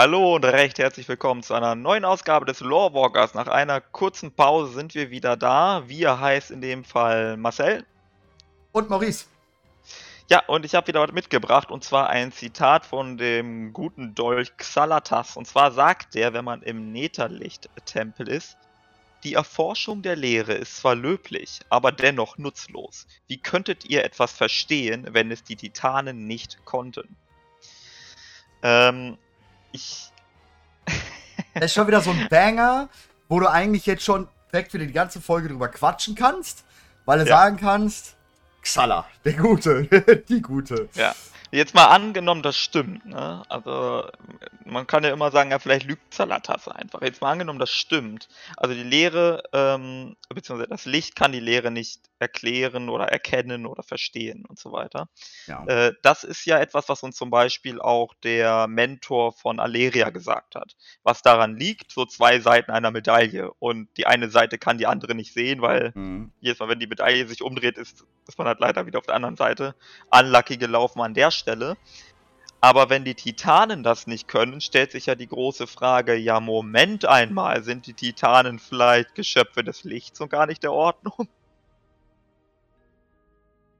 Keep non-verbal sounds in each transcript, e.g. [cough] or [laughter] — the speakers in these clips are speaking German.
Hallo und recht herzlich willkommen zu einer neuen Ausgabe des Lore Walkers. Nach einer kurzen Pause sind wir wieder da. Wir heißt in dem Fall Marcel. Und Maurice. Ja, und ich habe wieder was mitgebracht und zwar ein Zitat von dem guten Dolch Xalatas. Und zwar sagt der, wenn man im Netherlicht-Tempel ist, die Erforschung der Lehre ist zwar löblich, aber dennoch nutzlos. Wie könntet ihr etwas verstehen, wenn es die Titanen nicht konnten? Ähm, ich. das ist schon wieder so ein Banger, wo du eigentlich jetzt schon direkt wieder die ganze Folge drüber quatschen kannst, weil du ja. sagen kannst, Xala, der Gute, [laughs] die Gute. Ja. Jetzt mal angenommen, das stimmt. Ne? Also man kann ja immer sagen, ja, vielleicht lügt Zalatas einfach. Jetzt mal angenommen, das stimmt. Also die Lehre, ähm, beziehungsweise das Licht kann die Lehre nicht erklären oder erkennen oder verstehen und so weiter. Ja. Äh, das ist ja etwas, was uns zum Beispiel auch der Mentor von Aleria gesagt hat. Was daran liegt, so zwei Seiten einer Medaille. Und die eine Seite kann die andere nicht sehen, weil mhm. jedes Mal, wenn die Medaille sich umdreht, ist, ist man halt leider wieder auf der anderen Seite. Unlucky gelaufen an der Stelle. Aber wenn die Titanen das nicht können, stellt sich ja die große Frage, ja Moment einmal, sind die Titanen vielleicht Geschöpfe des Lichts und gar nicht der Ordnung?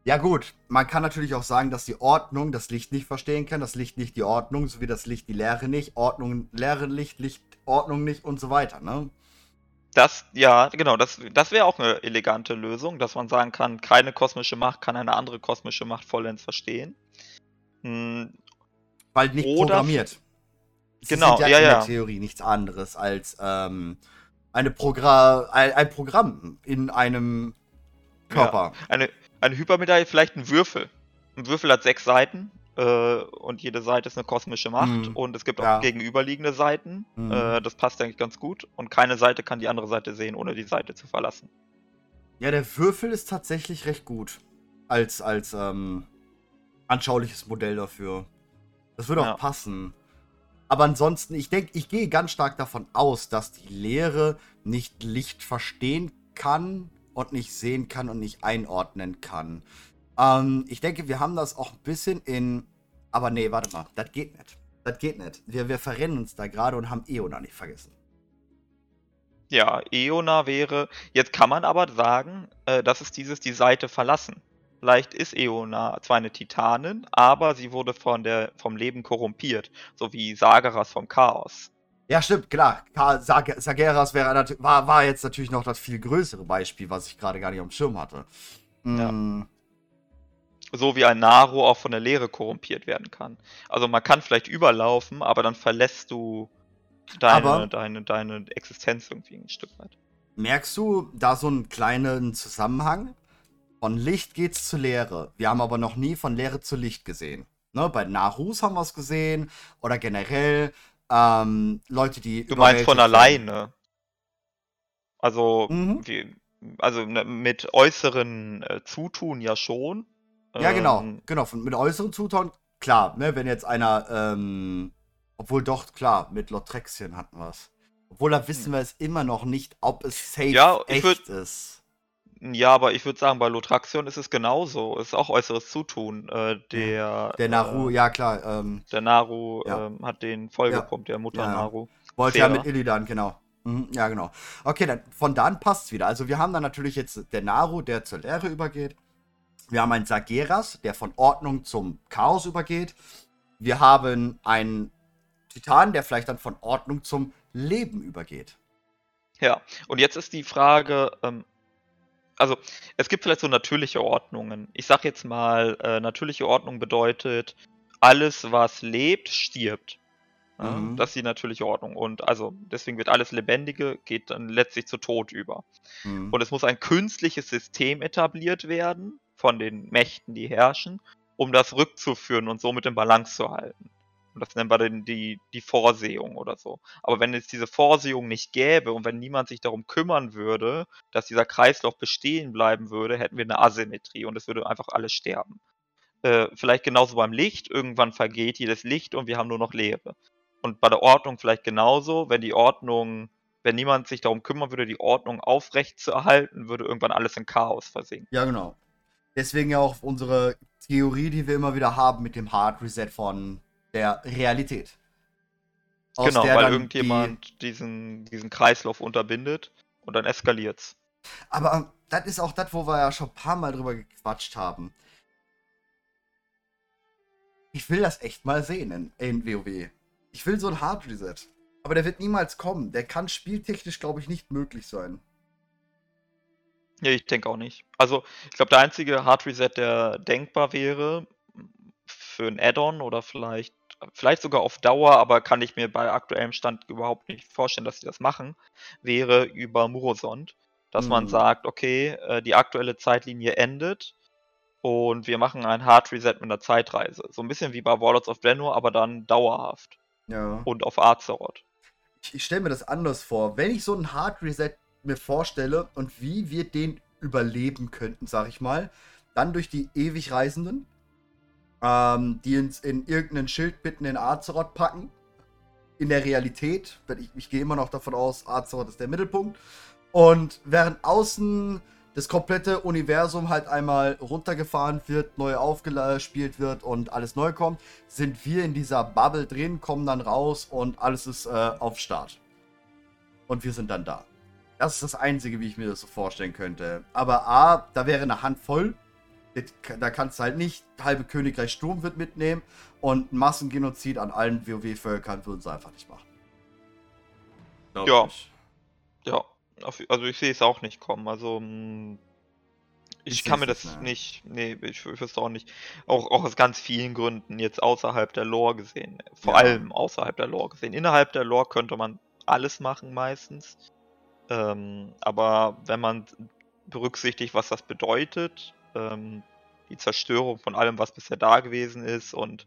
Ja gut, man kann natürlich auch sagen, dass die Ordnung das Licht nicht verstehen kann, das Licht nicht die Ordnung, sowie das Licht die Lehre nicht, Ordnung, Lehre, Licht, Licht, Ordnung nicht und so weiter, ne? Das, ja, genau, das, das wäre auch eine elegante Lösung, dass man sagen kann, keine kosmische Macht kann eine andere kosmische Macht vollends verstehen. Hm. Weil nicht Oder, programmiert. Sie genau, sind ja, ja, in der Theorie nichts anderes als ähm, eine Progra ein, ein Programm in einem Körper. Ja, eine, eine Hypermedaille, vielleicht ein Würfel. Ein Würfel hat sechs Seiten äh, und jede Seite ist eine kosmische Macht mhm. und es gibt auch ja. gegenüberliegende Seiten. Mhm. Äh, das passt eigentlich ganz gut und keine Seite kann die andere Seite sehen, ohne die Seite zu verlassen. Ja, der Würfel ist tatsächlich recht gut als, als ähm, anschauliches Modell dafür. Das würde auch ja. passen. Aber ansonsten, ich denke, ich gehe ganz stark davon aus, dass die Lehre nicht Licht verstehen kann und nicht sehen kann und nicht einordnen kann. Ähm, ich denke, wir haben das auch ein bisschen in. Aber nee, warte mal, das geht nicht. Das geht nicht. Wir, wir verrennen uns da gerade und haben Eona nicht vergessen. Ja, Eona wäre. Jetzt kann man aber sagen, äh, das ist dieses die Seite verlassen. Vielleicht ist Eona zwar eine Titanin, aber sie wurde von der, vom Leben korrumpiert, so wie Sageras vom Chaos. Ja, stimmt, klar. Sag Sageras wäre, war, war jetzt natürlich noch das viel größere Beispiel, was ich gerade gar nicht dem Schirm hatte. Ja. Mm. So wie ein Naru auch von der Lehre korrumpiert werden kann. Also man kann vielleicht überlaufen, aber dann verlässt du deine, aber deine, deine Existenz irgendwie ein Stück weit. Merkst du da so einen kleinen Zusammenhang? Von Licht geht's zu Leere. Wir haben aber noch nie von Leere zu Licht gesehen. Ne, bei Narus haben wir es gesehen oder generell ähm, Leute, die. Du meinst von alleine. Also, mhm. wie, also ne, mit äußeren äh, Zutun ja schon. Ja, genau, ähm, genau. Von, mit äußeren Zutun, klar, ne, wenn jetzt einer, ähm, obwohl doch, klar, mit Lotrexien hatten wir es. Obwohl da wissen hm. wir es immer noch nicht, ob es safe ja, echt würd, ist. Ja, aber ich würde sagen, bei Lotraxion ist es genauso. Es ist auch äußeres Zutun. Äh, der, der Naru, äh, ja klar. Ähm, der Naru ja. ähm, hat den vollgepumpt, ja. der Mutter ja. Naru. Wollte ja mit Illidan, genau. Mhm, ja, genau. Okay, dann von dann passt es wieder. Also wir haben dann natürlich jetzt der Naru, der zur Leere übergeht. Wir haben einen Sageras, der von Ordnung zum Chaos übergeht. Wir haben einen Titan, der vielleicht dann von Ordnung zum Leben übergeht. Ja, und jetzt ist die Frage, ähm, also es gibt vielleicht so natürliche Ordnungen. Ich sag jetzt mal, äh, natürliche Ordnung bedeutet, alles, was lebt, stirbt. Mhm. Das ist die natürliche Ordnung. Und also deswegen wird alles Lebendige, geht dann letztlich zu Tod über. Mhm. Und es muss ein künstliches System etabliert werden von den Mächten, die herrschen, um das rückzuführen und somit in Balance zu halten. Und das nennen wir dann die, die Vorsehung oder so. Aber wenn es diese Vorsehung nicht gäbe und wenn niemand sich darum kümmern würde, dass dieser Kreislauf bestehen bleiben würde, hätten wir eine Asymmetrie und es würde einfach alles sterben. Äh, vielleicht genauso beim Licht, irgendwann vergeht jedes Licht und wir haben nur noch Leere. Und bei der Ordnung vielleicht genauso, wenn die Ordnung, wenn niemand sich darum kümmern würde, die Ordnung aufrecht zu erhalten, würde irgendwann alles in Chaos versinken. Ja, genau. Deswegen ja auch unsere Theorie, die wir immer wieder haben mit dem Hard Reset von der Realität. genau, weil irgendjemand die... diesen, diesen Kreislauf unterbindet und dann eskaliert's. Aber ähm, das ist auch das, wo wir ja schon ein paar Mal drüber gequatscht haben. Ich will das echt mal sehen in, in WoW. Ich will so ein Hard Reset. Aber der wird niemals kommen. Der kann spieltechnisch, glaube ich, nicht möglich sein. Ja, ich denke auch nicht. Also, ich glaube, der einzige Hard Reset, der denkbar wäre, für ein Add-on oder vielleicht, vielleicht sogar auf Dauer, aber kann ich mir bei aktuellem Stand überhaupt nicht vorstellen, dass sie das machen, wäre über Murosond. Dass mhm. man sagt, okay, äh, die aktuelle Zeitlinie endet und wir machen ein Hard Reset mit einer Zeitreise. So ein bisschen wie bei Warlords of Draenor, aber dann dauerhaft. Ja. Und auf Azeroth. Ich, ich stelle mir das anders vor. Wenn ich so ein Hard Reset mir vorstelle und wie wir den überleben könnten, sag ich mal, dann durch die ewig Reisenden, ähm, die uns in irgendeinen Schild mitten in Azeroth packen. In der Realität, ich, ich gehe immer noch davon aus, Azeroth ist der Mittelpunkt. Und während außen das komplette Universum halt einmal runtergefahren wird, neu aufgespielt wird und alles neu kommt, sind wir in dieser Bubble drin, kommen dann raus und alles ist äh, auf Start. Und wir sind dann da. Das ist das Einzige, wie ich mir das so vorstellen könnte. Aber A, da wäre eine Handvoll. Da kannst du halt nicht halbe Königreich Sturm wird mitnehmen und Massengenozid an allen WoW-Völkern würden sie einfach nicht machen. Glaub ja. Ich. Ja also ich sehe es auch nicht kommen. Also mm, ich, ich kann mir das nicht, nicht nee, ich, ich wüsste auch nicht. Auch, auch aus ganz vielen Gründen jetzt außerhalb der Lore gesehen. Vor ja. allem außerhalb der Lore gesehen. Innerhalb der Lore könnte man alles machen meistens. Ähm, aber wenn man berücksichtigt, was das bedeutet, ähm, die Zerstörung von allem, was bisher da gewesen ist und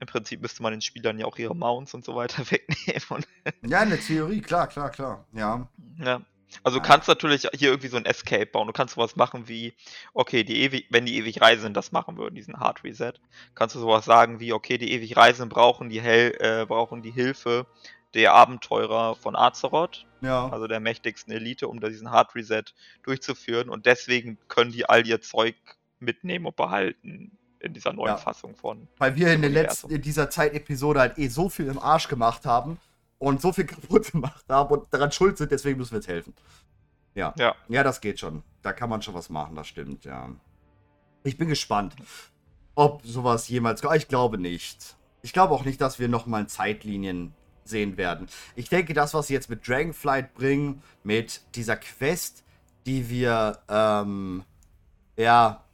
im Prinzip müsste man den Spielern ja auch ihre Mounts und so weiter [laughs] wegnehmen. ja, in der Theorie, klar, klar, klar. Ja. Ja. Also du kannst natürlich hier irgendwie so ein Escape bauen. Du kannst sowas machen wie, okay, die ewig, wenn die ewig Reisenden das machen würden, diesen Hard Reset, kannst du sowas sagen wie, okay, die ewig Reisenden brauchen die Hel äh, brauchen die Hilfe der Abenteurer von Azeroth, ja. also der mächtigsten Elite, um diesen Hard Reset durchzuführen und deswegen können die all ihr Zeug mitnehmen und behalten in dieser neuen ja. Fassung von. Weil wir in, den letzten, in dieser Zeitepisode halt eh so viel im Arsch gemacht haben und so viel [laughs] kaputt gemacht haben und daran schuld sind, deswegen müssen wir jetzt helfen. Ja. Ja, ja das geht schon. Da kann man schon was machen, das stimmt, ja. Ich bin gespannt, ob sowas jemals. Ich glaube nicht. Ich glaube auch nicht, dass wir nochmal Zeitlinien sehen werden. Ich denke, das, was sie jetzt mit Dragonflight bringen, mit dieser Quest, die wir, ähm, ja,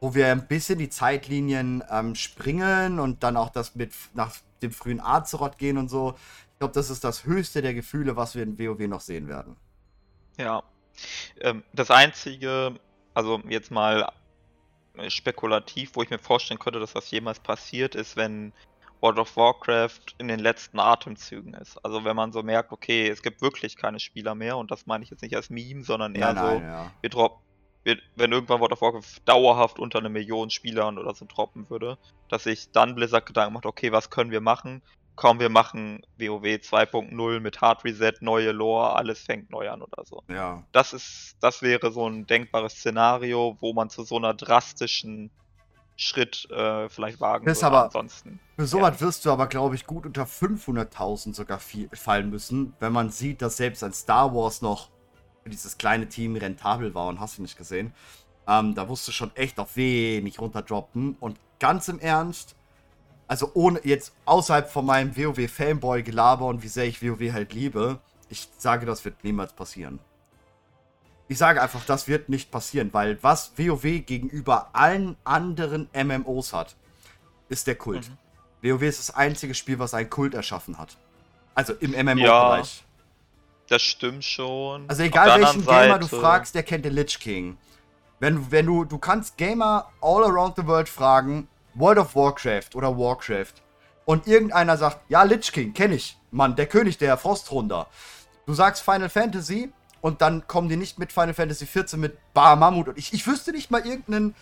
wo wir ein bisschen die Zeitlinien ähm, springen und dann auch das mit nach dem frühen Azeroth gehen und so. Ich glaube, das ist das höchste der Gefühle, was wir in WoW noch sehen werden. Ja. Ähm, das einzige, also jetzt mal äh, spekulativ, wo ich mir vorstellen könnte, dass das jemals passiert, ist, wenn World of Warcraft in den letzten Atemzügen ist. Also wenn man so merkt, okay, es gibt wirklich keine Spieler mehr und das meine ich jetzt nicht als Meme, sondern eher nein, nein, so, ja. wir, drop, wenn irgendwann World of Warcraft dauerhaft unter eine Million Spielern oder so droppen würde, dass sich dann Blizzard Gedanken macht, okay, was können wir machen? Kaum wir machen WoW 2.0 mit Hard Reset, neue Lore, alles fängt neu an oder so. Ja. Das ist, das wäre so ein denkbares Szenario, wo man zu so einer drastischen Schritt äh, vielleicht wagen das. Aber Ansonsten. Für sowas ja. wirst du aber, glaube ich, gut unter 500.000 sogar viel, fallen müssen, wenn man sieht, dass selbst ein Star Wars noch für dieses kleine Team rentabel war und hast du nicht gesehen. Ähm, da musst du schon echt auf wenig runterdroppen. Und ganz im Ernst, also ohne jetzt außerhalb von meinem WoW-Fanboy-Gelaber und wie sehr ich WoW halt liebe, ich sage, das wird niemals passieren. Ich sage einfach, das wird nicht passieren, weil was WoW gegenüber allen anderen MMOs hat, ist der Kult. Mhm. WoW ist das einzige Spiel, was einen Kult erschaffen hat. Also im MMO-Bereich. Ja. Das stimmt schon. Also egal welchen Gamer du fragst, der kennt den Lich King. Wenn, wenn du, du kannst Gamer all around the world fragen, World of Warcraft oder Warcraft. Und irgendeiner sagt, ja, Lich King, kenne ich. Mann, der König der Frostrunder. Du sagst Final Fantasy und dann kommen die nicht mit Final Fantasy 14 mit Bar Mammut. Und ich, ich wüsste nicht mal irgendeinen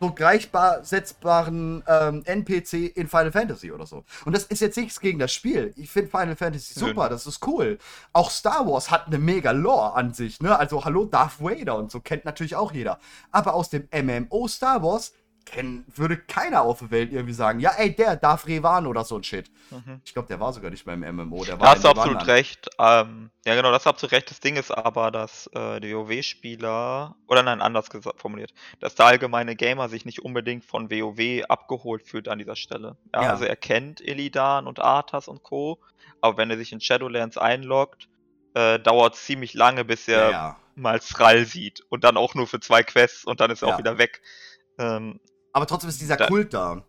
so gleichbar setzbaren ähm, NPC in Final Fantasy oder so. Und das ist jetzt nichts gegen das Spiel. Ich finde Final Fantasy super, das ist cool. Auch Star Wars hat eine mega Lore an sich, ne? Also hallo Darth Vader und so kennt natürlich auch jeder. Aber aus dem MMO Star Wars kenn, würde keiner auf der Welt irgendwie sagen, ja, ey, der darf Revan oder so ein Shit. Mhm. Ich glaube, der war sogar nicht beim MMO. Der war da hast du absolut recht. Ähm, ja, genau, das hast du absolut recht. Das Ding ist aber, dass äh, die WoW-Spieler, oder nein, anders formuliert, dass der allgemeine Gamer sich nicht unbedingt von WoW abgeholt fühlt an dieser Stelle. Ja, ja. Also er kennt Illidan und Arthas und Co., aber wenn er sich in Shadowlands einloggt, äh, dauert es ziemlich lange, bis er ja, ja. mal Thrall sieht. Und dann auch nur für zwei Quests und dann ist er auch wieder weg. Ähm, aber trotzdem ist dieser da, Kult da.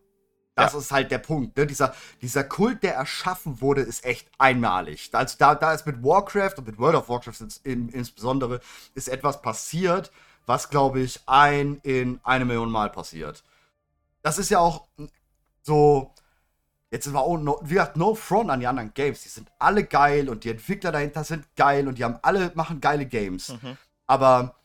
Das ja. ist halt der Punkt. Ne? Dieser, dieser Kult, der erschaffen wurde, ist echt einmalig. Also da, da ist mit Warcraft und mit World of Warcraft ins, in, insbesondere ist etwas passiert, was, glaube ich, ein in eine Million Mal passiert. Das ist ja auch so. Jetzt war auch no, wie gesagt, no front an die anderen Games. Die sind alle geil und die Entwickler dahinter sind geil und die haben alle machen geile Games. Mhm. Aber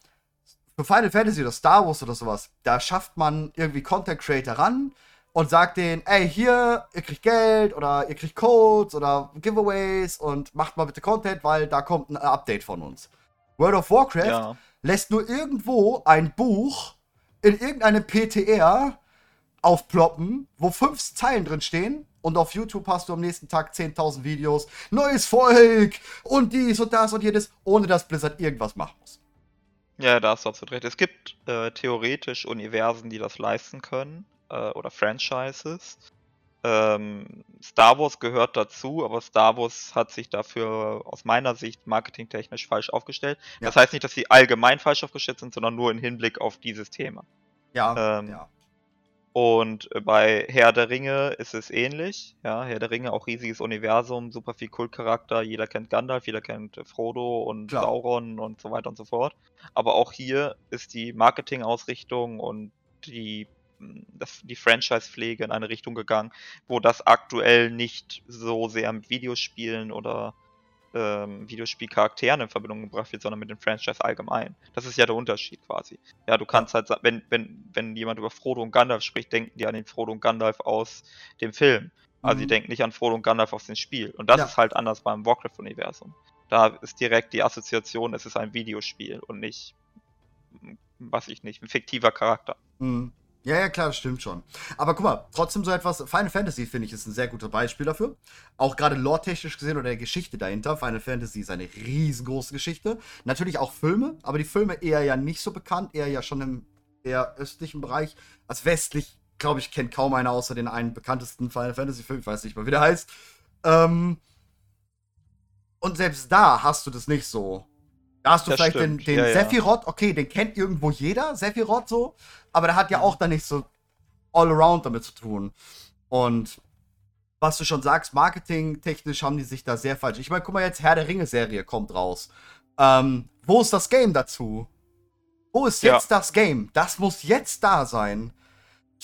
für Final Fantasy oder Star Wars oder sowas, da schafft man irgendwie Content Creator ran und sagt denen, ey, hier, ihr kriegt Geld oder ihr kriegt Codes oder Giveaways und macht mal bitte Content, weil da kommt ein Update von uns. World of Warcraft ja. lässt nur irgendwo ein Buch in irgendeinem PTR aufploppen, wo fünf Zeilen drin stehen und auf YouTube hast du am nächsten Tag 10.000 Videos, neues Volk und dies und das und jedes, ohne dass Blizzard irgendwas machen muss. Ja, da hast du absolut recht. Es gibt äh, theoretisch Universen, die das leisten können, äh, oder Franchises. Ähm, Star Wars gehört dazu, aber Star Wars hat sich dafür aus meiner Sicht marketingtechnisch falsch aufgestellt. Ja. Das heißt nicht, dass sie allgemein falsch aufgestellt sind, sondern nur im Hinblick auf dieses Thema. Ja, ähm, ja. Und äh, bei Herr der Ringe ist es ähnlich. Ja, Herr der Ringe auch riesiges Universum, super viel Kultcharakter. Jeder kennt Gandalf, jeder kennt äh, Frodo und Klar. Sauron und so weiter und so fort. Aber auch hier ist die Marketingausrichtung und die, hm, das, die Franchise-Pflege in eine Richtung gegangen, wo das aktuell nicht so sehr mit Videospielen oder ähm, Videospielcharakteren in Verbindung gebracht wird, sondern mit dem Franchise allgemein. Das ist ja der Unterschied quasi. Ja, du kannst halt, wenn, wenn, wenn jemand über Frodo und Gandalf spricht, denken die an den Frodo und Gandalf aus dem Film. Also mhm. die denken nicht an Frodo und Gandalf aus dem Spiel. Und das ja. ist halt anders beim Warcraft-Universum. Da ist direkt die Assoziation, es ist ein Videospiel und nicht, was ich nicht, ein fiktiver Charakter. Mhm. Ja, ja, klar, das stimmt schon. Aber guck mal, trotzdem so etwas, Final Fantasy finde ich ist ein sehr guter Beispiel dafür. Auch gerade lore-technisch gesehen oder der Geschichte dahinter. Final Fantasy ist eine riesengroße Geschichte. Natürlich auch Filme, aber die Filme eher ja nicht so bekannt, eher ja schon im eher östlichen Bereich. Als westlich, glaube ich, kennt kaum einer außer den einen bekanntesten Final Fantasy Film, ich weiß nicht mal, wie der heißt. Ähm, und selbst da hast du das nicht so. Da hast du das vielleicht stimmt. den, den ja, Sephiroth, okay, den kennt irgendwo jeder, Sephiroth so, aber der hat ja auch dann nicht so all around damit zu tun. Und was du schon sagst, marketingtechnisch haben die sich da sehr falsch. Ich meine, guck mal jetzt, Herr der Ringe-Serie kommt raus. Ähm, wo ist das Game dazu? Wo ist jetzt ja. das Game? Das muss jetzt da sein.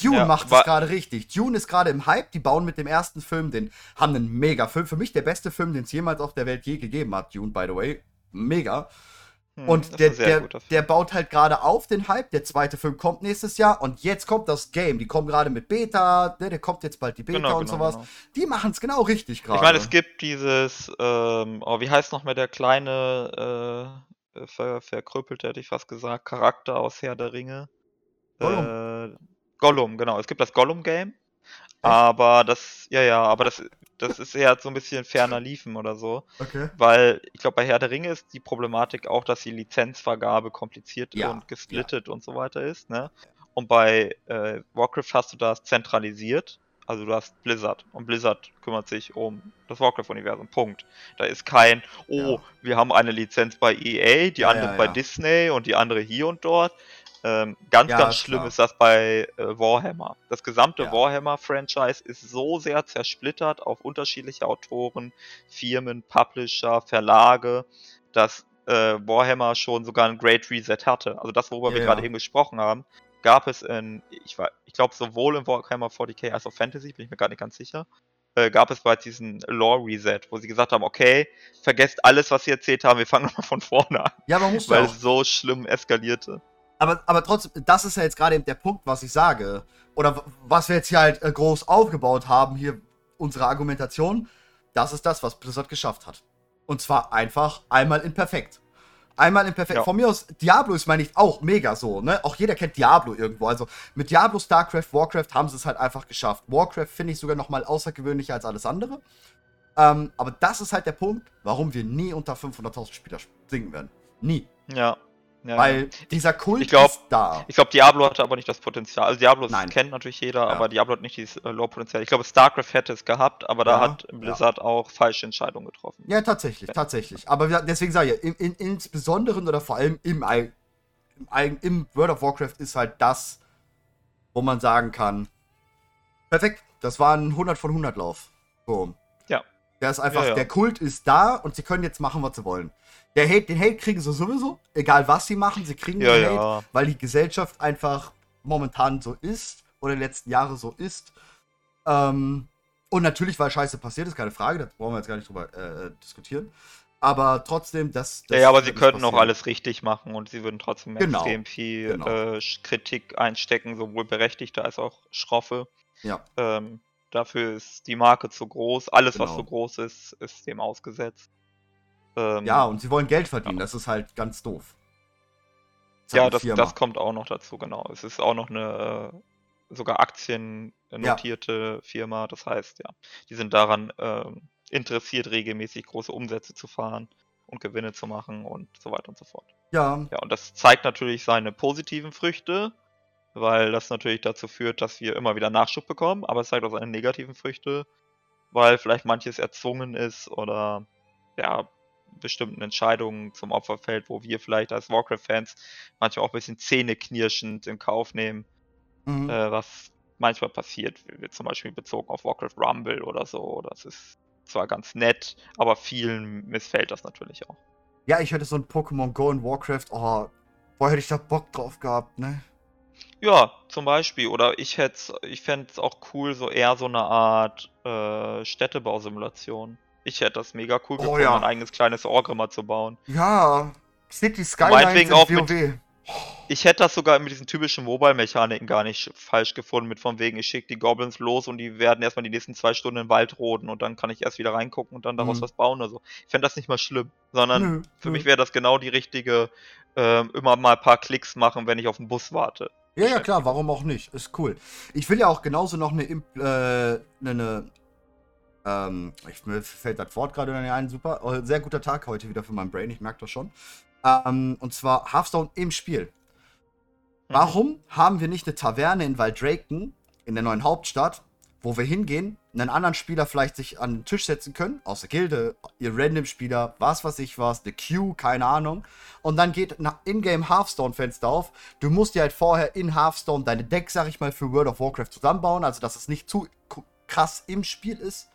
Dune ja, macht es gerade richtig. Dune ist gerade im Hype. Die bauen mit dem ersten Film den, haben einen mega Film. Für mich der beste Film, den es jemals auf der Welt je gegeben hat. Dune, by the way. Mega. Hm, und der, der, der baut halt gerade auf den Hype. Der zweite Film kommt nächstes Jahr und jetzt kommt das Game. Die kommen gerade mit Beta, ne, der kommt jetzt bald die Beta genau, und genau, sowas. Genau. Die machen es genau richtig gerade. Ich meine, es gibt dieses, ähm, oh, wie heißt nochmal der kleine, äh, ver verkrüppelte, hätte ich fast gesagt, Charakter aus Herr der Ringe. Gollum. Äh, Gollum, genau. Es gibt das Gollum-Game. Aber das, ja, ja, aber das das ist eher so ein bisschen ferner liefen oder so. Okay. Weil ich glaube, bei Herr der Ringe ist die Problematik auch, dass die Lizenzvergabe kompliziert ja. und gesplittet ja. und so weiter ist. Ne? Und bei äh, Warcraft hast du das zentralisiert. Also du hast Blizzard und Blizzard kümmert sich um das Warcraft-Universum. Punkt. Da ist kein, oh, ja. wir haben eine Lizenz bei EA, die andere bei Disney und die andere hier und dort. Ähm, ganz, ja, ganz schlimm klar. ist das bei äh, Warhammer. Das gesamte ja. Warhammer-Franchise ist so sehr zersplittert auf unterschiedliche Autoren, Firmen, Publisher, Verlage, dass äh, Warhammer schon sogar ein Great Reset hatte. Also das, worüber ja, wir gerade eben gesprochen haben, gab es in, ich, ich glaube, sowohl in Warhammer 40k als auch Fantasy, bin ich mir gar nicht ganz sicher, äh, gab es bereits diesen Lore Reset, wo sie gesagt haben, okay, vergesst alles, was sie erzählt haben, wir fangen [laughs] nochmal von vorne an. Ja, man muss Weil es so schlimm eskalierte. Aber, aber trotzdem, das ist ja jetzt gerade eben der Punkt, was ich sage. Oder was wir jetzt hier halt äh, groß aufgebaut haben, hier unsere Argumentation. Das ist das, was Blizzard geschafft hat. Und zwar einfach einmal in perfekt. Einmal im Perfekt. Ja. Von mir aus, Diablo ist, meine ich, auch mega so, ne? Auch jeder kennt Diablo irgendwo. Also mit Diablo, StarCraft, Warcraft haben sie es halt einfach geschafft. Warcraft finde ich sogar noch mal außergewöhnlicher als alles andere. Ähm, aber das ist halt der Punkt, warum wir nie unter 500.000 Spieler singen werden. Nie. Ja. Ja, Weil dieser Kult glaub, ist da. Ich glaube, Diablo hatte aber nicht das Potenzial. Also Diablo Nein. kennt natürlich jeder, ja. aber Diablo hat nicht dieses äh, Lore-Potenzial. Ich glaube, StarCraft hätte es gehabt, aber da ja, hat Blizzard ja. auch falsche Entscheidungen getroffen. Ja, tatsächlich, tatsächlich. Aber deswegen sage ich, in, in, insbesondere oder vor allem im, im, im World of Warcraft ist halt das, wo man sagen kann, perfekt, das war ein 100 von 100 Lauf. So. Ja. Der ist einfach, der Kult ist da und sie können jetzt machen, was sie wollen. Der Hate, den Hate kriegen sie sowieso, egal was sie machen, sie kriegen ja, den Hate, ja. weil die Gesellschaft einfach momentan so ist oder in den letzten Jahren so ist. Ähm, und natürlich, weil Scheiße passiert ist, keine Frage, da brauchen wir jetzt gar nicht drüber äh, diskutieren. Aber trotzdem, das. das ja, aber sie könnten auch alles richtig machen und sie würden trotzdem genau. extrem viel genau. äh, Kritik einstecken, sowohl berechtigte als auch schroffe. Ja. Ähm, dafür ist die Marke zu groß. Alles, genau. was so groß ist, ist dem ausgesetzt. Ähm, ja, und sie wollen Geld verdienen, ja. das ist halt ganz doof. Das ja, das, das kommt auch noch dazu, genau. Es ist auch noch eine äh, sogar aktiennotierte ja. Firma, das heißt, ja, die sind daran äh, interessiert, regelmäßig große Umsätze zu fahren und Gewinne zu machen und so weiter und so fort. Ja. Ja, und das zeigt natürlich seine positiven Früchte, weil das natürlich dazu führt, dass wir immer wieder Nachschub bekommen, aber es zeigt auch seine negativen Früchte, weil vielleicht manches erzwungen ist oder ja, bestimmten Entscheidungen zum Opfer fällt, wo wir vielleicht als Warcraft-Fans manchmal auch ein bisschen zähneknirschend in Kauf nehmen, mhm. äh, was manchmal passiert, wie zum Beispiel bezogen auf Warcraft Rumble oder so. Das ist zwar ganz nett, aber vielen missfällt das natürlich auch. Ja, ich hätte so ein Pokémon Go in Warcraft, oh, boah, hätte ich da Bock drauf gehabt, ne? Ja, zum Beispiel. Oder ich hätte ich fände es auch cool, so eher so eine Art äh, Städtebausimulation. Ich hätte das mega cool oh, gefunden, ja. ein eigenes kleines Orgrimmar zu bauen. Ja, City Skylines auch WoW. Mit, ich hätte das sogar mit diesen typischen Mobile-Mechaniken gar nicht falsch gefunden, mit von wegen, ich schicke die Goblins los und die werden erstmal die nächsten zwei Stunden im Wald roden und dann kann ich erst wieder reingucken und dann daraus mhm. was bauen oder so. Ich fände das nicht mal schlimm, sondern nö, für nö. mich wäre das genau die richtige, äh, immer mal ein paar Klicks machen, wenn ich auf den Bus warte. Ja, ja, klar, warum auch nicht? Ist cool. Ich will ja auch genauso noch eine, äh, eine, ähm, ich, mir fällt das Wort gerade ein, super. Oh, sehr guter Tag heute wieder für mein Brain, ich merke das schon. Ähm, und zwar Hearthstone im Spiel. Mhm. Warum haben wir nicht eine Taverne in Valdraken, in der neuen Hauptstadt, wo wir hingehen, einen anderen Spieler vielleicht sich an den Tisch setzen können, aus der Gilde, ihr Random-Spieler, was weiß ich was, eine Queue, keine Ahnung. Und dann geht ein Ingame Hearthstone-Fenster auf. Du musst dir halt vorher in Hearthstone deine Deck, sag ich mal, für World of Warcraft zusammenbauen, also dass es nicht zu krass im Spiel ist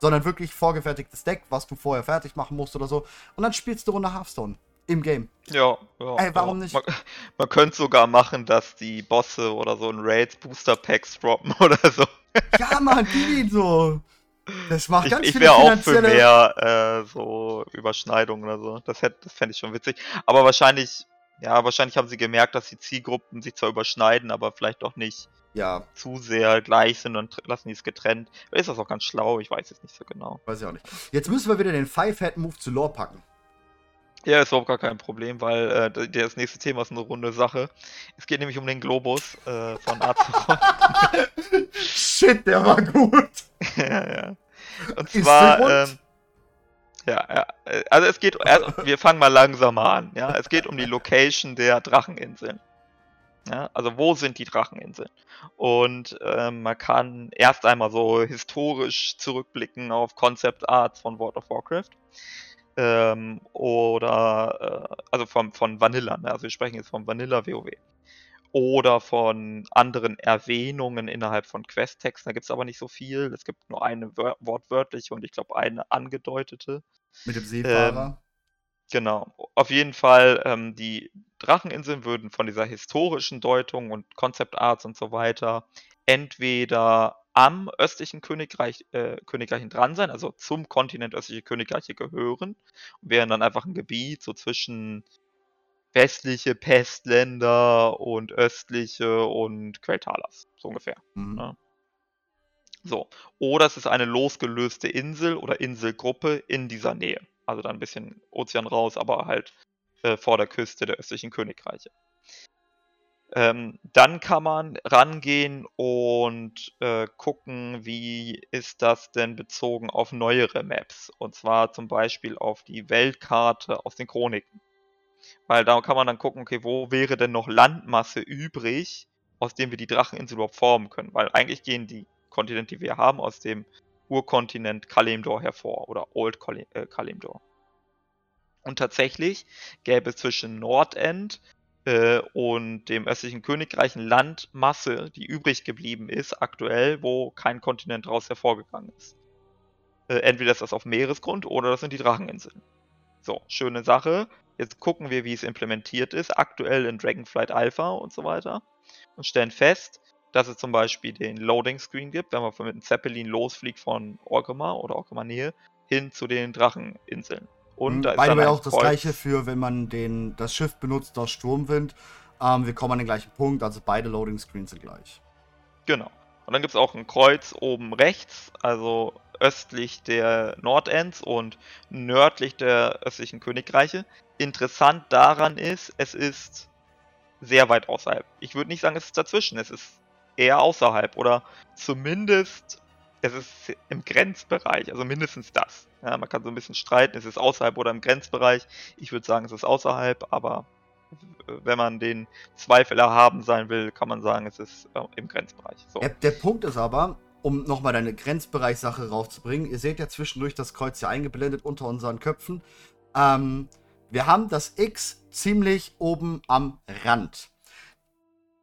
sondern wirklich vorgefertigtes Deck, was du vorher fertig machen musst oder so. Und dann spielst du Runde Hearthstone im Game. Ja, ja. Ey, warum ja. nicht? Man, [laughs] man, könnte sogar machen, dass die Bosse oder so in Raids Booster Packs droppen [laughs] oder so. Ja, man, die so. Das macht ich, ganz ich wäre auch für mehr äh, so Überschneidungen oder so. Das, das fände ich schon witzig. Aber wahrscheinlich, ja, wahrscheinlich haben sie gemerkt, dass die Zielgruppen sich zwar überschneiden, aber vielleicht doch nicht ja. zu sehr gleich sind und lassen die es getrennt. Ist das auch ganz schlau? Ich weiß es nicht so genau. Weiß ich auch nicht. Jetzt müssen wir wieder den Five-Head-Move zu Lore packen. Ja, ist überhaupt gar kein Problem, weil äh, das nächste Thema ist eine runde Sache. Es geht nämlich um den Globus äh, von [laughs] Azeroth. Shit, der war gut. [laughs] ja, ja. Und zwar, ähm, ja, ja. Also es geht, also wir fangen mal langsamer an. Ja, es geht um die Location der Dracheninseln. Ja, also wo sind die Dracheninseln? Und ähm, man kann erst einmal so historisch zurückblicken auf Concept Arts von World of Warcraft. Ähm, oder äh, also vom, von Vanilla, ne? also wir sprechen jetzt von Vanilla WoW. Oder von anderen Erwähnungen innerhalb von Questtexten. Da gibt es aber nicht so viel. Es gibt nur eine wortwörtliche und ich glaube eine angedeutete. Mit dem Seefahrer. Ähm, Genau. Auf jeden Fall, ähm, die Dracheninseln würden von dieser historischen Deutung und Concept Arts und so weiter entweder am östlichen Königreich, äh, Königreichen dran sein, also zum Kontinent östliche Königreiche gehören, und wären dann einfach ein Gebiet so zwischen westliche Pestländer und östliche und Queltalas, so ungefähr. Mhm. Ne? So. Oder es ist eine losgelöste Insel oder Inselgruppe in dieser Nähe. Also dann ein bisschen Ozean raus, aber halt äh, vor der Küste der östlichen Königreiche. Ähm, dann kann man rangehen und äh, gucken, wie ist das denn bezogen auf neuere Maps. Und zwar zum Beispiel auf die Weltkarte aus den Chroniken. Weil da kann man dann gucken, okay, wo wäre denn noch Landmasse übrig, aus dem wir die Dracheninsel überhaupt formen können. Weil eigentlich gehen die Kontinente, die wir haben, aus dem Urkontinent Kalimdor hervor oder Old äh, Kalimdor. Und tatsächlich gäbe es zwischen Nordend äh, und dem östlichen Königreich eine Landmasse, die übrig geblieben ist aktuell, wo kein Kontinent daraus hervorgegangen ist. Äh, entweder ist das auf Meeresgrund oder das sind die Dracheninseln. So, schöne Sache. Jetzt gucken wir, wie es implementiert ist, aktuell in Dragonflight Alpha und so weiter. Und stellen fest, dass es zum Beispiel den Loading Screen gibt, wenn man mit einem Zeppelin losfliegt von Orgrimmar oder Orgrimmar Nähe hin zu den Dracheninseln. Und mhm, da ist dann auch das gleiche für, wenn man den, das Schiff benutzt aus Sturmwind. Ähm, wir kommen an den gleichen Punkt, also beide Loading Screens sind gleich. Genau. Und dann gibt es auch ein Kreuz oben rechts, also östlich der Nordends und nördlich der östlichen Königreiche. Interessant daran ist, es ist sehr weit außerhalb. Ich würde nicht sagen, es ist dazwischen, es ist eher außerhalb oder zumindest es ist im Grenzbereich, also mindestens das. Ja, man kann so ein bisschen streiten, ist es außerhalb oder im Grenzbereich. Ich würde sagen, es ist außerhalb, aber wenn man den Zweifel erhaben sein will, kann man sagen, es ist äh, im Grenzbereich. So. Der, der, Punkt ist aber, um nochmal deine Grenzbereichsache raufzubringen, ihr seht ja zwischendurch das Kreuz hier eingeblendet unter unseren Köpfen. Ähm, wir haben das X ziemlich oben am Rand.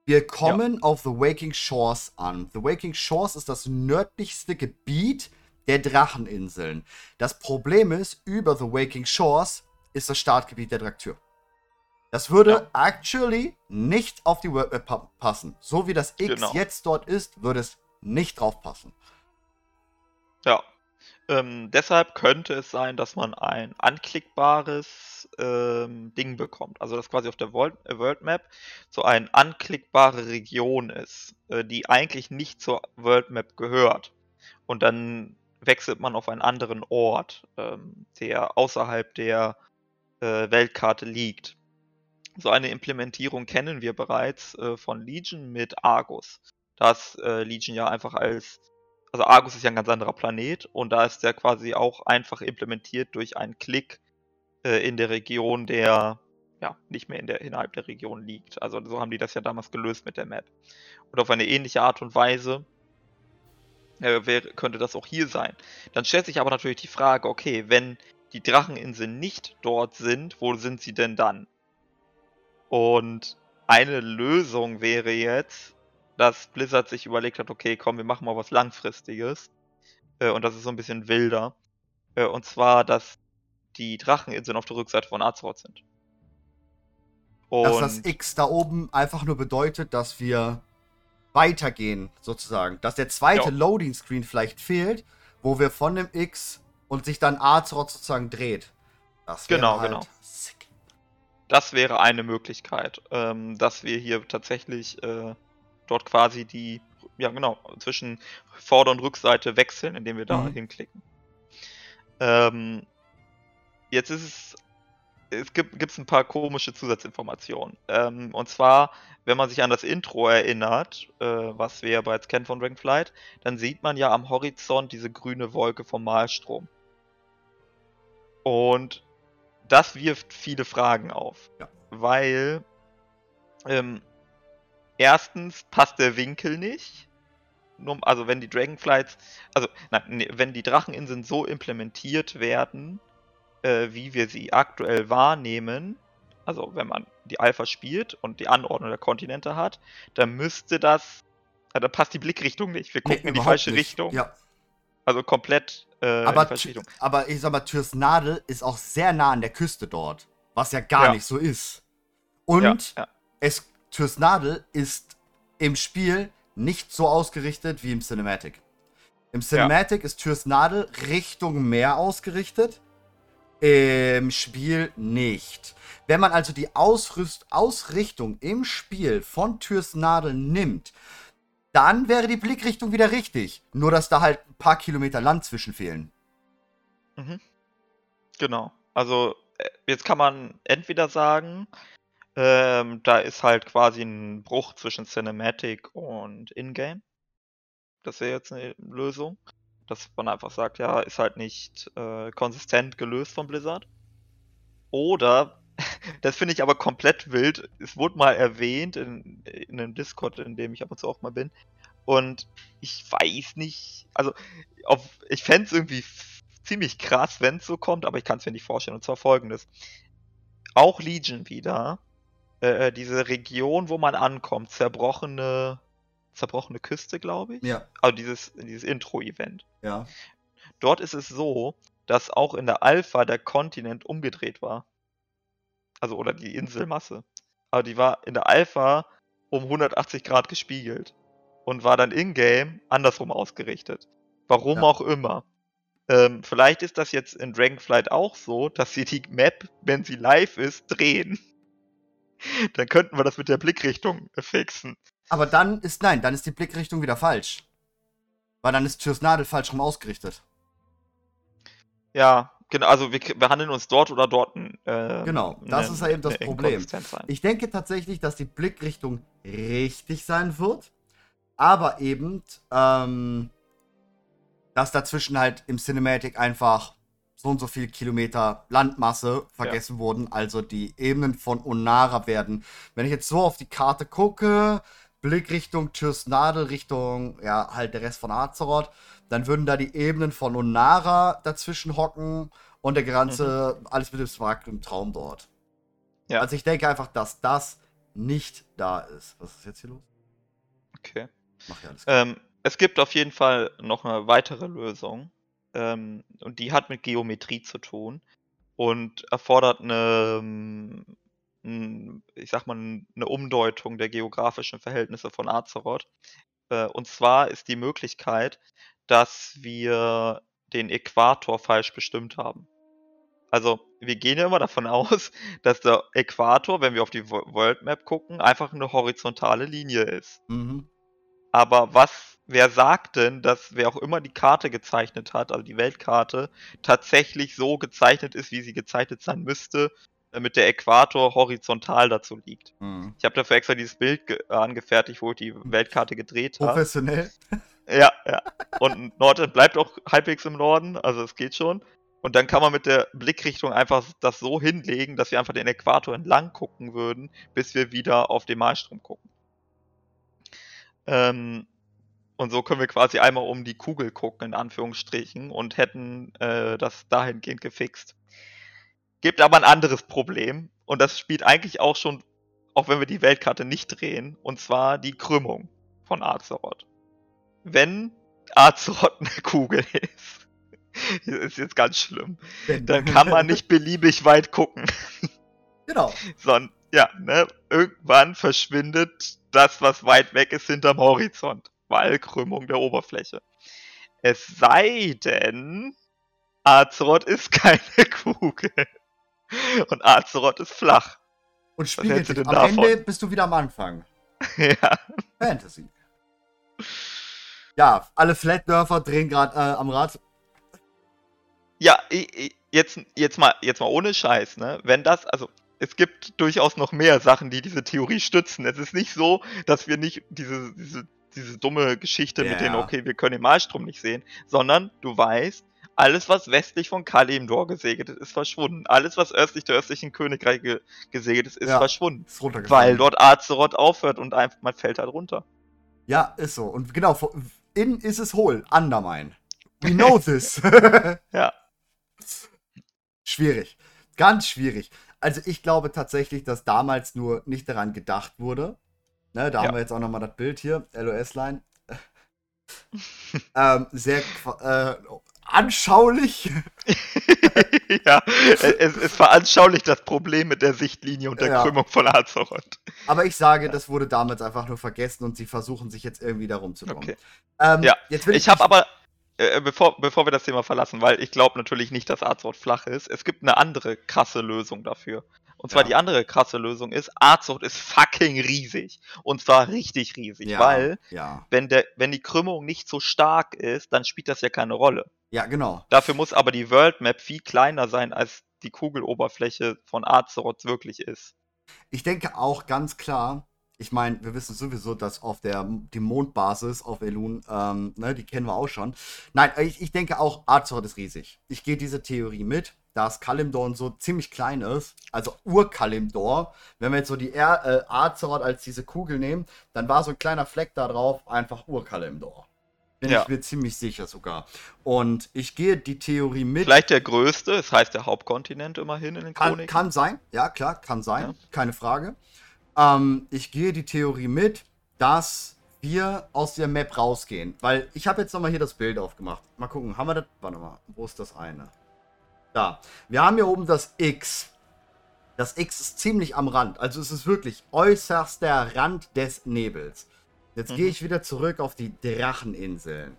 Wir kommen ja. auf The Waking Shores an. The Waking Shores ist das nördlichste Gebiet der Dracheninseln. Das Problem ist, über The Waking Shores ist das Startgebiet der Draktür. Das würde ja. actually nicht auf die World Map passen. So wie das X genau. jetzt dort ist, würde es nicht drauf passen. Ja. Ähm, deshalb könnte es sein, dass man ein anklickbares ähm, Ding bekommt. Also dass quasi auf der World, äh, World Map so eine anklickbare Region ist, äh, die eigentlich nicht zur World Map gehört. Und dann wechselt man auf einen anderen Ort, ähm, der außerhalb der äh, Weltkarte liegt. So eine Implementierung kennen wir bereits äh, von Legion mit Argus. Da ist äh, Legion ja einfach als also Argus ist ja ein ganz anderer Planet und da ist der quasi auch einfach implementiert durch einen Klick äh, in der Region, der ja nicht mehr in der, innerhalb der Region liegt. Also so haben die das ja damals gelöst mit der Map. Und auf eine ähnliche Art und Weise äh, wäre, könnte das auch hier sein. Dann stellt sich aber natürlich die Frage, okay, wenn die Dracheninseln nicht dort sind, wo sind sie denn dann? Und eine Lösung wäre jetzt, dass Blizzard sich überlegt hat, okay, komm, wir machen mal was Langfristiges. Äh, und das ist so ein bisschen wilder. Äh, und zwar, dass die Dracheninseln auf der Rückseite von Azeroth sind. Und dass das X da oben einfach nur bedeutet, dass wir weitergehen, sozusagen. Dass der zweite Loading Screen vielleicht fehlt, wo wir von dem X und sich dann Azeroth sozusagen dreht. Das genau, halt genau. Das wäre eine Möglichkeit, ähm, dass wir hier tatsächlich äh, dort quasi die, ja genau, zwischen Vorder- und Rückseite wechseln, indem wir da mhm. hinklicken. Ähm, Jetzt ist es. Es gibt gibt's ein paar komische Zusatzinformationen. Ähm, und zwar, wenn man sich an das Intro erinnert, äh, was wir ja bereits kennen von Dragonflight, dann sieht man ja am Horizont diese grüne Wolke vom Malstrom. Und das wirft viele Fragen auf. Ja. Weil ähm, erstens passt der Winkel nicht. Also wenn die Dragonflights, also nein, wenn die Dracheninseln so implementiert werden, äh, wie wir sie aktuell wahrnehmen, also wenn man die Alpha spielt und die Anordnung der Kontinente hat, dann müsste das, äh, da passt die Blickrichtung nicht. Wir gucken nee, in die falsche nicht. Richtung. Ja. Also komplett äh, aber. Aber ich sag mal, Türs Nadel ist auch sehr nah an der Küste dort, was ja gar ja. nicht so ist. Und ja, ja. Es, Türs Nadel ist im Spiel nicht so ausgerichtet wie im Cinematic. Im Cinematic ist Türs Nadel Richtung Meer ausgerichtet im Spiel nicht. Wenn man also die Ausrüst Ausrichtung im Spiel von Türs Nadel nimmt, dann wäre die Blickrichtung wieder richtig. Nur, dass da halt ein paar Kilometer Land zwischen fehlen. Mhm. Genau. Also äh, jetzt kann man entweder sagen, ähm, da ist halt quasi ein Bruch zwischen Cinematic und Ingame. Das wäre jetzt eine Lösung. Dass man einfach sagt, ja, ist halt nicht äh, konsistent gelöst von Blizzard. Oder, das finde ich aber komplett wild, es wurde mal erwähnt in, in einem Discord, in dem ich ab und zu auch mal bin. Und ich weiß nicht, also auf, ich fände es irgendwie ziemlich krass, wenn es so kommt, aber ich kann es mir nicht vorstellen. Und zwar folgendes. Auch Legion wieder äh, äh, diese Region, wo man ankommt, zerbrochene, zerbrochene Küste, glaube ich. Ja. Also dieses, dieses Intro-Event. Ja. Dort ist es so, dass auch in der Alpha der Kontinent umgedreht war. Also, oder die Inselmasse. Aber die war in der Alpha um 180 Grad gespiegelt. Und war dann in-game andersrum ausgerichtet. Warum ja. auch immer. Ähm, vielleicht ist das jetzt in Dragonflight auch so, dass sie die Map, wenn sie live ist, drehen. [laughs] dann könnten wir das mit der Blickrichtung fixen. Aber dann ist, nein, dann ist die Blickrichtung wieder falsch. Weil dann ist Türs Nadel falsch rum ausgerichtet. Ja, genau, also wir behandeln uns dort oder dort. Äh, genau, das ne, ist ja eben das Problem. Ich denke tatsächlich, dass die Blickrichtung richtig sein wird, aber eben, ähm, dass dazwischen halt im Cinematic einfach so und so viel Kilometer Landmasse vergessen ja. wurden. Also die Ebenen von Onara werden, wenn ich jetzt so auf die Karte gucke, Blick Richtung Richtung, ja, halt der Rest von Azeroth, dann würden da die Ebenen von Onara dazwischen hocken und der ganze, mhm. alles mit dem Smaragd im Traum dort. Ja. Also ich denke einfach, dass das nicht da ist. Was ist jetzt hier los? Okay. Mach ja alles ähm, es gibt auf jeden Fall noch eine weitere Lösung. Ähm, und die hat mit Geometrie zu tun und erfordert eine, ähm, ich sag mal, eine Umdeutung der geografischen Verhältnisse von Azeroth. Äh, und zwar ist die Möglichkeit, dass wir den Äquator falsch bestimmt haben. Also, wir gehen ja immer davon [laughs] aus, dass der Äquator, wenn wir auf die World Map gucken, einfach eine horizontale Linie ist. Mhm. Aber was, wer sagt denn, dass wer auch immer die Karte gezeichnet hat, also die Weltkarte, tatsächlich so gezeichnet ist, wie sie gezeichnet sein müsste, damit der Äquator horizontal dazu liegt. Mhm. Ich habe dafür extra dieses Bild angefertigt, wo ich die Weltkarte gedreht habe. Professionell. Ja, ja. Und Norden bleibt auch halbwegs im Norden, also es geht schon. Und dann kann man mit der Blickrichtung einfach das so hinlegen, dass wir einfach den Äquator entlang gucken würden, bis wir wieder auf den Malstrom gucken. Ähm, und so können wir quasi einmal um die Kugel gucken, in Anführungsstrichen, und hätten äh, das dahingehend gefixt. Gibt aber ein anderes Problem, und das spielt eigentlich auch schon, auch wenn wir die Weltkarte nicht drehen, und zwar die Krümmung von Azeroth. Wenn Azeroth eine Kugel ist, ist jetzt ganz schlimm, dann kann man nicht beliebig weit gucken. Genau. Sondern, ja, ne, irgendwann verschwindet das, was weit weg ist, hinterm Horizont. Weil Krümmung der Oberfläche. Es sei denn, Azeroth ist [laughs] keine Kugel. Und Azeroth ist flach. Und spiegelt sich. Am davon? Ende bist du wieder am Anfang. [laughs] ja. Fantasy. Ja, alle Flat-Dörfer drehen gerade äh, am Rad. Ja, jetzt, jetzt, mal, jetzt mal ohne Scheiß, ne? Wenn das, also es gibt durchaus noch mehr Sachen, die diese Theorie stützen. Es ist nicht so, dass wir nicht diese, diese, diese dumme Geschichte yeah. mit denen, okay, wir können den Malstrom nicht sehen, sondern du weißt, alles, was westlich von Kalimdor gesegelt ist, ist verschwunden. Alles, was östlich der östlichen Königreich ge gesegelt ist, ist ja, verschwunden. Ist weil dort Azeroth aufhört und einfach, man fällt halt runter. Ja, ist so. Und genau, innen ist es hohl. Undermine. We know [laughs] this. [laughs] ja. Schwierig. Ganz schwierig. Also ich glaube tatsächlich, dass damals nur nicht daran gedacht wurde. Ne, da ja. haben wir jetzt auch nochmal das Bild hier, LOS-Line. [laughs] ähm, sehr äh, anschaulich. [laughs] ja, es, es veranschaulicht das Problem mit der Sichtlinie und der ja. Krümmung von Azeroth. Aber ich sage, das wurde damals einfach nur vergessen und sie versuchen sich jetzt irgendwie darum zu kommen. Okay. Ähm, ja, jetzt will ich, ich habe aber äh, bevor, bevor wir das Thema verlassen, weil ich glaube natürlich nicht, dass Azeroth flach ist. Es gibt eine andere krasse Lösung dafür. Und zwar ja. die andere krasse Lösung ist, Azeroth ist fucking riesig. Und zwar richtig riesig, ja, weil ja. Wenn, der, wenn die Krümmung nicht so stark ist, dann spielt das ja keine Rolle. Ja, genau. Dafür muss aber die World Map viel kleiner sein als die Kugeloberfläche von Azeroth wirklich ist. Ich denke auch ganz klar, ich meine, wir wissen sowieso, dass auf der die Mondbasis auf Elun, ähm, ne, die kennen wir auch schon. Nein, ich, ich denke auch, Azeroth ist riesig. Ich gehe diese Theorie mit, dass Kalimdor so ziemlich klein ist, also Ur-Kalimdor. Wenn wir jetzt so die er äh, Azeroth als diese Kugel nehmen, dann war so ein kleiner Fleck da drauf einfach Ur-Kalimdor. Bin ja. ich mir ziemlich sicher sogar. Und ich gehe die Theorie mit. Vielleicht der größte, das heißt der Hauptkontinent immerhin in den Chroniken. Kann, kann sein, ja klar, kann sein, ja. keine Frage. Ähm, ich gehe die Theorie mit, dass wir aus der Map rausgehen. Weil ich habe jetzt nochmal hier das Bild aufgemacht. Mal gucken, haben wir das? Warte mal, wo ist das eine? Da. Wir haben hier oben das X. Das X ist ziemlich am Rand. Also es ist wirklich äußerster Rand des Nebels. Jetzt mhm. gehe ich wieder zurück auf die Dracheninseln.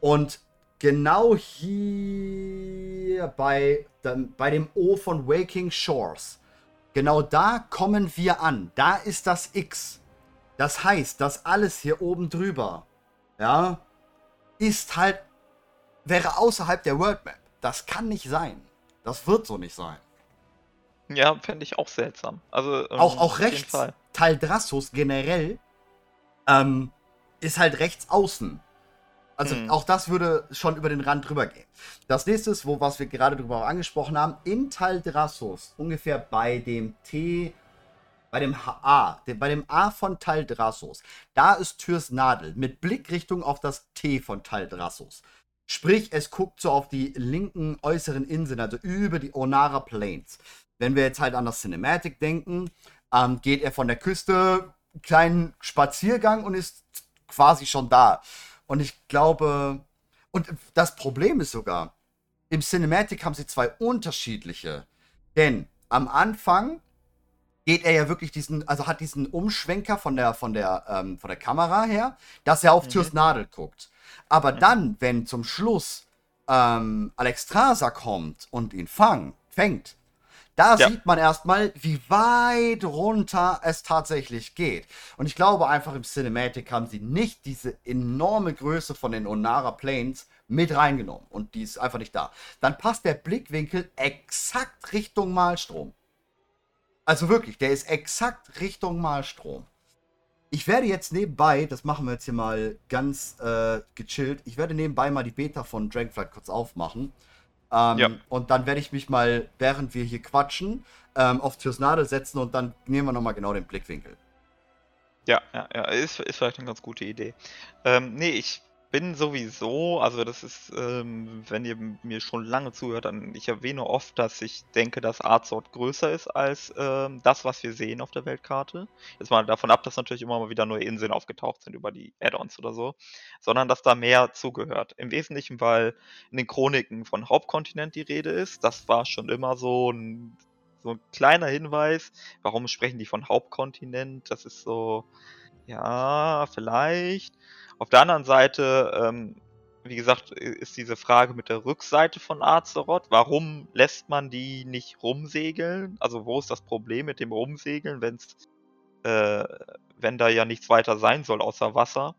Und genau hier bei, bei dem O von Waking Shores, genau da kommen wir an. Da ist das X. Das heißt, das alles hier oben drüber, ja, ist halt, wäre außerhalb der World Map. Das kann nicht sein. Das wird so nicht sein. Ja, fände ich auch seltsam. Also, ähm, auch, auch rechts, Taldrassus generell ähm, ist halt rechts außen. Also mhm. auch das würde schon über den Rand drüber gehen. Das nächste ist, wo, was wir gerade drüber angesprochen haben, in Taldrassus, ungefähr bei dem T, bei dem A, bei dem A von Taldrassus, da ist Türs Nadel mit Blickrichtung auf das T von Taldrassus. Sprich, es guckt so auf die linken äußeren Inseln, also über die Onara Plains. Wenn wir jetzt halt an das Cinematic denken, ähm, geht er von der Küste kleinen Spaziergang und ist quasi schon da. Und ich glaube, und das Problem ist sogar, im Cinematic haben sie zwei unterschiedliche. Denn am Anfang geht er ja wirklich diesen, also hat diesen Umschwenker von der, von der, ähm, von der Kamera her, dass er auf mhm. Türs Nadel guckt. Aber mhm. dann, wenn zum Schluss ähm, Alexstrasza kommt und ihn fang, fängt, da ja. sieht man erstmal, wie weit runter es tatsächlich geht. Und ich glaube einfach im Cinematic haben sie nicht diese enorme Größe von den Onara Plains mit reingenommen. Und die ist einfach nicht da. Dann passt der Blickwinkel exakt Richtung Malstrom. Also wirklich, der ist exakt Richtung Malstrom. Ich werde jetzt nebenbei, das machen wir jetzt hier mal ganz äh, gechillt, ich werde nebenbei mal die Beta von Dragonflight kurz aufmachen. Ähm, ja. Und dann werde ich mich mal, während wir hier quatschen, ähm, auf Türs Nadel setzen und dann nehmen wir nochmal genau den Blickwinkel. Ja, ja, ja, ist, ist vielleicht eine ganz gute Idee. Ähm, nee, ich bin sowieso, also das ist, ähm, wenn ihr mir schon lange zuhört, dann ich erwähne oft, dass ich denke, dass Arzort größer ist als ähm, das, was wir sehen auf der Weltkarte. Jetzt mal davon ab, dass natürlich immer mal wieder neue Inseln aufgetaucht sind über die Add-ons oder so, sondern dass da mehr zugehört. Im Wesentlichen, weil in den Chroniken von Hauptkontinent die Rede ist. Das war schon immer so ein, so ein kleiner Hinweis. Warum sprechen die von Hauptkontinent? Das ist so, ja, vielleicht. Auf der anderen Seite, ähm, wie gesagt, ist diese Frage mit der Rückseite von Azeroth. Warum lässt man die nicht rumsegeln? Also wo ist das Problem mit dem Rumsegeln, wenn's, äh, wenn da ja nichts weiter sein soll außer Wasser?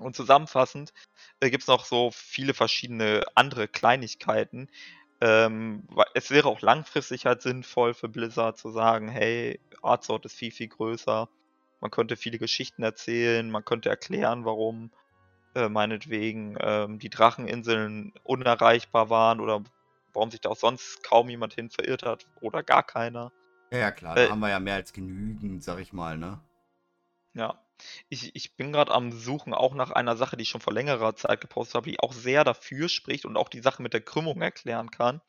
Und zusammenfassend äh, gibt es noch so viele verschiedene andere Kleinigkeiten. Ähm, es wäre auch langfristig halt sinnvoll für Blizzard zu sagen, hey, Azeroth ist viel, viel größer man könnte viele Geschichten erzählen, man könnte erklären, warum äh, meinetwegen ähm, die Dracheninseln unerreichbar waren oder warum sich da auch sonst kaum jemand hin verirrt hat oder gar keiner. Ja, ja klar, äh, da haben wir ja mehr als genügend, sag ich mal, ne? Ja. Ich, ich bin gerade am Suchen auch nach einer Sache, die ich schon vor längerer Zeit gepostet habe, die auch sehr dafür spricht und auch die Sache mit der Krümmung erklären kann.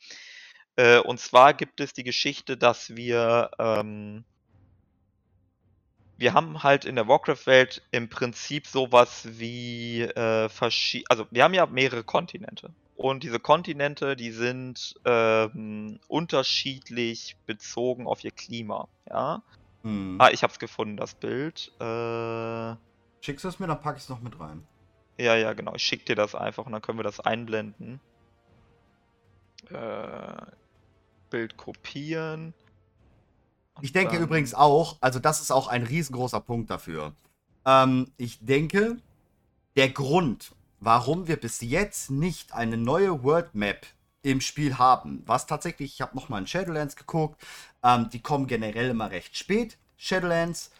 Äh, und zwar gibt es die Geschichte, dass wir ähm, wir haben halt in der Warcraft-Welt im Prinzip sowas wie äh, verschiedene, also wir haben ja mehrere Kontinente. Und diese Kontinente, die sind ähm, unterschiedlich bezogen auf ihr Klima. Ja. Hm. Ah, ich hab's gefunden, das Bild. Äh, Schickst du es mir, dann pack ich es noch mit rein. Ja, ja, genau. Ich schick dir das einfach und dann können wir das einblenden. Äh, Bild kopieren. Ich denke ähm, übrigens auch, also das ist auch ein riesengroßer Punkt dafür. Ähm, ich denke, der Grund, warum wir bis jetzt nicht eine neue World Map im Spiel haben. Was tatsächlich, ich habe nochmal in Shadowlands geguckt, ähm, die kommen generell immer recht spät, Shadowlands.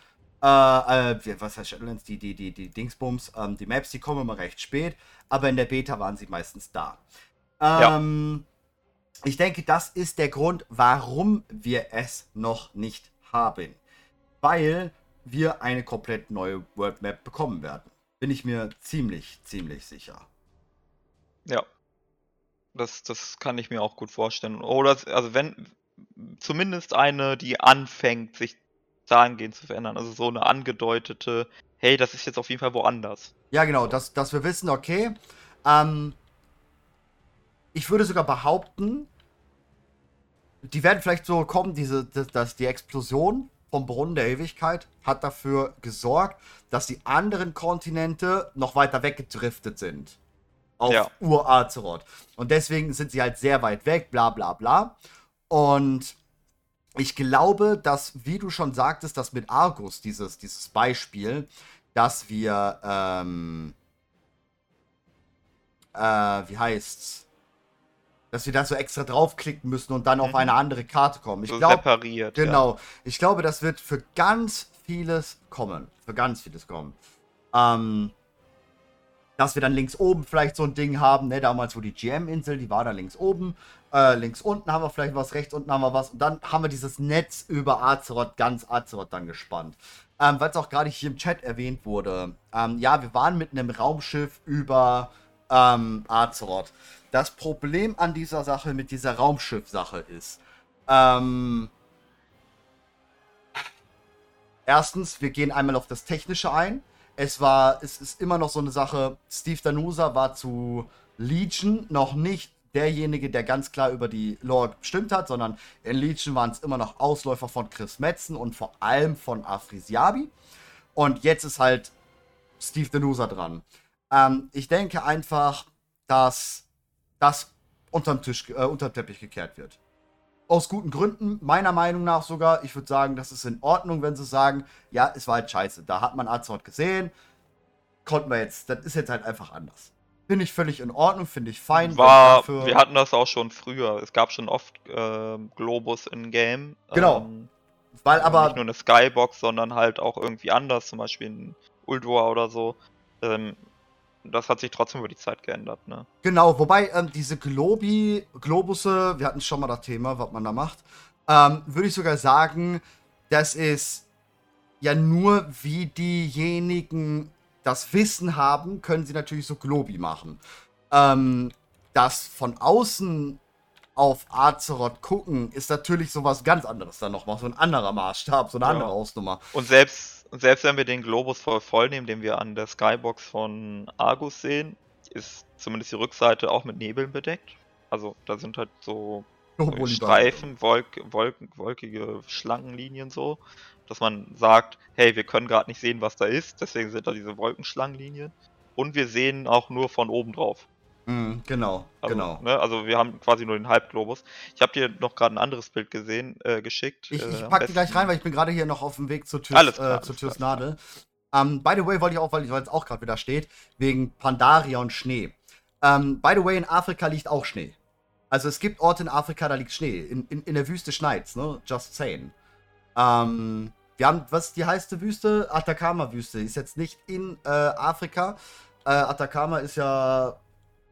Äh, äh, was heißt Shadowlands? Die, die, die, die Dingsbums, ähm, die Maps, die kommen immer recht spät, aber in der Beta waren sie meistens da. Ähm, ja. Ich denke, das ist der Grund, warum wir es noch nicht haben. Weil wir eine komplett neue World Map bekommen werden. Bin ich mir ziemlich, ziemlich sicher. Ja. Das, das kann ich mir auch gut vorstellen. Oder, also wenn, zumindest eine, die anfängt, sich dahingehend zu verändern. Also so eine angedeutete, hey, das ist jetzt auf jeden Fall woanders. Ja, genau, dass, dass wir wissen, okay, ähm, ich würde sogar behaupten, die werden vielleicht so kommen, diese, dass, dass die Explosion vom Brunnen der Ewigkeit hat dafür gesorgt, dass die anderen Kontinente noch weiter weggedriftet sind. Auf ja. Ur-Azeroth. Und deswegen sind sie halt sehr weit weg, bla bla bla. Und ich glaube, dass, wie du schon sagtest, dass mit Argus, dieses, dieses Beispiel, dass wir, ähm, äh, wie heißt's? Dass wir da so extra draufklicken müssen und dann mhm. auf eine andere Karte kommen. Ich so glaube, separiert. Genau. Ja. Ich glaube, das wird für ganz vieles kommen. Für ganz vieles kommen. Ähm, dass wir dann links oben vielleicht so ein Ding haben, ne, damals wo die GM-Insel, die war da links oben, äh, links unten haben wir vielleicht was, rechts unten haben wir was und dann haben wir dieses Netz über Azeroth, ganz Azeroth dann gespannt. Ähm, Weil es auch gerade hier im Chat erwähnt wurde. Ähm, ja, wir waren mit einem Raumschiff über ähm, Azeroth. Das Problem an dieser Sache mit dieser Raumschiff-Sache ist, ähm, erstens, wir gehen einmal auf das Technische ein es war, es ist immer noch so eine Sache, Steve Danusa war zu Legion noch nicht derjenige, der ganz klar über die Lore bestimmt hat, sondern in Legion waren es immer noch Ausläufer von Chris Metzen und vor allem von Afrisiabi. Und jetzt ist halt Steve Danusa dran. Ähm, ich denke einfach, dass das unterm Tisch, äh, unterm Teppich gekehrt wird aus guten Gründen, meiner Meinung nach sogar. Ich würde sagen, das ist in Ordnung, wenn sie sagen, ja, es war halt scheiße. Da hat man Azeroth gesehen, konnten wir jetzt, das ist jetzt halt einfach anders. Finde ich völlig in Ordnung, finde ich fein. War, wir hatten das auch schon früher. Es gab schon oft äh, Globus in Game. Genau. Ähm, Weil aber. Nicht nur eine Skybox, sondern halt auch irgendwie anders, zum Beispiel in Uldua oder so. Ähm, das hat sich trotzdem über die Zeit geändert, ne? Genau, wobei ähm, diese Globi, Globusse, wir hatten schon mal das Thema, was man da macht, ähm, würde ich sogar sagen, das ist ja nur, wie diejenigen das Wissen haben, können sie natürlich so Globi machen. Ähm, das von außen auf Azeroth gucken, ist natürlich sowas ganz anderes dann nochmal, so ein anderer Maßstab, so eine ja. andere Ausnummer. Und selbst selbst wenn wir den Globus voll voll nehmen, den wir an der Skybox von Argus sehen, ist zumindest die Rückseite auch mit Nebeln bedeckt. Also da sind halt so oh, Streifen, Wolk, Wolk, wolkige Schlangenlinien so, dass man sagt, hey, wir können gerade nicht sehen, was da ist, deswegen sind da diese Wolkenschlangenlinien. Und wir sehen auch nur von oben drauf. Mm, genau, also, genau. Ne, also wir haben quasi nur den Halbglobus. Ich habe dir noch gerade ein anderes Bild gesehen, äh, geschickt. Ich, ich äh, pack die gleich rein, weil ich bin gerade hier noch auf dem Weg zur Tür, alles klar, äh, zur Türsnadel. Um, ähm, by the way, wollte ich auch, weil es auch gerade wieder steht, wegen Pandaria und Schnee. Um, ähm, by the way, in Afrika liegt auch Schnee. Also es gibt Orte in Afrika, da liegt Schnee. In, in, in der Wüste schneit's, ne? Just saying. Ähm, wir haben, was die heiße Wüste? Atacama-Wüste. Ist jetzt nicht in äh, Afrika. Äh, Atacama ist ja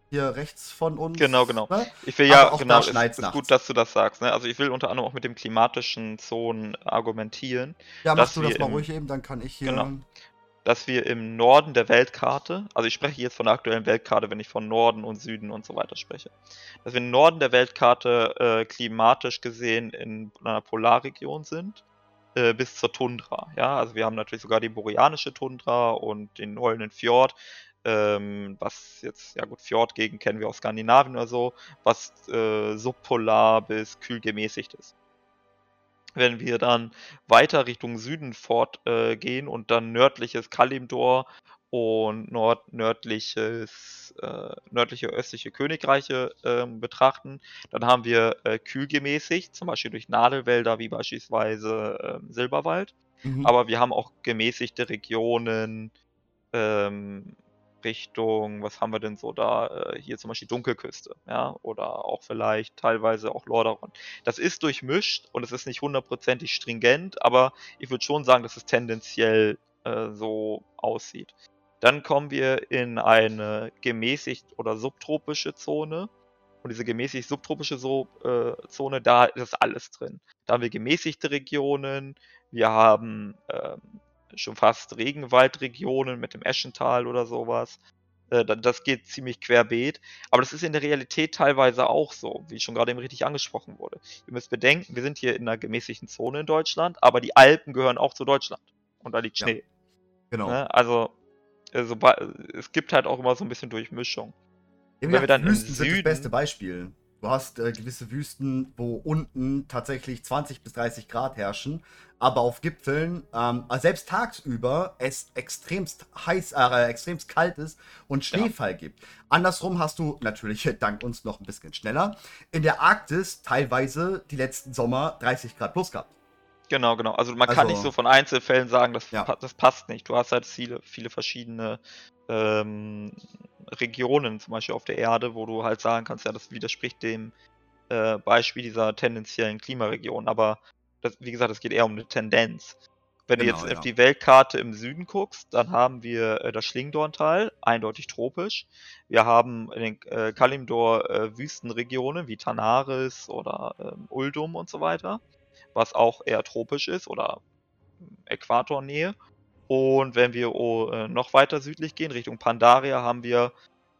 hier rechts von uns. Genau, genau. Ne? Ich will ja, genau, es ist, ist gut, dass du das sagst. Ne? Also ich will unter anderem auch mit dem klimatischen Zonen argumentieren. Ja, machst du das mal im, ruhig eben, dann kann ich hier. Genau, dass wir im Norden der Weltkarte, also ich spreche jetzt von der aktuellen Weltkarte, wenn ich von Norden und Süden und so weiter spreche, dass wir im Norden der Weltkarte äh, klimatisch gesehen in einer Polarregion sind äh, bis zur Tundra. Ja, also wir haben natürlich sogar die boreanische Tundra und den Rollenden Fjord, ähm, was jetzt, ja gut, Fjordgegend kennen wir aus Skandinavien oder so, was äh, subpolar bis kühl gemäßigt ist. Wenn wir dann weiter Richtung Süden fortgehen äh, und dann nördliches Kalimdor und nord nördliches, äh, nördliche östliche Königreiche äh, betrachten, dann haben wir äh, kühl gemäßigt, zum Beispiel durch Nadelwälder wie beispielsweise ähm, Silberwald. Mhm. Aber wir haben auch gemäßigte Regionen ähm, Richtung, was haben wir denn so da? Äh, hier zum Beispiel Dunkelküste, ja, oder auch vielleicht teilweise auch Lordaeron. Das ist durchmischt und es ist nicht hundertprozentig stringent, aber ich würde schon sagen, dass es tendenziell äh, so aussieht. Dann kommen wir in eine gemäßigt oder subtropische Zone. Und diese gemäßigt subtropische so äh, Zone, da ist alles drin. Da haben wir gemäßigte Regionen, wir haben ähm, schon fast Regenwaldregionen mit dem Eschental oder sowas. Äh, das geht ziemlich querbeet. Aber das ist in der Realität teilweise auch so, wie schon gerade eben richtig angesprochen wurde. Ihr müsst bedenken, wir sind hier in einer gemäßigten Zone in Deutschland, aber die Alpen gehören auch zu Deutschland. Und da liegt Schnee. Ja, genau. Ne? Also, also, es gibt halt auch immer so ein bisschen Durchmischung. Ja, wenn wir dann Wüsten im Süden, sind das beste Beispiel. Du hast äh, gewisse Wüsten, wo unten tatsächlich 20 bis 30 Grad herrschen, aber auf Gipfeln, ähm, also selbst tagsüber, es extremst heiß, äh, extremst kalt ist und Schneefall ja. gibt. Andersrum hast du natürlich [laughs] dank uns noch ein bisschen schneller in der Arktis teilweise die letzten Sommer 30 Grad plus gehabt. Genau, genau. Also man also, kann nicht so von Einzelfällen sagen, das, ja. das passt nicht. Du hast halt viele, viele verschiedene ähm, Regionen zum Beispiel auf der Erde, wo du halt sagen kannst, ja, das widerspricht dem äh, Beispiel dieser tendenziellen Klimaregion. Aber das, wie gesagt, es geht eher um eine Tendenz. Wenn genau, du jetzt ja. auf die Weltkarte im Süden guckst, dann haben wir äh, das Schlingdorntal, eindeutig tropisch. Wir haben in den äh, Kalimdor äh, Wüstenregionen wie Tanaris oder ähm, Uldum und so weiter, was auch eher tropisch ist oder Äquatornähe. Und wenn wir oh, äh, noch weiter südlich gehen, Richtung Pandaria, haben wir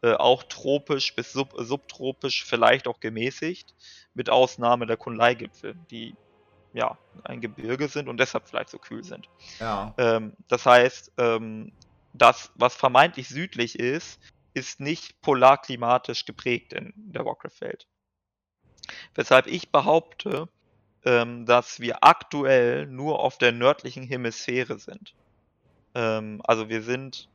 äh, auch tropisch bis sub subtropisch, vielleicht auch gemäßigt, mit Ausnahme der Kunlai-Gipfel, die ja ein Gebirge sind und deshalb vielleicht so kühl sind. Ja. Ähm, das heißt, ähm, das, was vermeintlich südlich ist, ist nicht polarklimatisch geprägt in der Warcraft-Welt. Weshalb ich behaupte, ähm, dass wir aktuell nur auf der nördlichen Hemisphäre sind. Ähm, also wir sind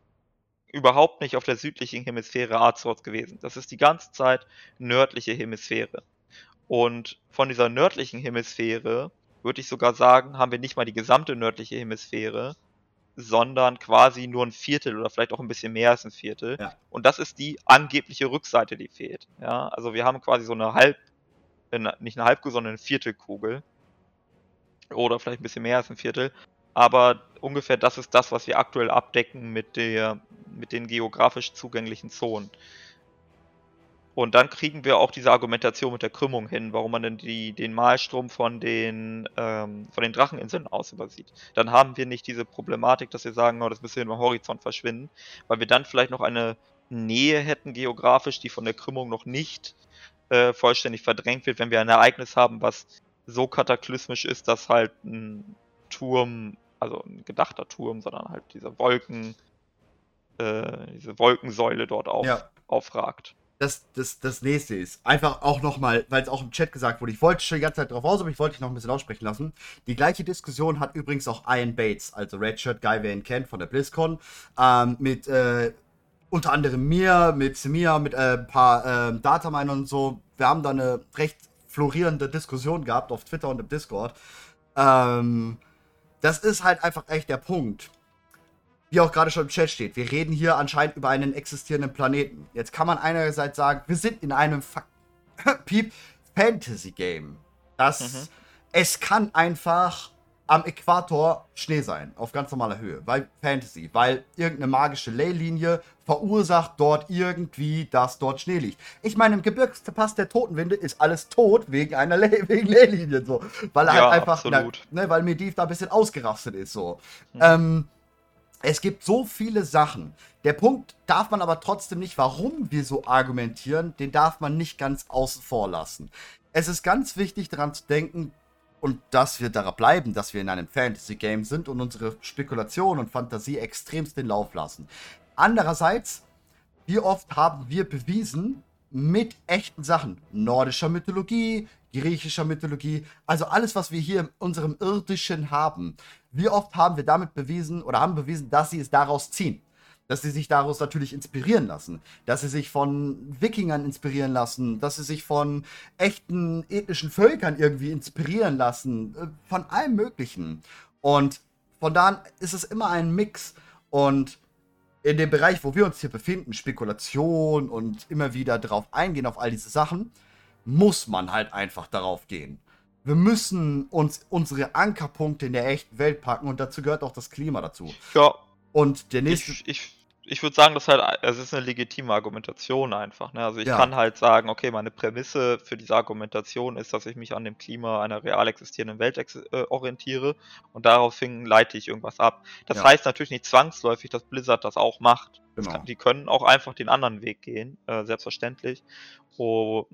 überhaupt nicht auf der südlichen Hemisphäre Azeroth gewesen. Das ist die ganze Zeit nördliche Hemisphäre. Und von dieser nördlichen Hemisphäre würde ich sogar sagen, haben wir nicht mal die gesamte nördliche Hemisphäre, sondern quasi nur ein Viertel oder vielleicht auch ein bisschen mehr als ein Viertel. Ja. Und das ist die angebliche Rückseite, die fehlt. Ja, also wir haben quasi so eine halb, äh, nicht eine Halbkugel, sondern eine Viertelkugel. Oder vielleicht ein bisschen mehr als ein Viertel aber ungefähr das ist das, was wir aktuell abdecken mit, der, mit den geografisch zugänglichen Zonen. Und dann kriegen wir auch diese Argumentation mit der Krümmung hin, warum man denn die, den Malstrom von den, ähm, von den Dracheninseln aus übersieht. Dann haben wir nicht diese Problematik, dass wir sagen, oh, das müsste im Horizont verschwinden, weil wir dann vielleicht noch eine Nähe hätten geografisch, die von der Krümmung noch nicht äh, vollständig verdrängt wird, wenn wir ein Ereignis haben, was so kataklysmisch ist, dass halt ein Turm also ein gedachter Turm, sondern halt diese Wolken, äh, diese Wolkensäule dort auf, ja. aufragt. Das, das, das nächste ist, einfach auch nochmal, weil es auch im Chat gesagt wurde, ich wollte schon die ganze Zeit drauf aus, aber ich wollte dich noch ein bisschen aussprechen lassen. Die gleiche Diskussion hat übrigens auch Ian Bates, also Redshirt Guy, wer ihn kennt von der BlizzCon, ähm, mit äh, unter anderem mir, mit Semia, mit äh, ein paar äh, Dataminern und so. Wir haben da eine recht florierende Diskussion gehabt auf Twitter und im Discord. Ähm, das ist halt einfach echt der Punkt. Wie auch gerade schon im Chat steht, wir reden hier anscheinend über einen existierenden Planeten. Jetzt kann man einerseits sagen, wir sind in einem Fa [laughs] Piep Fantasy Game. Das mhm. es kann einfach am Äquator Schnee sein, auf ganz normaler Höhe, weil Fantasy, weil irgendeine magische Leylinie verursacht dort irgendwie, dass dort Schnee liegt. Ich meine, im Gebirgspass der Totenwinde ist alles tot wegen einer Ley [laughs] wegen Leylinien so, weil ja, halt einfach, na, ne, weil Mediv da ein bisschen ausgerastet ist so. Mhm. Ähm, es gibt so viele Sachen. Der Punkt darf man aber trotzdem nicht, warum wir so argumentieren, den darf man nicht ganz außen vor lassen. Es ist ganz wichtig daran zu denken, und dass wir darauf bleiben, dass wir in einem Fantasy-Game sind und unsere Spekulation und Fantasie extremst den Lauf lassen. Andererseits, wie oft haben wir bewiesen, mit echten Sachen, nordischer Mythologie, griechischer Mythologie, also alles, was wir hier in unserem irdischen haben, wie oft haben wir damit bewiesen oder haben bewiesen, dass sie es daraus ziehen dass sie sich daraus natürlich inspirieren lassen, dass sie sich von Wikingern inspirieren lassen, dass sie sich von echten ethnischen Völkern irgendwie inspirieren lassen, äh, von allem Möglichen. Und von da an ist es immer ein Mix. Und in dem Bereich, wo wir uns hier befinden, Spekulation und immer wieder drauf eingehen, auf all diese Sachen, muss man halt einfach darauf gehen. Wir müssen uns unsere Ankerpunkte in der echten Welt packen und dazu gehört auch das Klima dazu. Ja. Und der nächste. Ich, ich, ich würde sagen, das halt, es ist eine legitime Argumentation einfach. Ne? Also ich Ja. kann halt sagen, okay, meine Prämisse für diese Argumentation ist, dass ich mich an dem Klima einer real existierenden Welt ex äh, orientiere und daraufhin leite ich irgendwas ab. Das Ja. heißt natürlich nicht zwangsläufig, dass Blizzard das auch macht. Genau. kann, die können auch einfach den anderen Weg gehen, äh, selbstverständlich. Oh,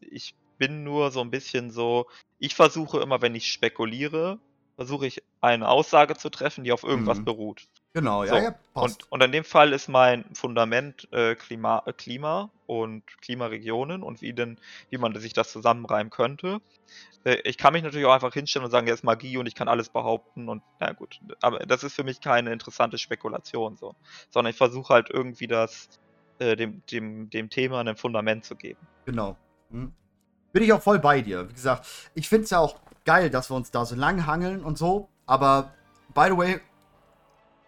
ich bin nur so ein bisschen so, ich versuche immer, wenn ich spekuliere, versuche ich eine Aussage zu treffen, die auf irgendwas Mhm. beruht. Genau, ja, So, ja, passt. Und, und in dem Fall ist mein Fundament äh, Klima, äh, Klima und Klimaregionen und wie denn, wie man sich das zusammenreimen könnte. Äh, ich kann mich natürlich auch einfach hinstellen und sagen, ja, ist Magie und ich kann alles behaupten und na gut, aber das ist für mich keine interessante Spekulation so, sondern ich versuche halt irgendwie das äh, dem, dem, dem Thema ein Fundament zu geben. Genau. Hm. Bin ich auch voll bei dir. Wie gesagt, ich finde es ja auch geil, dass wir uns da so lang hangeln und so. Aber, by the way,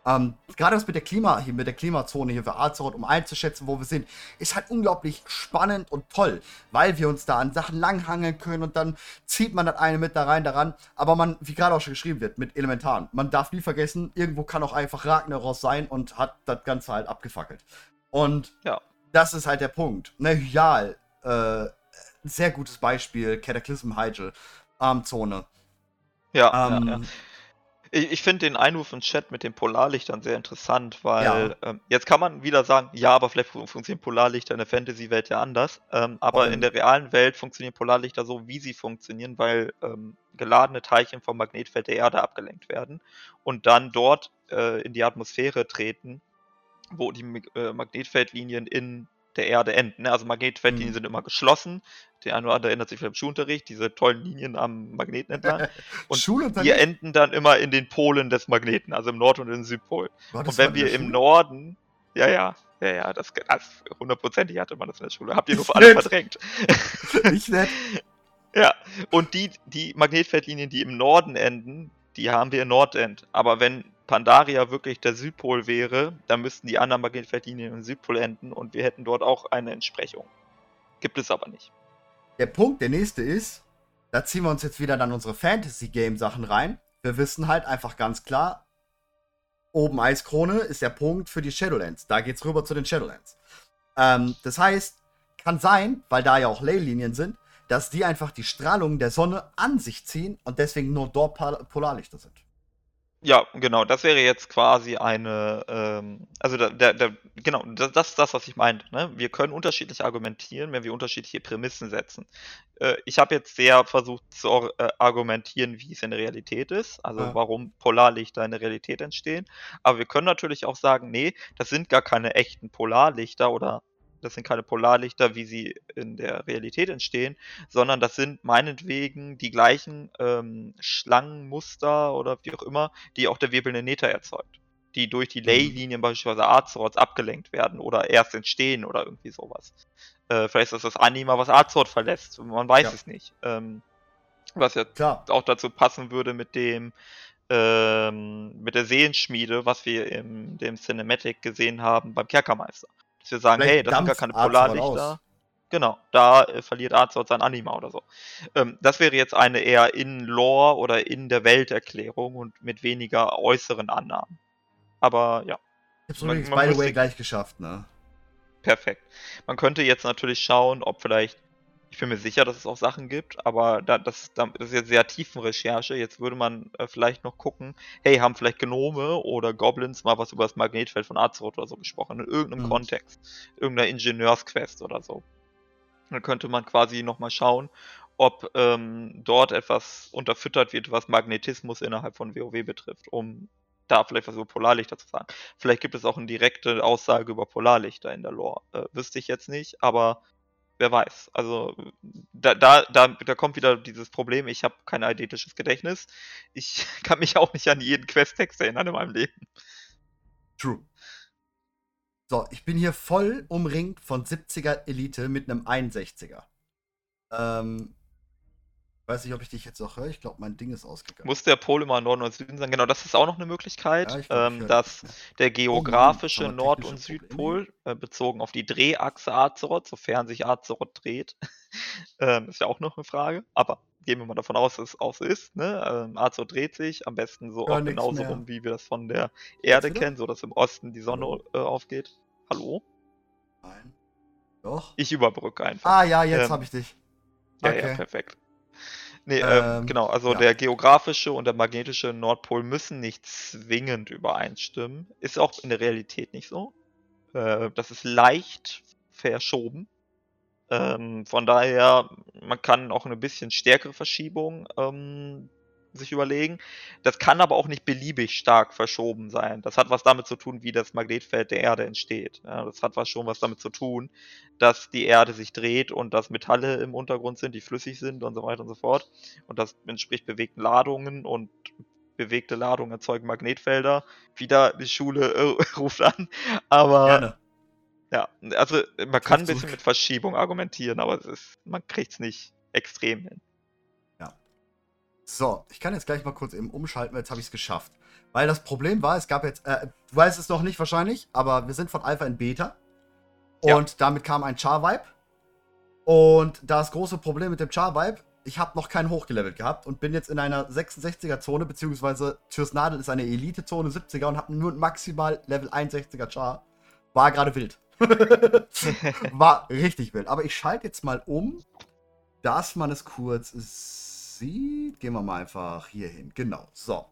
ähm, gerade das mit der Klima, hier mit der Klimazone hier für Azeroth, um einzuschätzen, wo wir sind, ist halt unglaublich spannend und toll, weil wir uns da an Sachen langhangeln können und dann zieht man das eine mit da rein daran. Aber man, wie gerade auch schon geschrieben wird, mit Elementaren, man darf nie vergessen, irgendwo kann auch einfach Ragnaros sein und hat das Ganze halt abgefackelt. Und Ja. das ist halt der Punkt. Ne, Hyal, äh, sehr gutes Beispiel, Cataclysm Hyjal, Armzone. Ja, Ähm, ja, ja. Ich, ich finde den Einwurf im Chat mit den Polarlichtern sehr interessant, weil ähm, jetzt kann man wieder sagen, ja, aber vielleicht fun funktionieren Polarlichter in der Fantasy-Welt ja anders. Ähm, aber Ähm. in der realen Welt funktionieren Polarlichter so, wie sie funktionieren, weil ähm, geladene Teilchen vom Magnetfeld der Erde abgelenkt werden und dann dort äh, in die Atmosphäre treten, wo die äh, Magnetfeldlinien in der Erde enden. ne? Also Magnetfeldlinien Mhm. sind immer geschlossen. Der eine oder andere erinnert sich vielleicht im Schulunterricht, diese tollen Linien am Magneten entlang. [laughs] Und? Die enden dann immer in den Polen des Magneten, also im Nord- und im Südpol. War Und wenn wir im Schule? Norden, ja, ja, ja, ja, das, hundertprozentig hatte man das in der Schule. Habt ihr nur alle verdrängt. Ich [laughs] nicht. [laughs] Ja, und die, die Magnetfeldlinien, die im Norden enden, die haben wir in Nordend. Aber wenn Pandaria wirklich der Südpol wäre, dann müssten die anderen Magnetfeldlinien im Südpol enden und wir hätten dort auch eine Entsprechung. Gibt es aber nicht. Der Punkt, der nächste ist, da ziehen wir uns jetzt wieder dann unsere Fantasy-Game-Sachen rein. Wir wissen halt einfach ganz klar, oben Eiskrone ist der Punkt für die Shadowlands. Da geht's rüber zu den Shadowlands. Ähm, das heißt, kann sein, weil da ja auch Leylinien sind, dass die einfach die Strahlung der Sonne an sich ziehen und deswegen nur dort Pol- Polarlichter sind. Ja, genau, das wäre jetzt quasi eine, ähm, also der, der, der genau, das, das ist das, was ich meinte. Ne? Wir können unterschiedlich argumentieren, wenn wir unterschiedliche Prämissen setzen. Äh, ich habe jetzt sehr versucht zu äh, argumentieren, wie es in der Realität ist, also Ja. warum Polarlichter in der Realität entstehen. Aber wir können natürlich auch sagen, nee, das sind gar keine echten Polarlichter oder das sind keine Polarlichter, wie sie in der Realität entstehen, sondern das sind meinetwegen die gleichen ähm, Schlangenmuster oder wie auch immer, die auch der wirbelnde Nether erzeugt. Die durch die Leylinien beispielsweise Azeroths abgelenkt werden oder erst entstehen oder irgendwie sowas. Äh, vielleicht ist das das Anima, was Azeroth verlässt. Man weiß Ja. es nicht. Ähm, was ja Klar. auch dazu passen würde mit dem ähm, mit der Seelenschmiede, was wir in dem Cinematic gesehen haben beim Kerkermeister. Dass wir sagen, Vielleicht hey, das sind gar keine Polarlichter. Genau, da äh, verliert Azeroth sein Anima oder so. Ähm, das wäre jetzt eine eher in Lore oder in der Welterklärung und mit weniger äußeren Annahmen. Aber ja, Ich hab's Man- übrigens, man by the way, gleich geschafft, ne? perfekt. Man könnte jetzt natürlich schauen, ob vielleicht, ich bin mir sicher, dass es auch Sachen gibt, aber da, das, da- das ist jetzt sehr tiefen Recherche. Jetzt würde man äh, vielleicht noch gucken, hey, haben vielleicht Gnome oder Goblins mal was über das Magnetfeld von Azeroth oder so gesprochen, in irgendeinem Mhm. Kontext, irgendeiner Ingenieursquest oder so. Dann könnte man quasi nochmal schauen, ob ähm, dort etwas unterfüttert wird, was Magnetismus innerhalb von WoW betrifft, um da vielleicht was über Polarlichter zu sagen. Vielleicht gibt es auch eine direkte Aussage über Polarlichter in der Lore. Äh, wüsste ich jetzt nicht, aber wer weiß. Also da, da, da, da kommt wieder dieses Problem, ich habe kein eidetisches Gedächtnis. Ich [laughs] kann mich auch nicht an jeden Questtext erinnern in meinem Leben. True. So, ich bin hier voll umringt von 70er Elite mit einem 61er. Ähm, weiß nicht, ob ich dich jetzt auch höre. Ich glaube, mein Ding ist ausgegangen. Muss der Pol immer Norden und Süden sein? Genau, das ist auch noch eine Möglichkeit, ja, glaub, ähm, dass der geografische oh, Nord- und Südpol, äh, bezogen auf die Drehachse Azeroth, sofern sich Azeroth dreht, [laughs] ähm, ist ja auch noch eine Frage, aber gehen wir mal davon aus, dass es auch so ist. Ne? Ähm, Azeroth dreht sich am besten so auch genauso rum, wie wir das von der Erde kennen, so dass im Osten die Sonne äh, aufgeht. Hallo? Nein. Doch. Ich überbrücke einfach. Ah ja, jetzt ähm, habe ich dich. Okay. Ja, ja, perfekt. Nee, ähm, ähm, genau, also ja. der geografische und der magnetische Nordpol müssen nicht zwingend übereinstimmen. Ist auch in der Realität nicht so. Äh, das ist leicht verschoben. Ähm, von daher, man kann auch eine bisschen stärkere Verschiebung ähm, sich überlegen. Das kann aber auch nicht beliebig stark verschoben sein. Das hat was damit zu tun, wie das Magnetfeld der Erde entsteht. Ja, das hat was schon was damit zu tun, dass die Erde sich dreht und dass Metalle im Untergrund sind, die flüssig sind und so weiter und so fort. Und das entspricht bewegten Ladungen und bewegte Ladungen erzeugen Magnetfelder. Wieder die Schule äh, [laughs] ruft an. Aber Gerne. ja, also man kann ein bisschen mit Verschiebung argumentieren, aber ist, man kriegt es nicht extrem hin. So, ich kann jetzt gleich mal kurz eben umschalten, weil jetzt habe ich es geschafft. Weil das Problem war, es gab jetzt, äh, du weißt es noch nicht wahrscheinlich, aber wir sind von Alpha in Beta. Und ja. damit kam ein Char-Vibe. Und das große Problem mit dem Char-Vibe, ich habe noch keinen hochgelevelt gehabt und bin jetzt in einer 66er-Zone, beziehungsweise Türs Nadel ist eine Elite-Zone 70er und habe nur maximal Level 61er Char. War gerade wild. [laughs] war richtig wild. Aber ich schalte jetzt mal um, dass man es kurz sieht. Gehen wir mal einfach hier hin. Genau. So.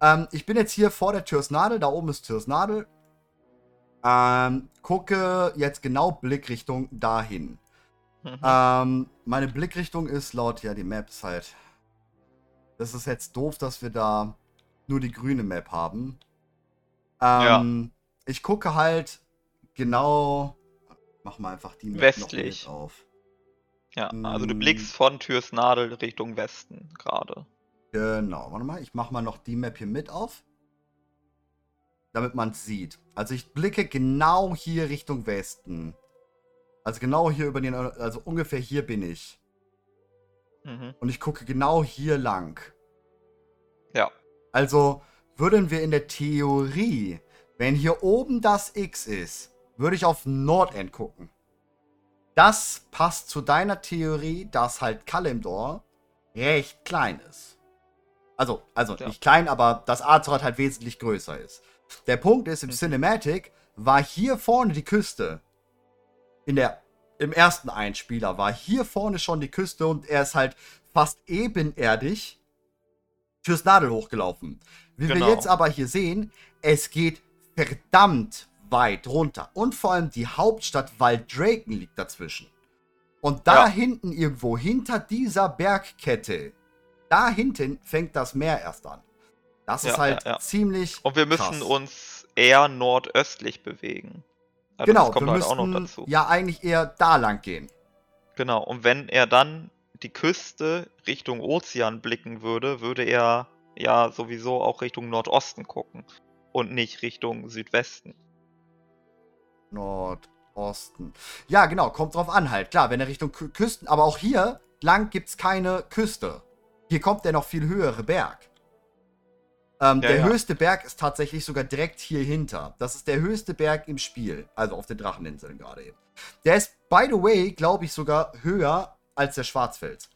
Ähm, ich bin jetzt hier vor der Türsnadel. Da oben ist Türsnadel. Ähm, gucke jetzt genau Blickrichtung dahin. Mhm. Ähm, meine Blickrichtung ist laut, ja, die Map ist halt. Das ist jetzt doof, dass wir da nur die grüne Map haben. Ähm, ja. Ich gucke halt genau. Mach mal einfach die Map Westlich. auf. Ja, also du blickst hm. von Türsnadel Richtung Westen gerade. Genau, warte mal, ich mache mal noch die Map hier mit auf. Damit man es sieht. Also ich blicke genau hier Richtung Westen. Also genau hier über den, also ungefähr hier bin ich. Mhm. Und ich gucke genau hier lang. Ja. Also würden wir in der Theorie, wenn hier oben das X ist, würde ich auf Nordend gucken. Das passt zu deiner Theorie, dass halt Kalimdor recht klein ist. Also, also ja. nicht klein, aber das Azeroth halt wesentlich größer ist. Der Punkt ist, im mhm. Cinematic war hier vorne die Küste. In der, im ersten Einspieler war hier vorne schon die Küste und er ist halt fast ebenerdig fürs Nadel hochgelaufen. Wie genau. wir jetzt aber hier sehen, es geht verdammt weit runter. Und vor allem die Hauptstadt Waldraken liegt dazwischen. Und da ja. hinten irgendwo, hinter dieser Bergkette, da hinten fängt das Meer erst an. Das ja, ist halt ja, ziemlich. Und wir müssen krass. uns eher nordöstlich bewegen. Also genau, wir halt müssen ja eigentlich eher da lang gehen. Genau, und wenn er dann die Küste Richtung Ozean blicken würde, würde er ja sowieso auch Richtung Nordosten gucken und nicht Richtung Südwesten. Nordosten. Ja, genau, kommt drauf an halt. Klar, wenn er Richtung Kü Küsten, aber auch hier lang gibt es keine Küste. Hier kommt der noch viel höhere Berg. Ähm, ja, der ja. höchste Berg ist tatsächlich sogar direkt hier hinter. Das ist der höchste Berg im Spiel. Also auf den Dracheninseln gerade eben. Der ist, by the way, glaube ich, sogar höher als der Schwarzfels.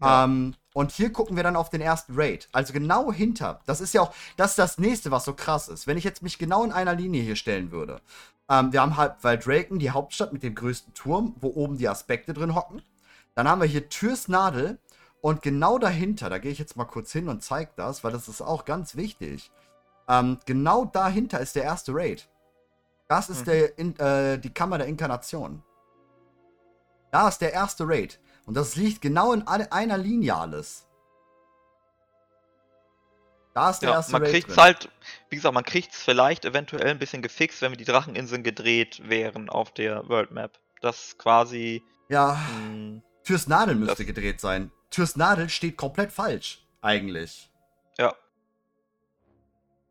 Ja. Ähm, und hier gucken wir dann auf den ersten Raid. Also genau hinter. Das ist ja auch, das ist das nächste, was so krass ist. Wenn ich jetzt mich genau in einer Linie hier stellen würde. Ähm, wir haben halt Valdraken, die Hauptstadt mit dem größten Turm, wo oben die Aspekte drin hocken. Dann haben wir hier Türs Nadel. Und genau dahinter, da gehe ich jetzt mal kurz hin und zeige das, weil das ist auch ganz wichtig. Ähm, genau dahinter ist der erste Raid. Das ist mhm. der, in, äh, die Kammer der Inkarnation. Da ist der erste Raid. Und das liegt genau in einer Linie alles. Da ist der ja, erste man kriegt es halt, wie gesagt, man kriegt es vielleicht eventuell ein bisschen gefixt, wenn wir die Dracheninseln gedreht wären auf der World Map. Das quasi. Ja. Mh, hm, Türs Nadel müsste gedreht sein. Türs Nadel steht komplett falsch, eigentlich. Ja.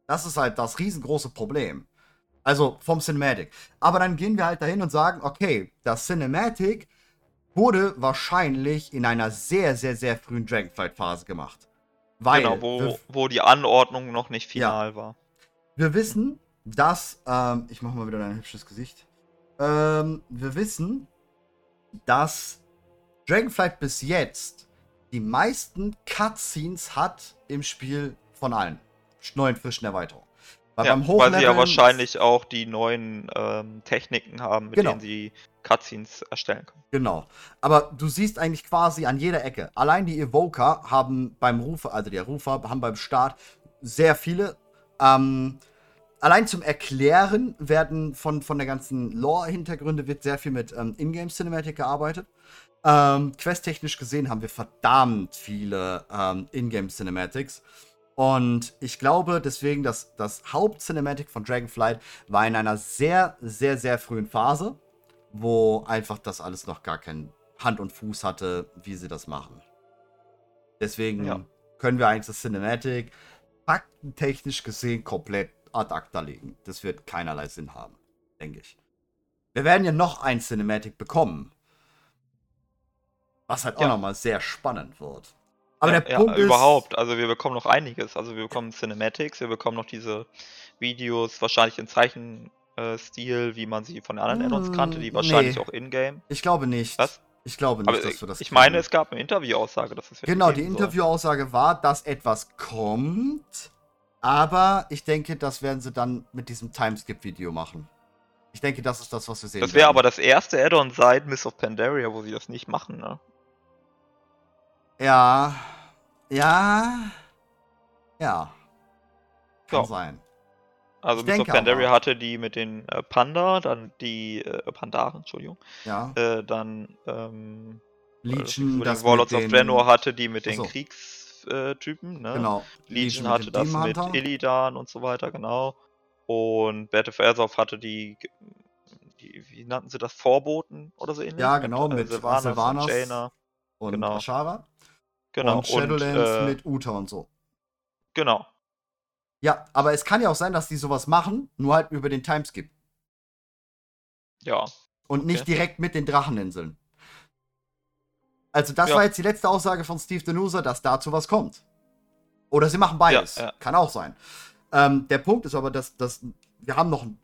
Das ist halt das riesengroße Problem. Also vom Cinematic. Aber dann gehen wir halt dahin und sagen, okay, das Cinematic wurde wahrscheinlich in einer sehr, sehr, sehr frühen Dragonflight-Phase gemacht. Weil genau, wo, wo die Anordnung noch nicht final ja. war. Wir wissen, dass, ähm, ich mache mal wieder dein hübsches Gesicht. Ähm, wir wissen, dass Dragonflight bis jetzt die meisten Cutscenes hat im Spiel von allen neuen frischen Erweiterungen. Weil, ja, weil sie ja wahrscheinlich auch die neuen ähm, Techniken haben, mit genau. denen sie Cutscenes erstellen können. Genau. Aber du siehst eigentlich quasi an jeder Ecke. Allein die Evoker haben beim Rufer, also der Rufer, haben beim Start sehr viele. Ähm, allein zum Erklären werden von, von der ganzen Lore-Hintergründe wird sehr viel mit ähm, Ingame-Cinematic gearbeitet. Ähm, questtechnisch gesehen haben wir verdammt viele ähm, Ingame-Cinematics. Und ich glaube deswegen, dass das Haupt-Cinematic von Dragonflight war in einer sehr, sehr, sehr frühen Phase, wo einfach das alles noch gar keinen Hand und Fuß hatte, wie sie das machen. Deswegen ja. können wir eigentlich das Cinematic faktentechnisch gesehen komplett ad acta legen. Das wird keinerlei Sinn haben, denke ich. Wir werden ja noch ein Cinematic bekommen. Was halt ja. auch nochmal sehr spannend wird. Aber ja, der Punkt ja, ist. Überhaupt, also wir bekommen noch einiges. Also wir bekommen Cinematics, wir bekommen noch diese Videos, wahrscheinlich in Zeichenstil, wie man sie von anderen hm, Add-ons kannte, die wahrscheinlich nee. auch in-game. Ich glaube nicht. Was? Ich glaube nicht, Aber dass wir das. Ich meine, es gab eine Interviewaussage, dass es Genau, die Interviewaussage war, dass etwas kommt, aber ich denke, das werden sie dann mit diesem Timeskip-Video machen. Ich denke, das ist das, was wir sehen. Das wäre aber das erste Add-on seit Miss of Pandaria, wo sie das nicht machen, ne? Ja. Ja. Ja. Kann ja. sein. Also Miss of Pandaria aber. hatte die mit den äh, Panda, dann die äh, Pandaren, Entschuldigung. Ja. Äh, dann ähm, Legion, das Warlords of Draenor hatte die mit den Kriegstypen, ne? Genau. Legion, Legion hatte das mit Illidan und so weiter, genau. Und Battle for Azeroth hatte die, die, wie nannten sie das, Vorboten oder so ähnlich? Ja, genau, mit, mit Sylvanas, Sylvanas und Jaina. Und genau. Ashara. Genau. Und Shadowlands äh, mit Uta und so. Genau. Ja, aber es kann ja auch sein, dass die sowas machen, nur halt über den Timeskip. Ja. Und okay. nicht direkt mit den Dracheninseln. Also, das ja. war jetzt die letzte Aussage von Steve Denusa, dass dazu was kommt. Oder sie machen beides. Ja, ja. Kann auch sein. Ähm, der Punkt ist aber, dass, dass wir haben noch ein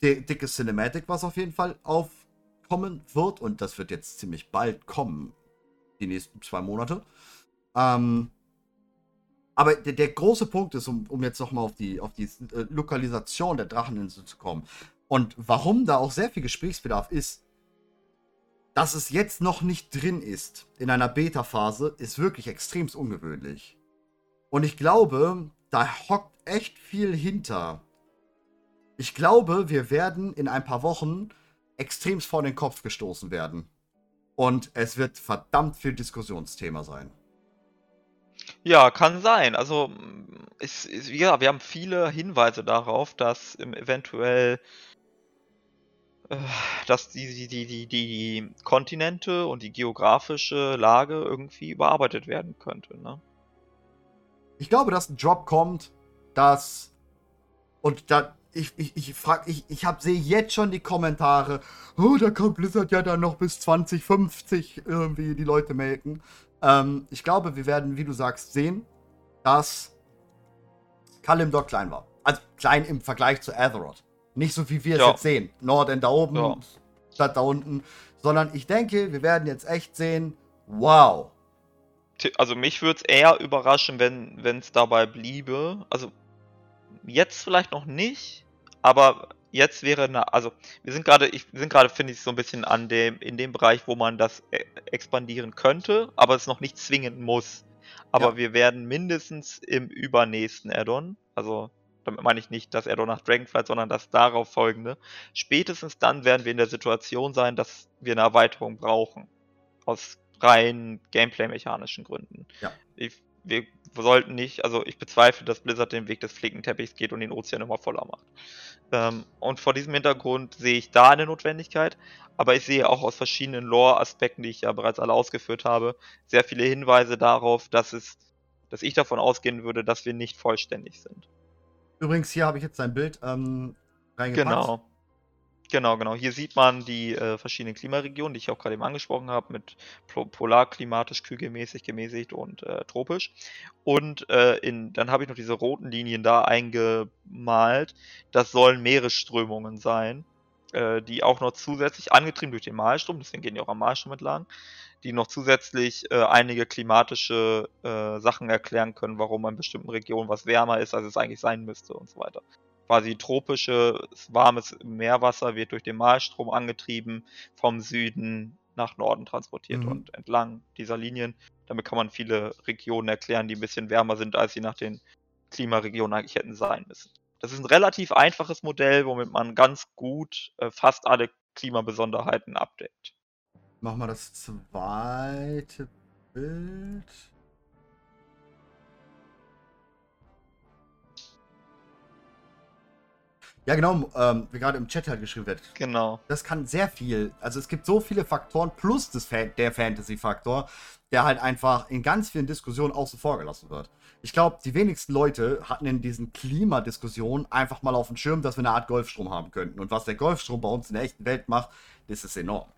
dickes Cinematic, was auf jeden Fall aufkommen wird. Und das wird jetzt ziemlich bald kommen. Die nächsten zwei Monate. Ähm, aber der, der, große Punkt ist, um, um jetzt nochmal auf die, auf die äh, Lokalisation der Dracheninsel zu kommen und warum da auch sehr viel Gesprächsbedarf ist, dass es jetzt noch nicht drin ist in einer Beta-Phase, ist wirklich extrem ungewöhnlich. Und ich glaube, da hockt echt viel hinter. Ich glaube, wir werden in ein paar Wochen extremst vor den Kopf gestoßen werden. Und es wird verdammt viel Diskussionsthema sein. Ja, kann sein. Also, es, es, ja, wir haben viele Hinweise darauf, dass eventuell äh, dass die, die, die, die, Kontinente und die geografische Lage irgendwie überarbeitet werden könnte. Ne? Ich glaube, dass ein Drop kommt, dass und da ich, ich, ich frag, ich, ich hab, sehe jetzt schon die Kommentare, oh, da kommt Blizzard ja dann noch bis 2050 irgendwie die Leute melken. Ähm, ich glaube, wir werden, wie du sagst, sehen, dass Kalimdor klein war. Also klein im Vergleich zu Azeroth. Nicht so, wie wir es ja. jetzt sehen. Norden da oben, ja. Stadt da unten. Sondern ich denke, wir werden jetzt echt sehen, wow. Also mich würde es eher überraschen, wenn es dabei bliebe. Also jetzt vielleicht noch nicht, aber jetzt wäre eine, also wir sind gerade, ich wir sind gerade, finde ich, so ein bisschen an dem, in dem Bereich, wo man das e, expandieren könnte, aber es noch nicht zwingen muss. Aber ja. wir werden mindestens im übernächsten Addon, also damit meine ich nicht das Addon nach Dragonflight, sondern das darauf folgende, spätestens dann werden wir in der Situation sein, dass wir eine Erweiterung brauchen. Aus rein Gameplay-mechanischen Gründen. Ja. Ich, wir sollten nicht, also ich bezweifle, dass Blizzard den Weg des Flickenteppichs geht und den Ozean immer voller macht. Ähm, und vor diesem Hintergrund sehe ich da eine Notwendigkeit, aber ich sehe auch aus verschiedenen Lore-Aspekten, die ich ja bereits alle ausgeführt habe, sehr viele Hinweise darauf, dass es, dass ich davon ausgehen würde, dass wir nicht vollständig sind. Übrigens, hier habe ich jetzt ein Bild ähm, reingepackt. Genau. Genau, genau. Hier sieht man die äh, verschiedenen Klimaregionen, die ich auch gerade eben angesprochen habe, mit polarklimatisch, kügelmäßig, gemäßigt und äh, tropisch. Und äh, in, dann habe ich noch diese roten Linien da eingemalt. Das sollen Meeresströmungen sein, äh, die auch noch zusätzlich angetrieben durch den Malstrom, deswegen gehen die auch am Malstrom entlang, die noch zusätzlich äh, einige klimatische äh, Sachen erklären können, warum in bestimmten Regionen was wärmer ist, als es eigentlich sein müsste und so weiter quasi tropisches, warmes Meerwasser wird durch den Malstrom angetrieben, vom Süden nach Norden transportiert mhm. und entlang dieser Linien. Damit kann man viele Regionen erklären, die ein bisschen wärmer sind, als sie nach den Klimaregionen eigentlich hätten sein müssen. Das ist ein relativ einfaches Modell, womit man ganz gut äh, fast alle Klimabesonderheiten abdeckt. Machen wir das zweite Bild. Ja, genau, ähm, wie gerade im Chat halt geschrieben wird. Genau. Das kann sehr viel. Also es gibt so viele Faktoren plus das Fan der Fantasy-Faktor, der halt einfach in ganz vielen Diskussionen außen vor gelassen wird. Ich glaube, die wenigsten Leute hatten in diesen Klimadiskussionen einfach mal auf dem Schirm, dass wir eine Art Golfstrom haben könnten. Und was der Golfstrom bei uns in der echten Welt macht, das ist enorm.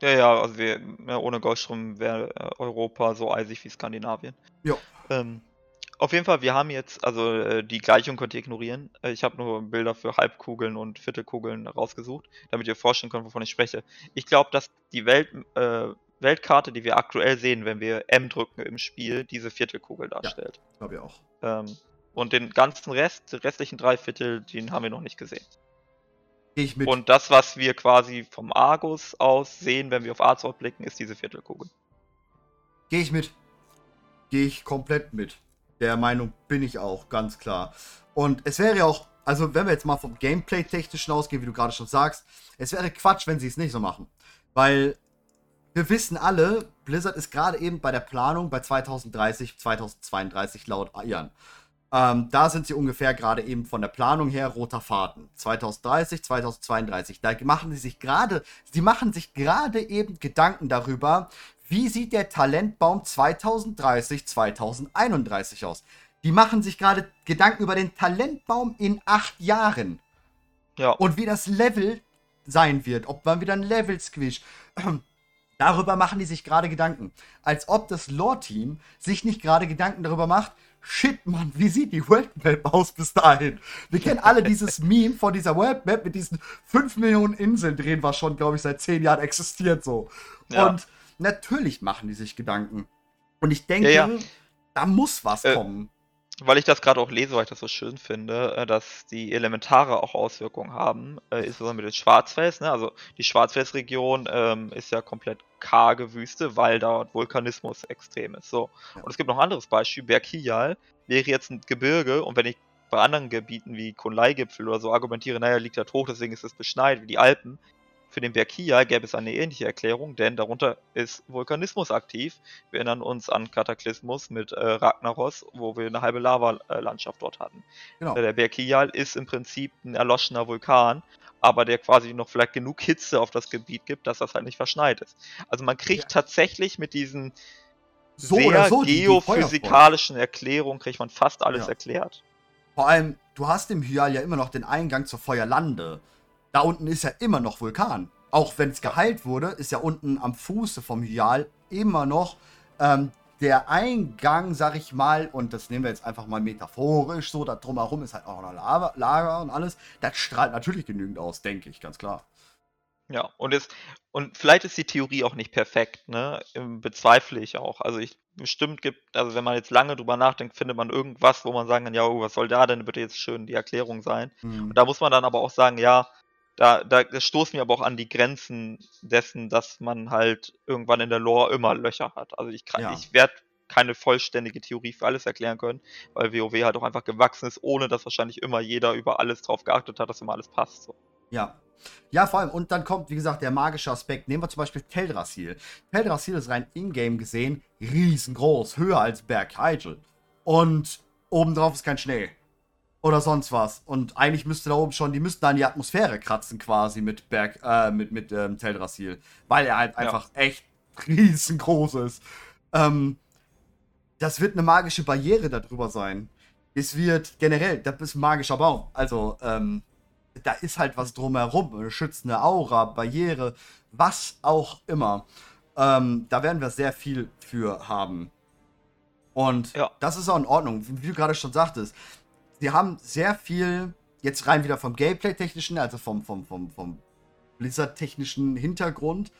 Ja, ja, also wir, ohne Golfstrom wäre äh, Europa so eisig wie Skandinavien. Ja. Ähm, auf jeden Fall, wir haben jetzt, also äh, die Gleichung könnt ihr ignorieren. Äh, ich habe nur Bilder für Halbkugeln und Viertelkugeln rausgesucht, damit ihr vorstellen könnt, wovon ich spreche. Ich glaube, dass die Welt, äh, Weltkarte, die wir aktuell sehen, wenn wir M drücken im Spiel, diese Viertelkugel darstellt. Ja, glaube ich auch. Ähm, und den ganzen Rest, die restlichen drei Viertel, den haben wir noch nicht gesehen. Ich mit. Und das, was wir quasi vom Argus aus sehen, wenn wir auf Azeroth blicken, ist diese Viertelkugel. Gehe ich mit. Gehe ich komplett mit. Der Meinung bin ich auch, ganz klar. Und es wäre ja auch, also wenn wir jetzt mal vom Gameplay-technischen ausgehen, wie du gerade schon sagst, es wäre Quatsch, wenn sie es nicht so machen. Weil wir wissen alle, Blizzard ist gerade eben bei der Planung bei 2030, 2032 laut Ian. Ähm, da sind sie ungefähr gerade eben von der Planung her roter Faden. 2030, 2032. Da machen sie sich gerade, sie machen sich gerade eben Gedanken darüber, wie sieht der Talentbaum 2030, 2031 aus? Die machen sich gerade Gedanken über den Talentbaum in acht Jahren. Ja. Und wie das Level sein wird, ob man wieder ein Level squish. [clears throat] Darüber machen die sich gerade Gedanken. Als ob das Lore-Team sich nicht gerade Gedanken darüber macht, shit, Mann, wie sieht die World Map aus bis dahin? Wir kennen alle dieses [laughs] Meme von dieser World Map mit diesen 5 Millionen Inseln drehen, was schon, glaube ich, seit 10 Jahren existiert so. Ja. Und natürlich machen die sich Gedanken. Und ich denke, ja, ja. da muss was äh, kommen. Weil ich das gerade auch lese, weil ich das so schön finde, äh, dass die Elementare auch Auswirkungen haben, äh, insbesondere mit den Schwarzfels. Ne? Also die Schwarzfelsregion ähm, ist ja komplett karge Wüste, weil dort Vulkanismus extrem ist. So. Ja. Und es gibt noch ein anderes Beispiel, Berkiyal wäre jetzt ein Gebirge und wenn ich bei anderen Gebieten wie Kunlai-Gipfel oder so argumentiere, naja, liegt da hoch, deswegen ist es beschneit, wie die Alpen, für den Berkia gäbe es eine ähnliche Erklärung, denn darunter ist Vulkanismus aktiv. Wir erinnern uns an Kataklysmus mit äh, Ragnaros, wo wir eine halbe Lavalandschaft dort hatten. Genau. Der Berkia ist im Prinzip ein erloschener Vulkan, aber der quasi noch vielleicht genug Hitze auf das Gebiet gibt, dass das halt nicht verschneit ist. Also man kriegt ja. tatsächlich mit diesen so sehr so, geophysikalischen Erklärungen kriegt man fast alles ja. erklärt. Vor allem, du hast im Hyal ja immer noch den Eingang zur Feuerlande. Da unten ist ja immer noch Vulkan. Auch wenn es geheilt wurde, ist ja unten am Fuße vom Hyal immer noch ähm, der Eingang, sag ich mal, und das nehmen wir jetzt einfach mal metaphorisch so, da drumherum ist halt auch noch Lava, Lager und alles. Das strahlt natürlich genügend aus, denke ich, ganz klar. Ja, und, es, und vielleicht ist die Theorie auch nicht perfekt, ne? Bezweifle ich auch. Also ich bestimmt gibt, also wenn man jetzt lange drüber nachdenkt, findet man irgendwas, wo man sagen kann, ja, oh, was soll da denn bitte jetzt schön die Erklärung sein? Mhm. Und da muss man dann aber auch sagen, ja, da, da stoßen wir aber auch an die Grenzen dessen, dass man halt irgendwann in der Lore immer Löcher hat. Also ich, ja. ich werde keine vollständige Theorie für alles erklären können, weil WoW halt auch einfach gewachsen ist, ohne dass wahrscheinlich immer jeder über alles drauf geachtet hat, dass immer alles passt. So. Ja. Ja, vor allem, und dann kommt, wie gesagt, der magische Aspekt. Nehmen wir zum Beispiel Teldrassil. Teldrassil ist rein in-game gesehen riesengroß, höher als Berg Hyjal. Und obendrauf ist kein Schnee oder sonst was. Und eigentlich müsste da oben schon, die müssten da in die Atmosphäre kratzen quasi mit Berg, äh, mit, mit ähm, Teldrassil. Weil er halt ja. einfach echt [laughs] riesengroß ist. Ähm, das wird eine magische Barriere darüber sein. Es wird generell, das ist ein magischer Baum. Also, ähm, da ist halt was drumherum, eine schützende Aura, Barriere, was auch immer. Ähm, da werden wir sehr viel für haben. Und ja. das ist auch in Ordnung, wie du gerade schon sagtest. Sie haben sehr viel, jetzt rein wieder vom Gameplay-technischen, also vom, vom, vom, vom Blizzard-technischen Hintergrund.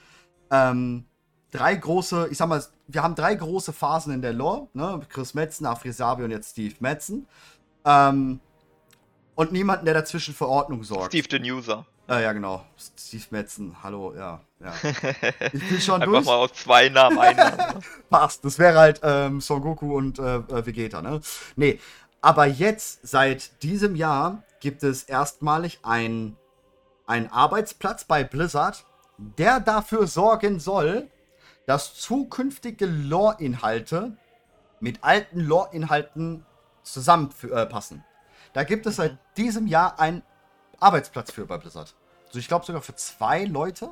Ähm, drei große, ich sag mal, wir haben drei große Phasen in der Lore, ne? Chris Metzen, Afrisabi und jetzt Steve Metzen. Ähm, und niemanden, der dazwischen für Ordnung sorgt. Steve den User. Äh, ja, genau. Steve Metzen, hallo, ja. ja. [laughs] Ich bin schon Einfach durch. mal aus zwei Namen einladen. [laughs] Passt, das wäre halt ähm, Son Goku und äh, äh, Vegeta, ne? Nee, aber jetzt, seit diesem Jahr, gibt es erstmalig einen Arbeitsplatz bei Blizzard, der dafür sorgen soll, dass zukünftige Lore-Inhalte mit alten Lore-Inhalten zusammenpassen. Da gibt es seit diesem Jahr einen Arbeitsplatz für bei Blizzard. Also ich glaube sogar für zwei Leute.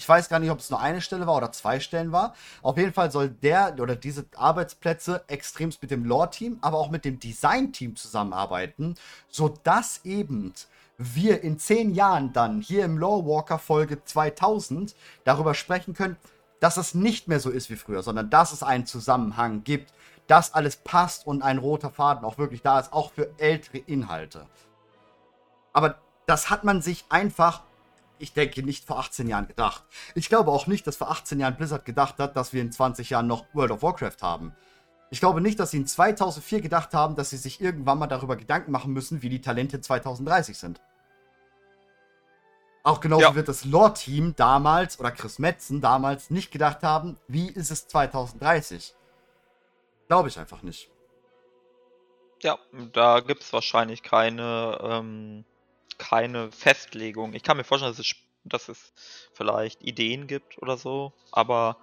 Ich weiß gar nicht, ob es nur eine Stelle war oder zwei Stellen war. Auf jeden Fall soll der oder diese Arbeitsplätze extremst mit dem Lore-Team, aber auch mit dem Design-Team zusammenarbeiten, sodass eben wir in zehn Jahren dann hier im Lore Walker Folge 2000 darüber sprechen können, dass es nicht mehr so ist wie früher, sondern dass es einen Zusammenhang gibt, dass alles passt und ein roter Faden auch wirklich da ist, auch für ältere Inhalte. Aber das hat man sich einfach, ich denke, nicht vor 18 Jahren gedacht. Ich glaube auch nicht, dass vor 18 Jahren Blizzard gedacht hat, dass wir in 20 Jahren noch World of Warcraft haben. Ich glaube nicht, dass sie in 2004 gedacht haben, dass sie sich irgendwann mal darüber Gedanken machen müssen, wie die Talente 2030 sind. Auch genauso ja. wird das Lore-Team damals oder Chris Metzen damals nicht gedacht haben, wie ist es 2030. Glaube ich einfach nicht. Ja, da gibt es wahrscheinlich keine ähm, keine Festlegung. Ich kann mir vorstellen, dass es, dass es vielleicht Ideen gibt oder so, aber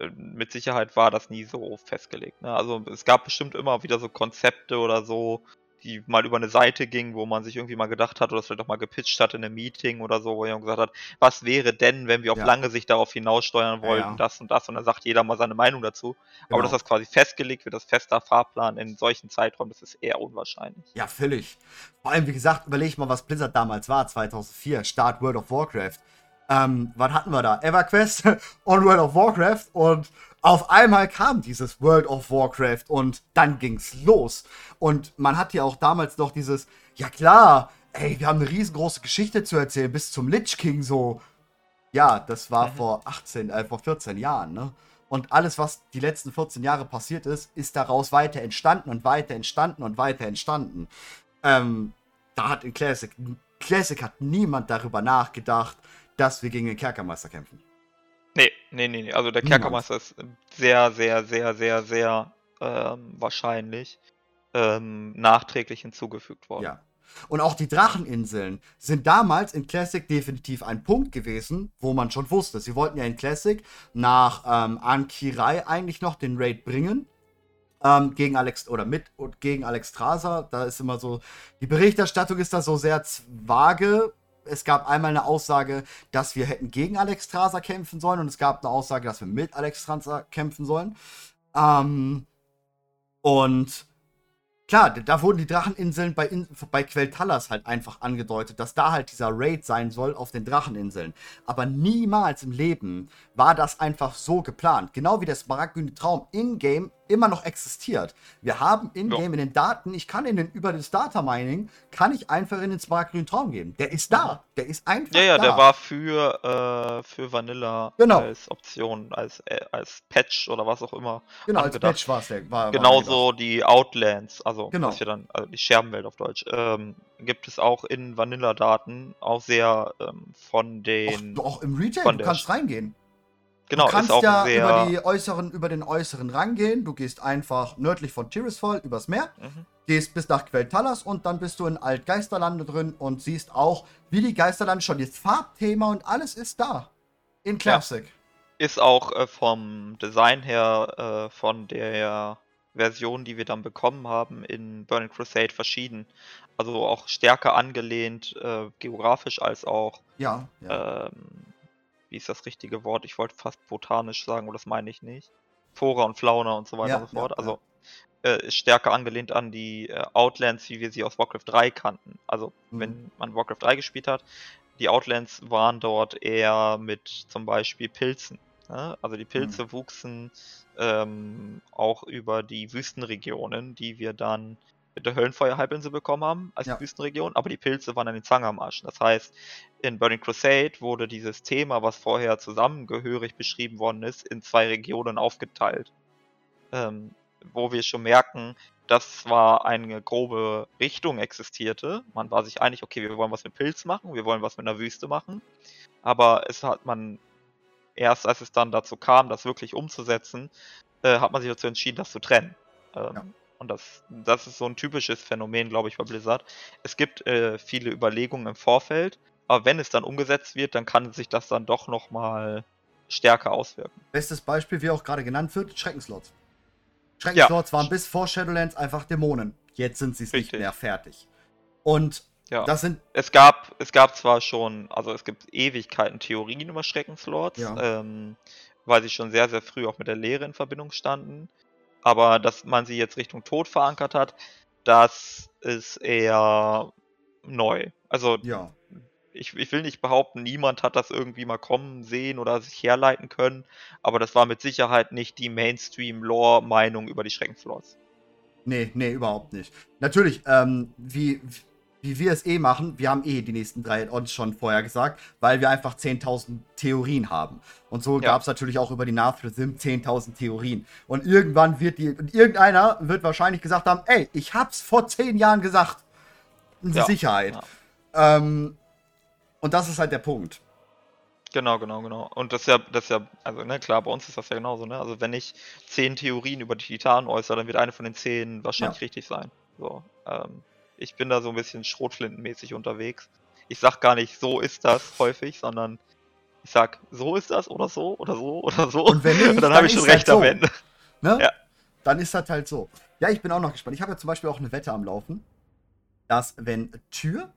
äh, mit Sicherheit war das nie so festgelegt. Ne? Also es gab bestimmt immer wieder so Konzepte oder so, die mal über eine Seite ging, wo man sich irgendwie mal gedacht hat oder es vielleicht auch mal gepitcht hat in einem Meeting oder so, wo jemand gesagt hat, was wäre denn, wenn wir auf ja. lange Sicht darauf hinaussteuern wollten, ja, ja. das und das und dann sagt jeder mal seine Meinung dazu. Genau. Aber dass das quasi festgelegt wird, das fester Fahrplan in solchen Zeiträumen, das ist eher unwahrscheinlich. Ja, völlig. Vor allem, wie gesagt, überleg mal, was Blizzard damals war, 2004, Start World of Warcraft. Ähm, was hatten wir da? EverQuest [laughs] und World of Warcraft und auf einmal kam dieses World of Warcraft und dann ging's los. Und man hat ja auch damals noch dieses, ja klar, ey, wir haben eine riesengroße Geschichte zu erzählen, bis zum Lich King so. Ja, das war mhm. vor 18, äh, vor 14 Jahren, ne? Und alles, was die letzten 14 Jahre passiert ist, ist daraus weiter entstanden und weiter entstanden und weiter entstanden. Ähm, da hat in Classic, Classic hat niemand darüber nachgedacht, dass wir gegen den Kerkermeister kämpfen. Nee, nee, nee. Also der Kerkermeister ist sehr, sehr, sehr, sehr, sehr ähm, wahrscheinlich ähm, nachträglich hinzugefügt worden. Ja. Und auch die Dracheninseln sind damals in Classic definitiv ein Punkt gewesen, wo man schon wusste. Sie wollten ja in Classic nach ähm, Ankirai eigentlich noch den Raid bringen. Ähm, gegen Alex oder mit und gegen Alex Traser. Da ist immer so, die Berichterstattung ist da so sehr vage, es gab einmal eine Aussage, dass wir hätten gegen Alex Traser kämpfen sollen und es gab eine Aussage, dass wir mit Alex Traser kämpfen sollen. Ähm, und klar, da wurden die Dracheninseln bei, In bei Quel'Thalas halt einfach angedeutet, dass da halt dieser Raid sein soll auf den Dracheninseln. Aber niemals im Leben war das einfach so geplant. Genau wie der smaragdgrüne Traum in-game immer noch existiert. Wir haben in-game ja. in den Daten, ich kann in den, über das Data Mining, kann ich einfach in den smaragdgrünen Traum geben. Der ist da. Der ist einfach da. Ja, ja, da. der war für, äh, für Vanilla genau. als Option, als, äh, als Patch oder was auch immer. Genau, angedacht. als Patch war es Genauso die Outlands, also genau. was wir dann, also die Scherbenwelt auf Deutsch, ähm, gibt es auch in Vanilla-Daten auch sehr ähm, von den. Auch, auch im Retail, du kannst reingehen. Genau, du kannst ja über, die äußeren, über den äußeren Rang gehen. Du gehst einfach nördlich von Tirisfall übers Meer, mhm. gehst bis nach Quel'Thalas und dann bist du in Altgeisterlande drin und siehst auch, wie die Geisterlande schon das Farbthema und alles ist da. In Classic. Ja. Ist auch äh, vom Design her äh, von der Version, die wir dann bekommen haben in Burning Crusade verschieden. Also auch stärker angelehnt, äh, geografisch als auch ja, ja. Ähm, wie ist das richtige Wort? Ich wollte fast botanisch sagen, aber das meine ich nicht. Flora und Fauna und so weiter ja, und so fort. Ja, also äh, ist stärker angelehnt an die äh, Outlands, wie wir sie aus Warcraft 3 kannten. Also, mhm. wenn man Warcraft 3 gespielt hat, die Outlands waren dort eher mit zum Beispiel Pilzen. Ne? Also die Pilze mhm. wuchsen ähm, auch über die Wüstenregionen, die wir dann mit der Höllenfeuer-Halbinsel bekommen haben als ja. Wüstenregion, aber die Pilze waren an den Zange am Arsch. Das heißt, in Burning Crusade wurde dieses Thema, was vorher zusammengehörig beschrieben worden ist, in zwei Regionen aufgeteilt. Ähm, wo wir schon merken, dass zwar eine grobe Richtung existierte, man war sich einig, okay, wir wollen was mit Pilz machen, wir wollen was mit einer Wüste machen, aber es hat man erst, als es dann dazu kam, das wirklich umzusetzen, äh, hat man sich dazu entschieden, das zu trennen. Ähm, ja. Und das, das ist so ein typisches Phänomen, glaube ich, bei Blizzard. Es gibt äh, viele Überlegungen im Vorfeld, aber wenn es dann umgesetzt wird, dann kann sich das dann doch nochmal stärker auswirken. Bestes Beispiel, wie auch gerade genannt wird, Schreckenslots. Schreckenslots ja. waren bis vor Shadowlands einfach Dämonen. Jetzt sind sie es nicht mehr fertig. Und ja. das sind. Es gab, es gab zwar schon, also es gibt Ewigkeiten Theorien über Schreckenslords, ja. ähm, weil sie schon sehr, sehr früh auch mit der Lehre in Verbindung standen. Aber dass man sie jetzt Richtung Tod verankert hat, das ist eher neu. Also ja ich, ich will nicht behaupten, niemand hat das irgendwie mal kommen sehen oder sich herleiten können, aber das war mit Sicherheit nicht die Mainstream-Lore-Meinung über die Schreckenfloors. Nee, nee, überhaupt nicht. Natürlich, ähm, wie, wie wir es eh machen, wir haben eh die nächsten drei Odds schon vorher gesagt, weil wir einfach 10.000 Theorien haben. Und so ja. gab es natürlich auch über die Nacht 10.000 Theorien. Und irgendwann wird die, und irgendeiner wird wahrscheinlich gesagt haben, ey, ich hab's vor zehn Jahren gesagt. Ja. Sicherheit. Ja. Ähm, und das ist halt der Punkt. Genau, genau, genau. Und das ist ja, das ist ja, also ne, klar, bei uns ist das ja genauso, ne? Also wenn ich zehn Theorien über die Titanen äußere, dann wird eine von den zehn wahrscheinlich ja. richtig sein. So, ähm, ich bin da so ein bisschen schrotflintenmäßig unterwegs. Ich sag gar nicht, so ist das häufig, sondern ich sag, so ist das oder so oder so oder so. Und wenn [laughs] nicht, Und dann, dann habe ich schon recht halt am Ende. Ne? Ja. Dann ist das halt so. Ja, ich bin auch noch gespannt. Ich habe ja zum Beispiel auch eine Wette am Laufen, dass wenn Tür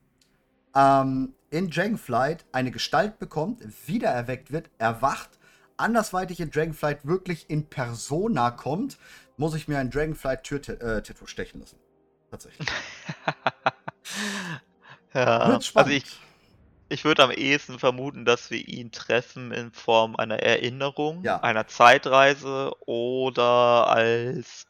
ähm, in Dragonflight eine Gestalt bekommt, wiedererweckt wird, erwacht, andersweitig in Dragonflight wirklich in Persona kommt, muss ich mir ein Dragonflight-Tür-Tattoo äh, stechen lassen. Tatsächlich. [laughs] ja, also ich, ich würde am ehesten vermuten, dass wir ihn treffen in Form einer Erinnerung, ja. einer Zeitreise oder als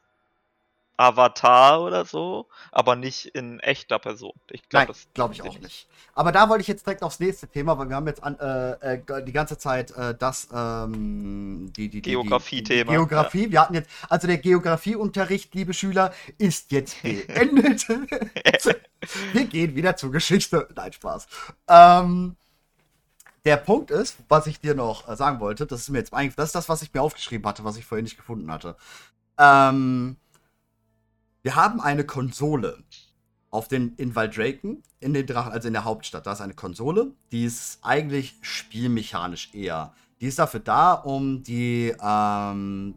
Avatar oder so, aber nicht in echter Person. Ich glaube, das glaube ich auch nicht. nicht. Aber da wollte ich jetzt direkt aufs nächste Thema, weil wir haben jetzt an, äh, äh die ganze Zeit äh, das ähm, die, die, Geografie-Thema. Geografie. Ja. Wir hatten jetzt, also der Geografieunterricht, liebe Schüler, ist jetzt [laughs] beendet. [laughs] wir gehen wieder zur Geschichte. Nein, Spaß. Ähm, der Punkt ist, was ich dir noch äh, sagen wollte, das ist mir jetzt eigentlich, das ist das, was ich mir aufgeschrieben hatte, was ich vorhin nicht gefunden hatte. Ähm, wir haben eine Konsole auf den in Valdraken, in den Drachen, also in der Hauptstadt. Da ist eine Konsole, die ist eigentlich spielmechanisch eher. Die ist dafür da, um die ähm,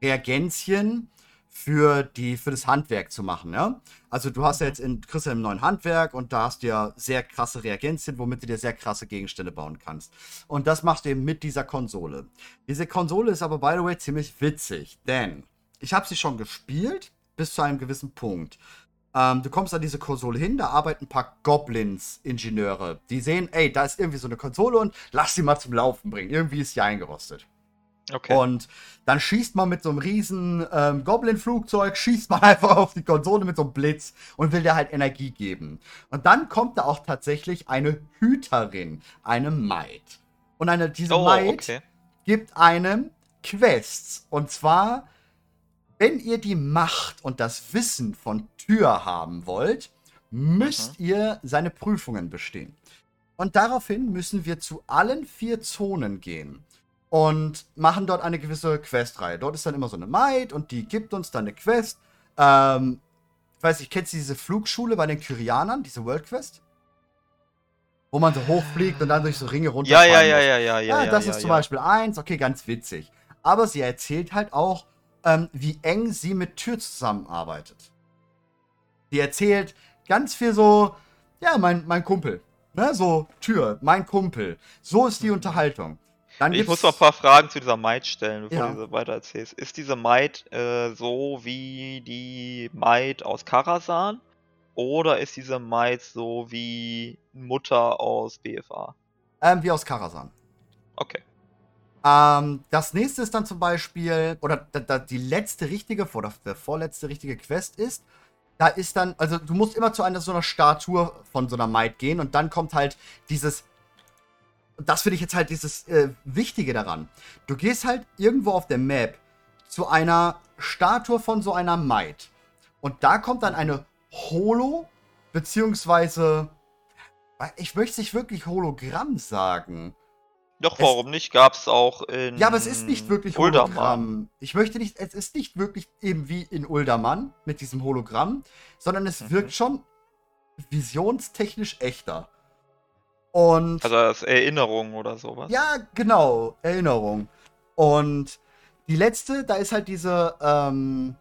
Reagenzien für, die, für das Handwerk zu machen, ja. Also du hast ja jetzt in kriegst ja im neuen Handwerk und da hast du ja sehr krasse Reagenzien, womit du dir sehr krasse Gegenstände bauen kannst. Und das machst du eben mit dieser Konsole. Diese Konsole ist aber, by the way, ziemlich witzig, denn ich habe sie schon gespielt bis zu einem gewissen Punkt. Ähm, du kommst an diese Konsole hin, da arbeiten ein paar Goblins-Ingenieure. Die sehen, ey, da ist irgendwie so eine Konsole und lass sie mal zum Laufen bringen. Irgendwie ist sie eingerostet. Okay. Und dann schießt man mit so einem riesen ähm, Goblin-Flugzeug, schießt man [laughs] einfach auf die Konsole mit so einem Blitz und will der halt Energie geben. Und dann kommt da auch tatsächlich eine Hüterin, eine Maid. Und eine, diese oh, Maid okay. gibt einem Quests. Und zwar wenn ihr die Macht und das Wissen von Tür haben wollt, müsst mhm. ihr seine Prüfungen bestehen. Und daraufhin müssen wir zu allen vier Zonen gehen und machen dort eine gewisse Questreihe. Dort ist dann immer so eine Maid und die gibt uns dann eine Quest. Ähm, ich weiß nicht, kennst du diese Flugschule bei den Kyrianern, diese World Quest? Wo man so hochfliegt und dann durch so Ringe runter. Ja, ja, ja, ja, ja, ja. Ja, das ja, ist ja, zum. Beispiel eins. Okay, ganz witzig. Aber sie erzählt halt auch, ähm, wie eng sie mit Tür zusammenarbeitet. Sie erzählt ganz viel so, ja, mein, mein Kumpel. Ne, so, Tür, mein Kumpel. So ist die Unterhaltung. Dann ich muss noch ein paar Fragen zu dieser Maid stellen, bevor ja. du weiter erzählst. Ist diese Maid äh, so wie die Maid aus Karasan? Oder ist diese Maid so wie Mutter aus BFA? Ähm, wie aus Karasan. Okay. Ähm, das nächste ist dann zum Beispiel, oder die letzte richtige, oder der vorletzte richtige Quest ist, da ist dann, also du musst immer zu einer so einer Statue von so einer Maid gehen und dann kommt halt dieses, das finde ich jetzt halt dieses äh, Wichtige daran. Du gehst halt irgendwo auf der Map zu einer Statue von so einer Maid und da kommt dann eine Holo, beziehungsweise, ich möchte es nicht wirklich Hologramm sagen. Doch, warum es, nicht? Gab es auch in. Ja, aber es ist nicht wirklich Uldaman. Hologramm. Ich möchte nicht, es ist nicht wirklich eben wie in Uldaman mit diesem Hologramm, sondern es mhm. wirkt schon visionstechnisch echter. Und. Also als Erinnerung oder sowas. Ja, genau, Erinnerung. Und die letzte, da ist halt diese, ähm,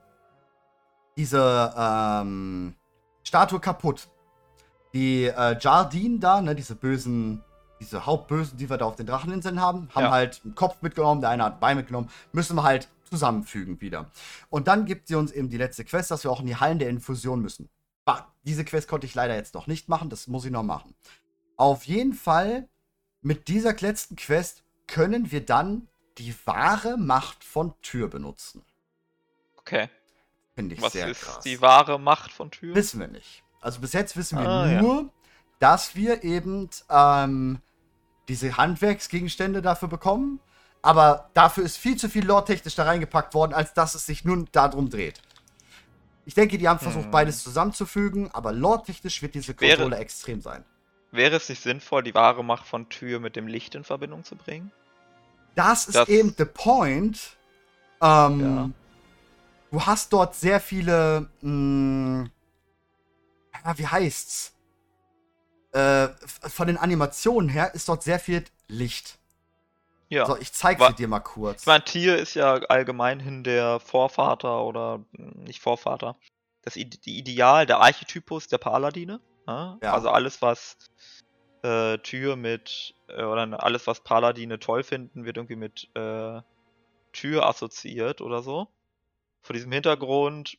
diese, ähm, Statue kaputt. Die äh, Jardine da, ne, diese bösen diese Hauptbösen, die wir da auf den Dracheninseln haben, haben ja. halt einen Kopf mitgenommen, der eine hat ein Bein mitgenommen, müssen wir halt zusammenfügen wieder. Und dann gibt sie uns eben die letzte Quest, dass wir auch in die Hallen der Infusion müssen. Bah, diese Quest konnte ich leider jetzt noch nicht machen, das muss ich noch machen. Auf jeden Fall, mit dieser letzten Quest können wir dann die wahre Macht von Tür benutzen. Okay. Finde ich Was sehr ist krass. die wahre Macht von Tür? Wissen wir nicht. Also bis jetzt wissen wir ah, nur, ja dass wir eben ähm, diese Handwerksgegenstände dafür bekommen. Aber dafür ist viel zu viel lore-technisch da reingepackt worden, als dass es sich nun darum dreht. Ich denke, die haben versucht, hm. beides zusammenzufügen, aber lore-technisch wird diese Konsole wäre, extrem sein. Wäre es nicht sinnvoll, die wahre Macht von Tür mit dem Licht in Verbindung zu bringen? Das ist das eben the point. Ähm, ja. Du hast dort sehr viele. Mh, hm, ja, wie heißt's? Äh, von den Animationen her ist dort sehr viel Licht. Ja. So, ich zeige sie dir mal kurz. Ich meine, Tier ist ja allgemeinhin der Vorvater oder hm, nicht Vorvater. Das I die Ideal, der Archetypus der Paladine. Ja? Ja. Also alles, was äh, Tür mit, äh, oder alles, was Paladine toll finden, wird irgendwie mit äh, Tür assoziiert oder so. Vor diesem Hintergrund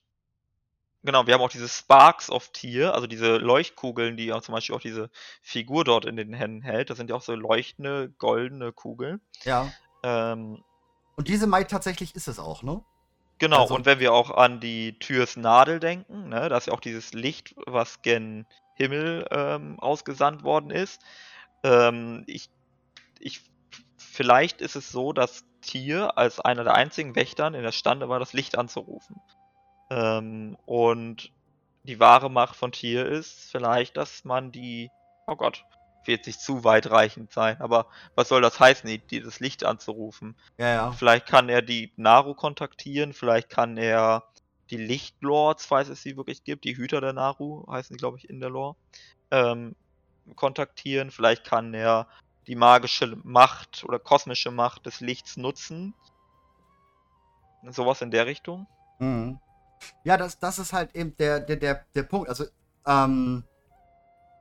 Genau, wir haben auch diese Sparks of Tier, also diese Leuchtkugeln, die auch zum Beispiel auch diese Figur dort in den Händen hält. Das sind ja auch so leuchtende, goldene Kugeln. Ja. Ähm, und diese Mai tatsächlich ist es auch, ne? Genau, also, und wenn wir auch an die Türs Nadel denken, ne, da ist ja auch dieses Licht, was gen Himmel ähm, ausgesandt worden ist. Ähm, ich, ich, vielleicht ist es so, dass Tier als einer der einzigen Wächtern in der Stande war, das Licht anzurufen. Ähm, und die wahre Macht von Tier ist vielleicht, dass man die, oh Gott, wird nicht zu weitreichend sein, aber was soll das heißen, die, die das Licht anzurufen? Ja, ja. Vielleicht kann er die Naru kontaktieren, vielleicht kann er die Lichtlords, falls es sie wirklich gibt, die Hüter der Naru, heißen die, glaube ich, in der Lore, ähm, kontaktieren. Vielleicht kann er die magische Macht oder kosmische Macht des Lichts nutzen. Sowas in der Richtung. Mhm. Ja, das, das ist halt eben der, der, der, der Punkt. Also, ähm,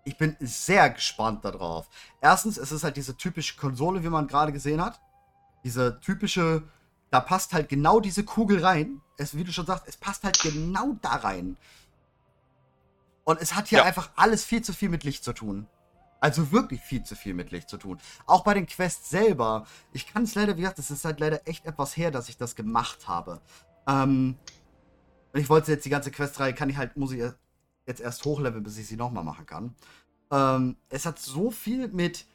ich bin sehr gespannt darauf. Erstens, es ist halt diese typische Konsole, wie man gerade gesehen hat. Diese typische, da passt halt genau diese Kugel rein. Es, wie du schon sagst, es passt halt genau da rein. Und es hat hier ja. einfach alles viel zu viel mit Licht zu tun. Also wirklich viel zu viel mit Licht zu tun. Auch bei den Quests selber. Ich kann es leider, wie gesagt, es ist halt leider echt etwas her, dass ich das gemacht habe. Ähm, und ich wollte jetzt die ganze Questreihe, kann ich halt, muss ich jetzt erst hochleveln, bis ich sie nochmal machen kann. Ähm, es hat so viel mit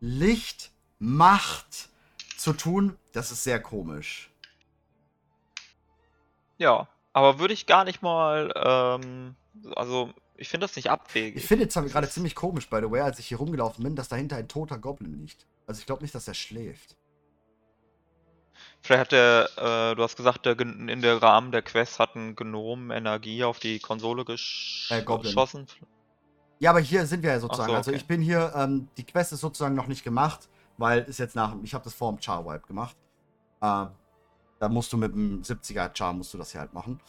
Licht, Macht zu tun, das ist sehr komisch. Ja, aber würde ich gar nicht mal, ähm, also ich finde das nicht abwegig. Ich finde jetzt gerade ziemlich komisch, by the way, als ich hier rumgelaufen bin, dass dahinter ein toter Goblin liegt. Also ich glaube nicht, dass er schläft. Vielleicht hat der, äh, du hast gesagt, der, in der Rahmen der Quest hat ein Gnom Energie auf die Konsole gesch äh, geschossen. Ja, aber hier sind wir ja sozusagen. So, also okay. Also ich bin hier, ähm, die Quest ist sozusagen noch nicht gemacht, weil ist jetzt nach, ich habe das vor dem Char Wipe gemacht. Äh, da musst du mit dem 70er Char musst du das hier halt machen.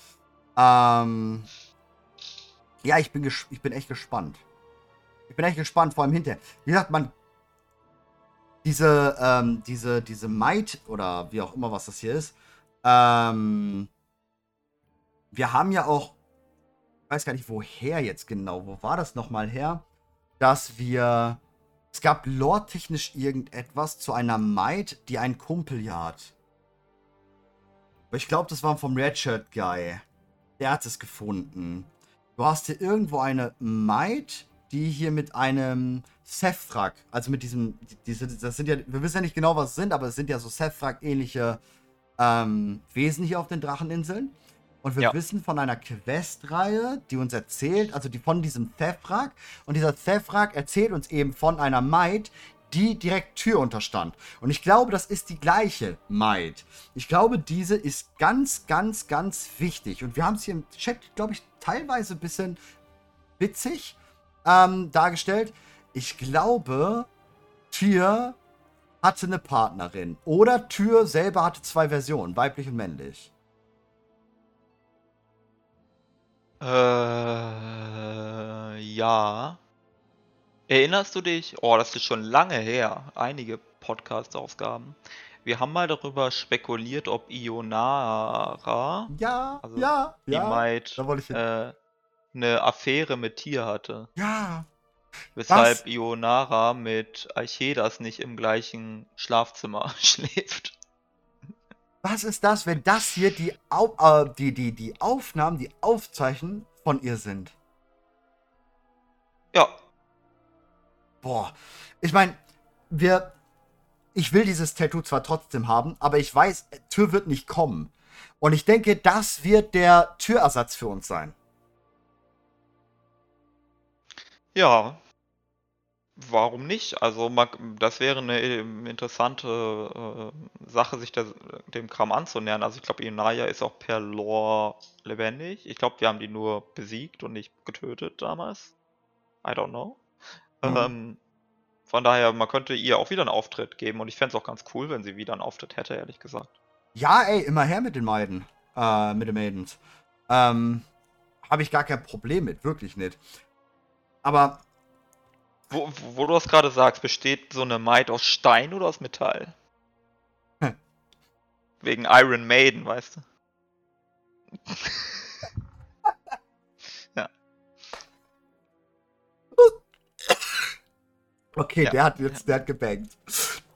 Ähm, ja, ich bin, ich bin echt gespannt. Ich bin echt gespannt, vor allem hinterher. Wie gesagt, man diese, ähm, diese, diese Might oder wie auch immer, was das hier ist, ähm, wir haben ja auch, ich weiß gar nicht, woher jetzt genau, wo war das nochmal her, dass wir, es gab lore-technisch irgendetwas zu einer Might, die einen Kumpel ja hat. Aber ich glaube, das war vom Redshirt Guy. Der hat es gefunden. Du hast hier irgendwo eine Might, die hier mit einem Sethrak, also mit diesem, diese, das sind ja, wir wissen ja nicht genau, was es sind, aber es sind ja so Sethrak-ähnliche ähm, Wesen hier auf den Dracheninseln. Und wir ja. wissen von einer Questreihe, die uns erzählt, also die von diesem Thefrak. Und dieser Thefrak erzählt uns eben von einer Maid, die direkt Tür unterstand. Und ich glaube, das ist die gleiche Maid. Ich glaube, diese ist ganz, ganz, ganz wichtig. Und wir haben es hier im Chat, glaube ich, teilweise ein bisschen witzig ähm, dargestellt. Ich glaube, Tür hatte eine Partnerin. Oder Tür selber hatte zwei Versionen, weiblich und männlich. Äh, ja. Erinnerst du dich? Oh, das ist schon lange her. Einige Podcast-Ausgaben. Wir haben mal darüber spekuliert, ob Ionara, ja, also ja, die ja, Maid, äh, eine Affäre mit Tier hatte. Ja. Weshalb Was? Ionara mit Archedas nicht im gleichen Schlafzimmer [laughs] schläft. Was ist das, wenn das hier die, Au äh, die, die, die Aufnahmen, die Aufzeichen von ihr sind? Ja. Boah. Ich meine, wir. Ich will dieses Tattoo zwar trotzdem haben, aber ich weiß, Tür wird nicht kommen. Und ich denke, das wird der Türersatz für uns sein. Ja, Warum nicht? Also das wäre eine ähm, interessante äh, Sache, sich der, dem Kram anzunähern. Also ich glaube, Inaya ist auch per Lore lebendig. Ich glaube, wir haben die nur besiegt und nicht getötet damals. I don't know. Mhm. Ähm, von daher, man könnte ihr auch wieder einen Auftritt geben und ich fände es auch ganz cool, wenn sie wieder einen Auftritt hätte, ehrlich gesagt. Ja, ey, immer her mit den Maiden. Äh, mit den Maidens. Ähm, habe ich gar kein Problem mit, wirklich nicht. Aber wo, wo du das gerade sagst, besteht so eine Maid aus Stein oder aus Metall? Hm. [laughs] Wegen Iron Maiden, weißt du? [laughs] ja. Okay, ja. der hat jetzt, der hat gebankt.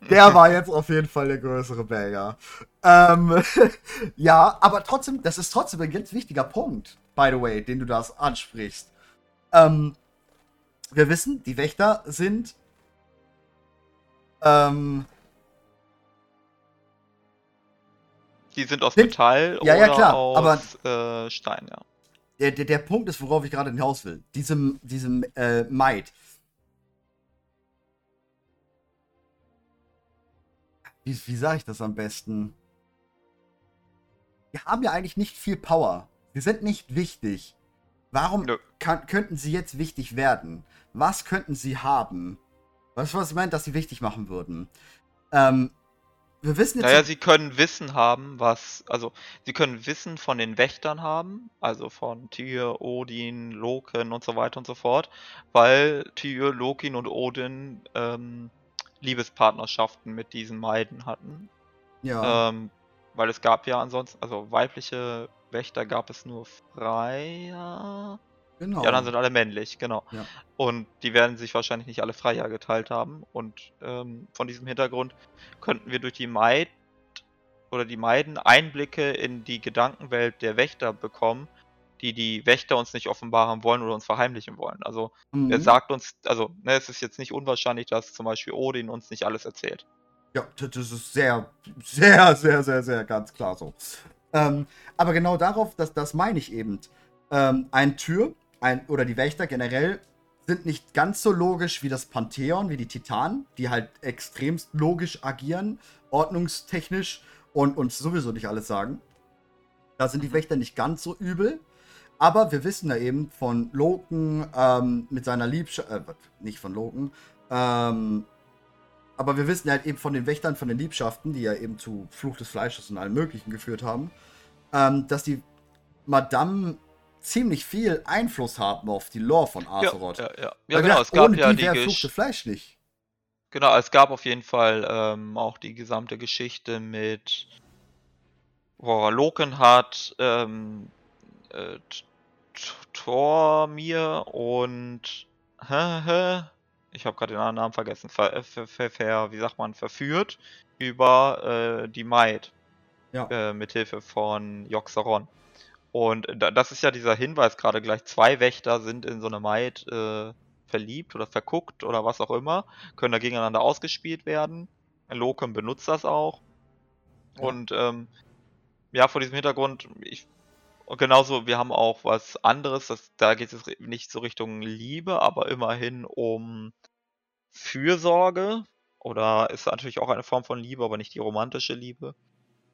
Der [laughs] war jetzt auf jeden Fall der größere Banger. Ähm, ja, aber trotzdem, das ist trotzdem ein ganz wichtiger Punkt, by the way, den du das ansprichst. Ähm, wir wissen, die Wächter sind ähm, die sind aus sind, Metall ja, oder ja, klar, aus aber äh, Stein, ja. Der, der, der Punkt ist, worauf ich gerade hinaus will. Diesem, diesem äh, Might. Wie, wie sage ich das am besten? Wir haben ja eigentlich nicht viel Power. Wir sind nicht wichtig. Warum kann, könnten sie jetzt wichtig werden? Was könnten sie haben? Weißt du, was ich meine, dass sie wichtig machen würden? Ähm, wir wissen jetzt. Naja, sie können Wissen haben, was. Also, sie können Wissen von den Wächtern haben, also von Tyr, Odin, Loken und so weiter und so fort, weil Tyr, Lokin und Odin ähm, Liebespartnerschaften mit diesen Meiden hatten. Ja. Ähm, weil es gab ja ansonsten, also weibliche Wächter gab es nur Freier. Genau. Die anderen sind alle männlich, genau. Ja. Und die werden sich wahrscheinlich nicht alle Freier geteilt haben. Und ähm, von diesem Hintergrund könnten wir durch die Maid oder die Maiden Einblicke in die Gedankenwelt der Wächter bekommen, die die Wächter uns nicht offenbaren wollen oder uns verheimlichen wollen. Also mhm. er sagt uns, also ne, es ist jetzt nicht unwahrscheinlich, dass zum Beispiel Odin uns nicht alles erzählt. Ja, das ist sehr, sehr, sehr, sehr, sehr ganz klar so. Ähm, aber genau darauf, das, das meine ich eben. Ähm, ein Tür ein, oder die Wächter generell sind nicht ganz so logisch wie das Pantheon, wie die Titanen, die halt extremst logisch agieren, ordnungstechnisch und uns sowieso nicht alles sagen. Da sind die Wächter nicht ganz so übel. Aber wir wissen ja eben von Loken ähm, mit seiner Liebschaft, äh, nicht von Loken, ähm, aber wir wissen ja halt eben von den Wächtern, von den Liebschaften, die ja eben zu Fluch des Fleisches und allem Möglichen geführt haben, ähm, dass die Madame ziemlich viel Einfluss haben auf die Lore von Azeroth. Ja, ja, ja. ja genau, es gab ja die Fluch des Fleisch nicht. Genau, es gab auf jeden Fall ähm, auch die gesamte Geschichte mit wo Loken hat, ähm, äh, Tormir und hä, hä, ich habe gerade den anderen Namen vergessen, ver, ver, ver, ver, wie sagt man, verführt über äh, die Maid. Ja. Äh, mithilfe von Joxeron. Und das ist ja dieser Hinweis gerade gleich. Zwei Wächter sind in so eine Maid äh, verliebt oder verguckt oder was auch immer, können da gegeneinander ausgespielt werden. Loken benutzt das auch. Ja. Und ähm, ja, vor diesem Hintergrund, ich, genauso, wir haben auch was anderes, das, da geht es nicht so Richtung Liebe, aber immerhin um Fürsorge. Oder ist natürlich auch eine Form von Liebe, aber nicht die romantische Liebe.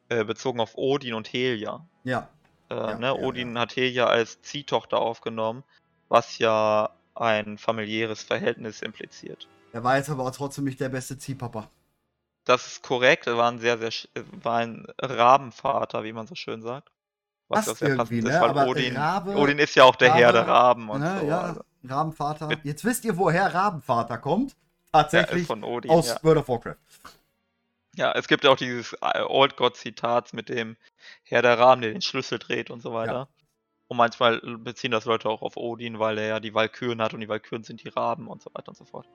Äh, bezogen auf Odin und Helia. Ja. Äh, ja, ne? ja Odin ja. hat Helia als Ziehtochter aufgenommen, was ja ein familiäres Verhältnis impliziert. Er war jetzt aber auch trotzdem nicht der beste Ziehpapa. Das ist korrekt, er war ein sehr, sehr, war ein Rabenvater, wie man so schön sagt. Was ja sehr passend ne? ist, Odin, Rabe, Odin ist ja auch der Rabe, Herr der Raben und ne, so. Ja, also. Rabenvater. Jetzt wisst ihr, woher Rabenvater kommt. Tatsächlich ja, Odin, aus ja. World of Warcraft. Ja, es gibt ja auch dieses Old God-Zitat mit dem Herr der Raben, der den Schlüssel dreht und so weiter. Und manchmal beziehen das Leute auch auf Odin, weil er ja die Walküren hat und die Walküren sind die Raben und so weiter und so fort.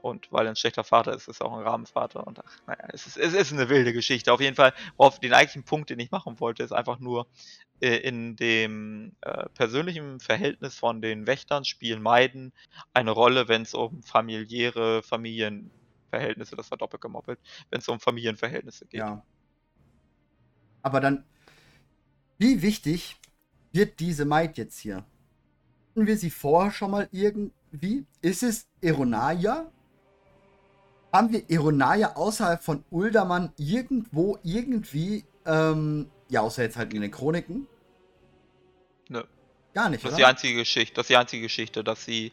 Und weil er ein schlechter Vater ist, ist er auch ein Rabenvater. Und ach, naja, es ist, es ist eine wilde Geschichte. Auf jeden Fall, worauf den eigentlichen Punkt, den ich machen wollte, ist einfach nur äh, in dem äh, persönlichen Verhältnis von den Wächtern spielen Meiden eine Rolle, wenn es um familiäre Familienverhältnisse, das war doppelt gemoppelt, wenn es um Familienverhältnisse geht. Ja. Aber dann, wie wichtig wird diese Maid jetzt hier? Hatten wir sie vorher schon mal irgendwie? Ist es Eronaya? Haben wir Eronaya außerhalb von Uldaman irgendwo irgendwie, ähm, ja, außer jetzt halt in den Chroniken? Nö. Gar nicht, Das ist die einzige Geschichte, das ist die einzige Geschichte, dass sie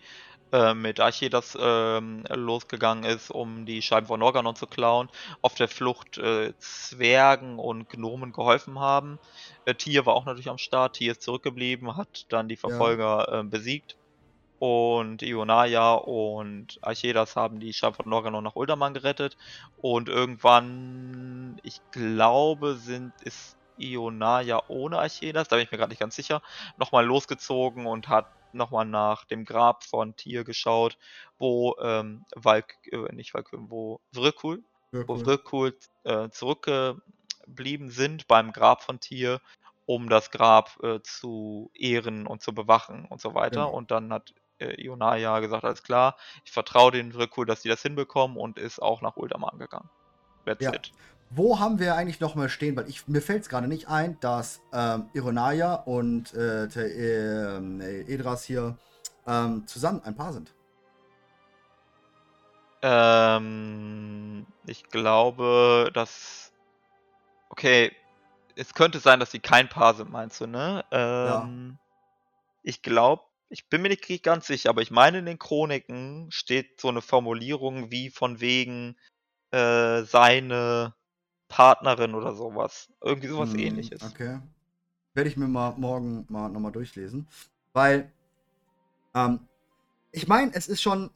äh, mit Archedas ähm, losgegangen ist, um die Scheiben von Organon zu klauen, auf der Flucht äh, Zwergen und Gnomen geholfen haben. Äh, Tier war auch natürlich am Start, Tier ist zurückgeblieben, hat dann die Verfolger ja. äh, besiegt. Und Ionaya und Archedas haben die Scheiben von Organon nach Uldaman gerettet. Und irgendwann, ich glaube, sind, ist Ionaya ohne Archedas, da bin ich mir gerade nicht ganz sicher, nochmal losgezogen und hat nochmal nach dem Grab von Tier geschaut, wo ähm, Valk, äh, nicht Valk, wo Vrykul, ja, wo Vrykul äh, zurückgeblieben sind beim Grab von Tier, um das Grab äh, zu ehren und zu bewachen und so weiter. Genau. Und dann hat äh, Ionaya gesagt, alles klar, ich vertraue den Vrykul, dass die das hinbekommen und ist auch nach Uldaman gegangen. That's ja. it. Wo haben wir eigentlich noch mal stehen? Weil ich, mir fällt es gerade nicht ein, dass ähm, Ironaya und äh, äh, Edras hier ähm, zusammen ein Paar sind. Ähm, ich glaube, dass. Okay, es könnte sein, dass sie kein Paar sind, meinst du, ne? Ähm, ja. Ich glaube, ich bin mir nicht ganz sicher, aber ich meine, in den Chroniken steht so eine Formulierung wie von wegen äh, seine Partnerin oder sowas. Irgendwie sowas hm, ähnliches. Okay. Werde ich mir mal morgen mal nochmal durchlesen. Weil, ähm, ich meine, es ist schon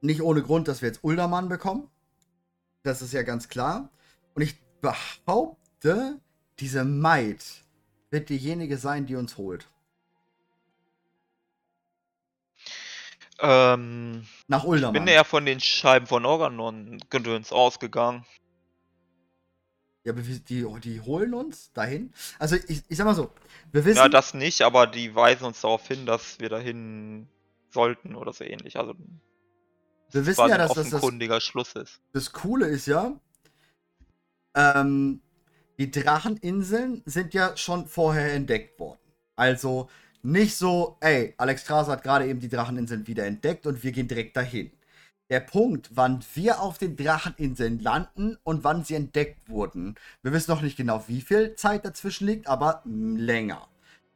nicht ohne Grund, dass wir jetzt Uldermann bekommen. Das ist ja ganz klar. Und ich behaupte, diese Maid wird diejenige sein, die uns holt. Ähm, Nach Uldermann. Ich bin eher von den Scheiben von Organon-Gedöns ausgegangen. Ja, aber die, die holen uns dahin. Also ich, ich sag mal so, wir wissen. Ja, das nicht, aber die weisen uns darauf hin, dass wir dahin sollten oder so ähnlich. Also wir wissen ja, dass das das, Schluss ist. Das Coole ist ja, ähm, die Dracheninseln sind ja schon vorher entdeckt worden. Also nicht so, ey, Alex Strasser hat gerade eben die Dracheninseln wieder entdeckt und wir gehen direkt dahin der Punkt, wann wir auf den Dracheninseln landen und wann sie entdeckt wurden. Wir wissen noch nicht genau, wie viel Zeit dazwischen liegt, aber länger.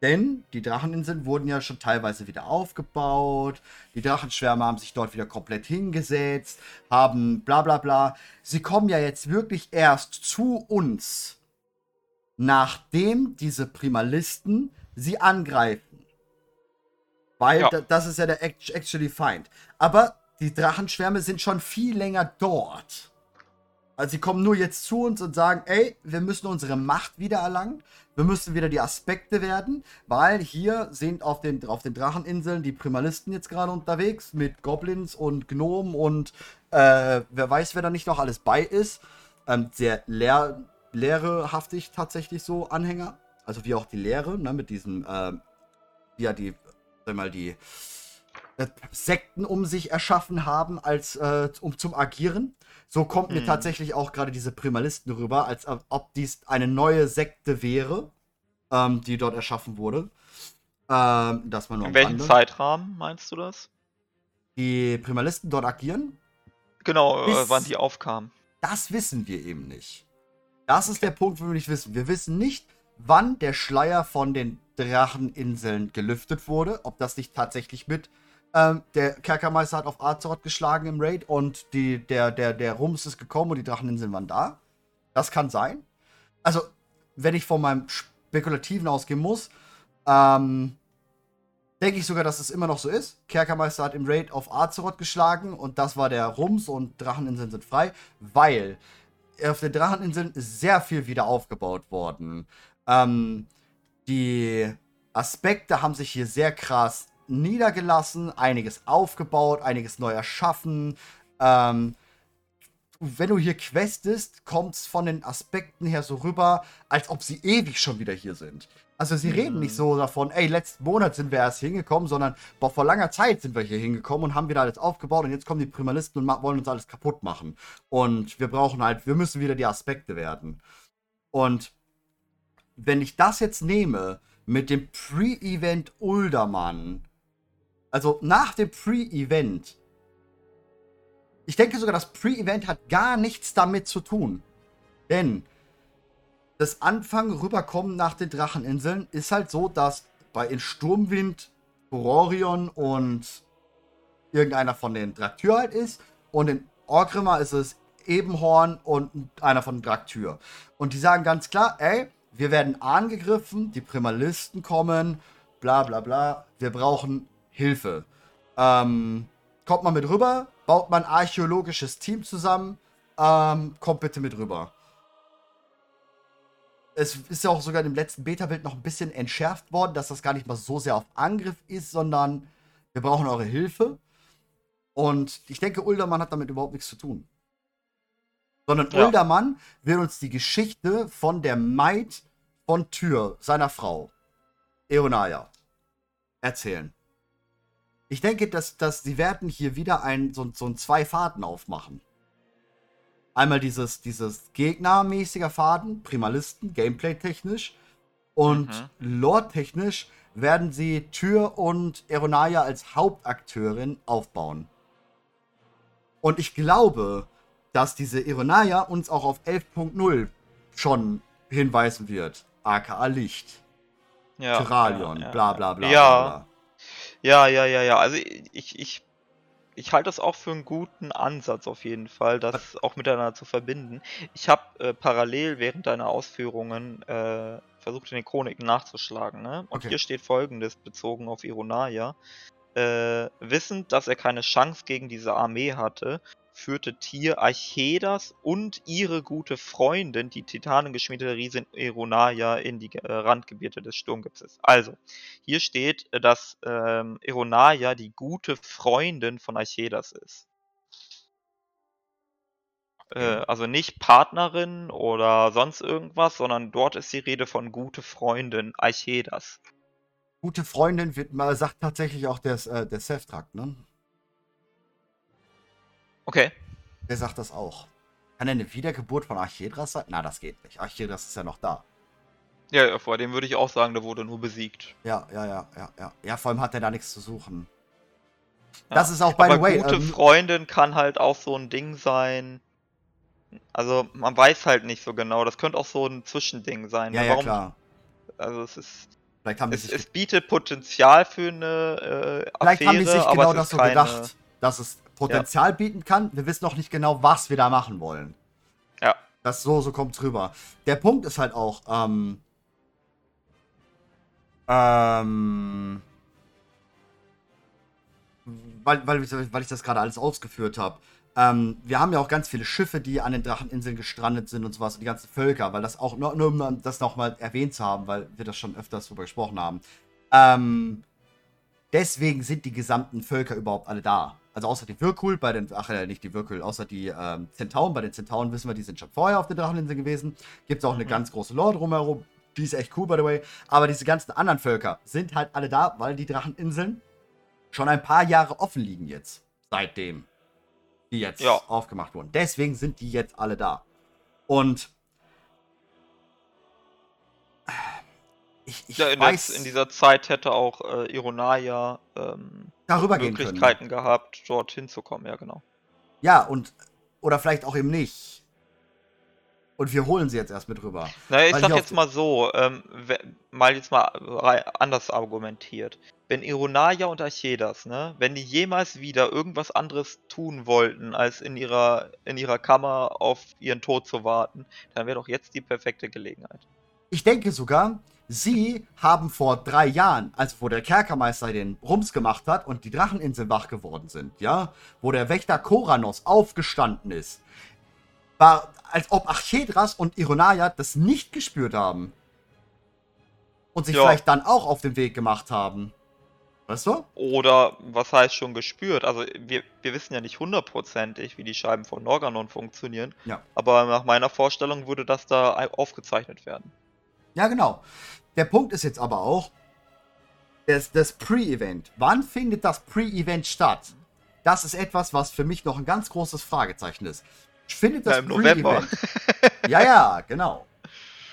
Denn die Dracheninseln wurden ja schon teilweise wieder aufgebaut. Die Drachenschwärme haben sich dort wieder komplett hingesetzt, haben bla bla bla. Sie kommen ja jetzt wirklich erst zu uns, nachdem diese Primalisten sie angreifen. Weil ja. das ist ja der Actually Feind. Aber die Drachenschwärme sind schon viel länger dort. Also sie kommen nur jetzt zu uns und sagen, ey, wir müssen unsere Macht wieder erlangen. Wir müssen wieder die Aspekte werden, weil hier sind auf den, auf den Dracheninseln die Primalisten jetzt gerade unterwegs mit Goblins und Gnomen und äh, wer weiß, wer da nicht noch alles bei ist. Ähm, sehr leer, lehrehaftig tatsächlich so Anhänger. Also wie auch die Lehre, ne, mit diesen, äh, ja, die, sag mal, die Sekten um sich erschaffen haben, als äh, um zum Agieren. So kommt mir mhm. tatsächlich auch gerade diese Primalisten rüber, als ob dies eine neue Sekte wäre, ähm, die dort erschaffen wurde. Ähm, das nur In welchem Rande. Zeitrahmen meinst du das? Die Primalisten dort agieren? Genau, äh, wann die aufkamen. Das wissen wir eben nicht. Das ist okay. der Punkt, wo wir nicht wissen. Wir wissen nicht, wann der Schleier von den Dracheninseln gelüftet wurde, ob das nicht tatsächlich mit ähm, der Kerkermeister hat auf Azeroth geschlagen im Raid und die, der, der, der Rums ist gekommen und die Dracheninseln waren da. Das kann sein. Also, wenn ich von meinem Spekulativen ausgehen muss, ähm, denke ich sogar, dass es immer noch so ist. Kerkermeister hat im Raid auf Azeroth geschlagen und das war der Rums und Dracheninseln sind frei, weil auf den Dracheninseln ist sehr viel wieder aufgebaut worden. Ähm, die Aspekte haben sich hier sehr krass niedergelassen, einiges aufgebaut, einiges neu erschaffen. Ähm, wenn du hier questest, kommt es von den Aspekten her so rüber, als ob sie ewig schon wieder hier sind. Also sie mhm. reden nicht so davon, ey, letzten Monat sind wir erst hingekommen, sondern boah, vor langer Zeit sind wir hier hingekommen und haben wieder alles aufgebaut und jetzt kommen die Primalisten und wollen uns alles kaputt machen. Und wir brauchen halt, wir müssen wieder die Aspekte werden. Und wenn ich das jetzt nehme mit dem Pre-Event Uldermann, also nach dem Pre-Event. Ich denke sogar, das Pre-Event hat gar nichts damit zu tun. Denn das Anfang rüberkommen nach den Dracheninseln ist halt so, dass bei in Sturmwind Bororion und irgendeiner von den Draktyr halt ist. Und in Orgrimmar ist es Ebenhorn und einer von Draktyr. Und die sagen ganz klar, ey, wir werden angegriffen, die Primalisten kommen, bla bla bla. Wir brauchen Hilfe. Ähm, kommt man mit rüber, baut man ein archäologisches Team zusammen, ähm, kommt bitte mit rüber. Es ist ja auch sogar im letzten Beta-Bild noch ein bisschen entschärft worden, dass das gar nicht mal so sehr auf Angriff ist, sondern wir brauchen eure Hilfe. Und ich denke, Uldermann hat damit überhaupt nichts zu tun. Sondern ja. Uldermann will uns die Geschichte von der Maid von Tür, seiner Frau, Eonaya, erzählen. Ich denke, dass, dass sie werden hier wieder ein, so, so ein zwei Faden aufmachen. Einmal dieses, dieses gegnermäßiger Faden, Primalisten, Gameplay-technisch. Und mhm. Lore-technisch werden sie Tür und Eronaya als Hauptakteurin aufbauen. Und ich glaube, dass diese Eronaya uns auch auf 11.0 schon hinweisen wird. AKA Licht. Ja, Tyralion, ja, ja, bla bla bla. Ja, bla, bla. Ja, ja, ja, ja. Also ich, ich, ich halte das auch für einen guten Ansatz auf jeden Fall, das auch miteinander zu verbinden. Ich habe äh, parallel während deiner Ausführungen äh, versucht, in den Chroniken nachzuschlagen. Ne? Und okay. hier steht folgendes, bezogen auf Ironaya. Äh, wissend, dass er keine Chance gegen diese Armee hatte, führte Tyr Archedas und ihre gute Freundin, die titanengeschmiedete Riesin Eronaya, in die äh, Randgebiete des Sturmgipfels. Also, hier steht, äh, dass ähm, Eronaya die gute Freundin von Archedas ist. Äh, also nicht Partnerin oder sonst irgendwas, sondern dort ist die Rede von gute Freundin Archedas. Gute Freundin wird mal sagt tatsächlich auch der, äh, der Seth-Trakt, ne? Okay. Der sagt das auch. Kann er eine Wiedergeburt von Archedras sein? Na, das geht nicht. Archedras ist ja noch da. Ja, vor dem würde ich auch sagen, der wurde nur besiegt. Ja, ja, ja, ja, ja. Ja, vor allem hat er da nichts zu suchen. Ja. Das ist auch bei the way. Gute ähm, Freundin kann halt auch so ein Ding sein. Also, man weiß halt nicht so genau. Das könnte auch so ein Zwischending sein. Ja, ja, klar. Also, es ist. Vielleicht haben es, es bietet Potenzial für eine äh, Vielleicht Affäre, haben die sich genau das so keine... gedacht, dass es Potenzial ja. bieten kann. Wir wissen noch nicht genau, was wir da machen wollen. Ja. Das so, so kommt rüber. Der Punkt ist halt auch, ähm, ähm, weil, weil, weil ich das gerade alles ausgeführt habe. Ähm, wir haben ja auch ganz viele Schiffe, die an den Dracheninseln gestrandet sind und sowas und die ganzen Völker, weil das auch nur, nur um das nochmal erwähnt zu haben, weil wir das schon öfters drüber gesprochen haben. Ähm, deswegen sind die gesamten Völker überhaupt alle da. Also außer die Wirkul bei den, ach äh, nicht die Wirkul, außer die ähm, Zentauren. Bei den Zentauren wissen wir, die sind schon vorher auf den Dracheninseln gewesen. Gibt es auch eine mhm. ganz große Lore drumherum. Die ist echt cool, by the way. Aber diese ganzen anderen Völker sind halt alle da, weil die Dracheninseln schon ein paar Jahre offen liegen jetzt. Seitdem die jetzt ja. aufgemacht wurden. Deswegen sind die jetzt alle da. Und ich, ich ja, in, weiß, der, in, dieser Zeit hätte auch äh, Ironaya ähm, Möglichkeiten gehabt, dorthin zu kommen, ja genau. Ja, und oder vielleicht auch eben nicht. Und wir holen sie jetzt erst mit rüber. Naja, ich sag ich jetzt mal so, ähm, mal jetzt mal anders argumentiert. Wenn Ironaya und Archedas, ne, wenn die jemals wieder irgendwas anderes tun wollten, als in ihrer, in ihrer Kammer auf ihren Tod zu warten, dann wäre doch jetzt die perfekte Gelegenheit. Ich denke sogar, sie haben vor drei Jahren, also wo der Kerkermeister den Rums gemacht hat und die Dracheninseln wach geworden sind, ja, wo der Wächter Koranos aufgestanden ist, war, als ob Archedras und Ironaya das nicht gespürt haben. Und sich ja. vielleicht dann auch auf den Weg gemacht haben. Weißt du? Oder was heißt schon gespürt? Also wir, wir wissen ja nicht hundertprozentig, wie die Scheiben von Norganon funktionieren. Ja. Aber nach meiner Vorstellung würde das da aufgezeichnet werden. Ja, genau. Der Punkt ist jetzt aber auch, das, das Pre-Event. Wann findet das Pre-Event statt? Das ist etwas, was für mich noch ein ganz großes Fragezeichen ist. Findet das ja, im November. [laughs] ja, ja, genau.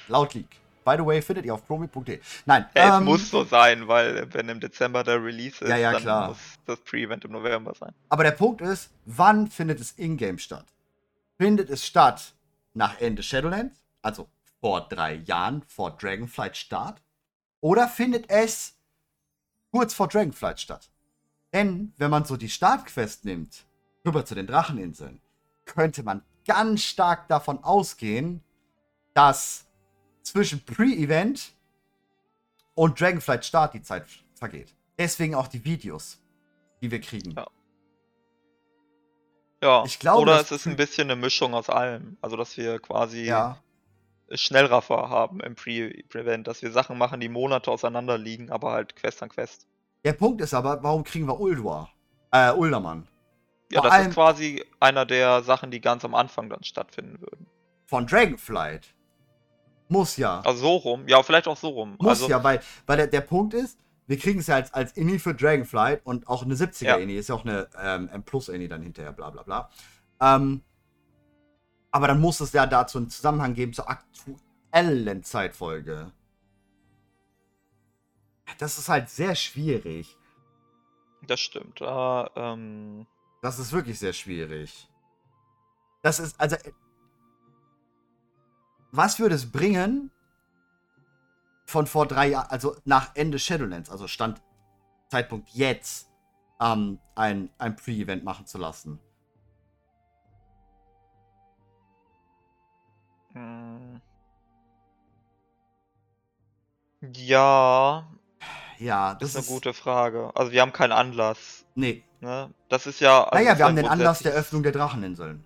Laut Leak. By the way, findet ihr auf promi.de. Nein. Ja, ähm, es muss so sein, weil wenn im Dezember der Release ist, ja, ja, dann klar. muss das Pre-Event im November sein. Aber der Punkt ist, wann findet es in-game statt? Findet es statt nach Ende Shadowlands, also vor drei Jahren, vor Dragonflight Start? Oder findet es kurz vor Dragonflight statt? Denn, wenn man so die Startquest nimmt, rüber zu den Dracheninseln, könnte man ganz stark davon ausgehen, dass zwischen Pre-Event und Dragonflight Start die Zeit vergeht. Deswegen auch die Videos, die wir kriegen. Ja. Ja, ich glaube, oder es ist ein bisschen eine Mischung aus allem. Also, dass wir quasi ja. Schnellraffer haben im Pre-Event, dass wir Sachen machen, die Monate auseinander liegen, aber halt Quest an Quest. Der Punkt ist aber, warum kriegen wir Uldua? Äh, Uldermann. Ja, Vor das ist quasi einer der Sachen, die ganz am Anfang dann stattfinden würden. Von Dragonflight. Muss ja. Also so rum. Ja, vielleicht auch so rum. Muss also, ja, weil, weil der, der Punkt ist, wir kriegen es ja als, als Inni für Dragonflight und auch eine 70er-Inni, ja. ist ja auch eine ähm, M-Plus-Inni dann hinterher, bla bla bla. Ähm, aber dann muss es ja dazu einen Zusammenhang geben zur aktuellen Zeitfolge. Das ist halt sehr schwierig. Das stimmt. Uh, ähm... Das ist wirklich sehr schwierig. Das ist, also, was würde es bringen, von vor drei Jahren, also nach Ende Shadowlands, also Stand Zeitpunkt jetzt, ähm, ein, ein Pre-Event machen zu lassen? Hm. Ja. Ja, das, ist eine gute Frage. Also wir haben keinen Anlass. Nee. Ne? Das ist ja. Also naja, wir haben den Anlass der Öffnung der Dracheninseln.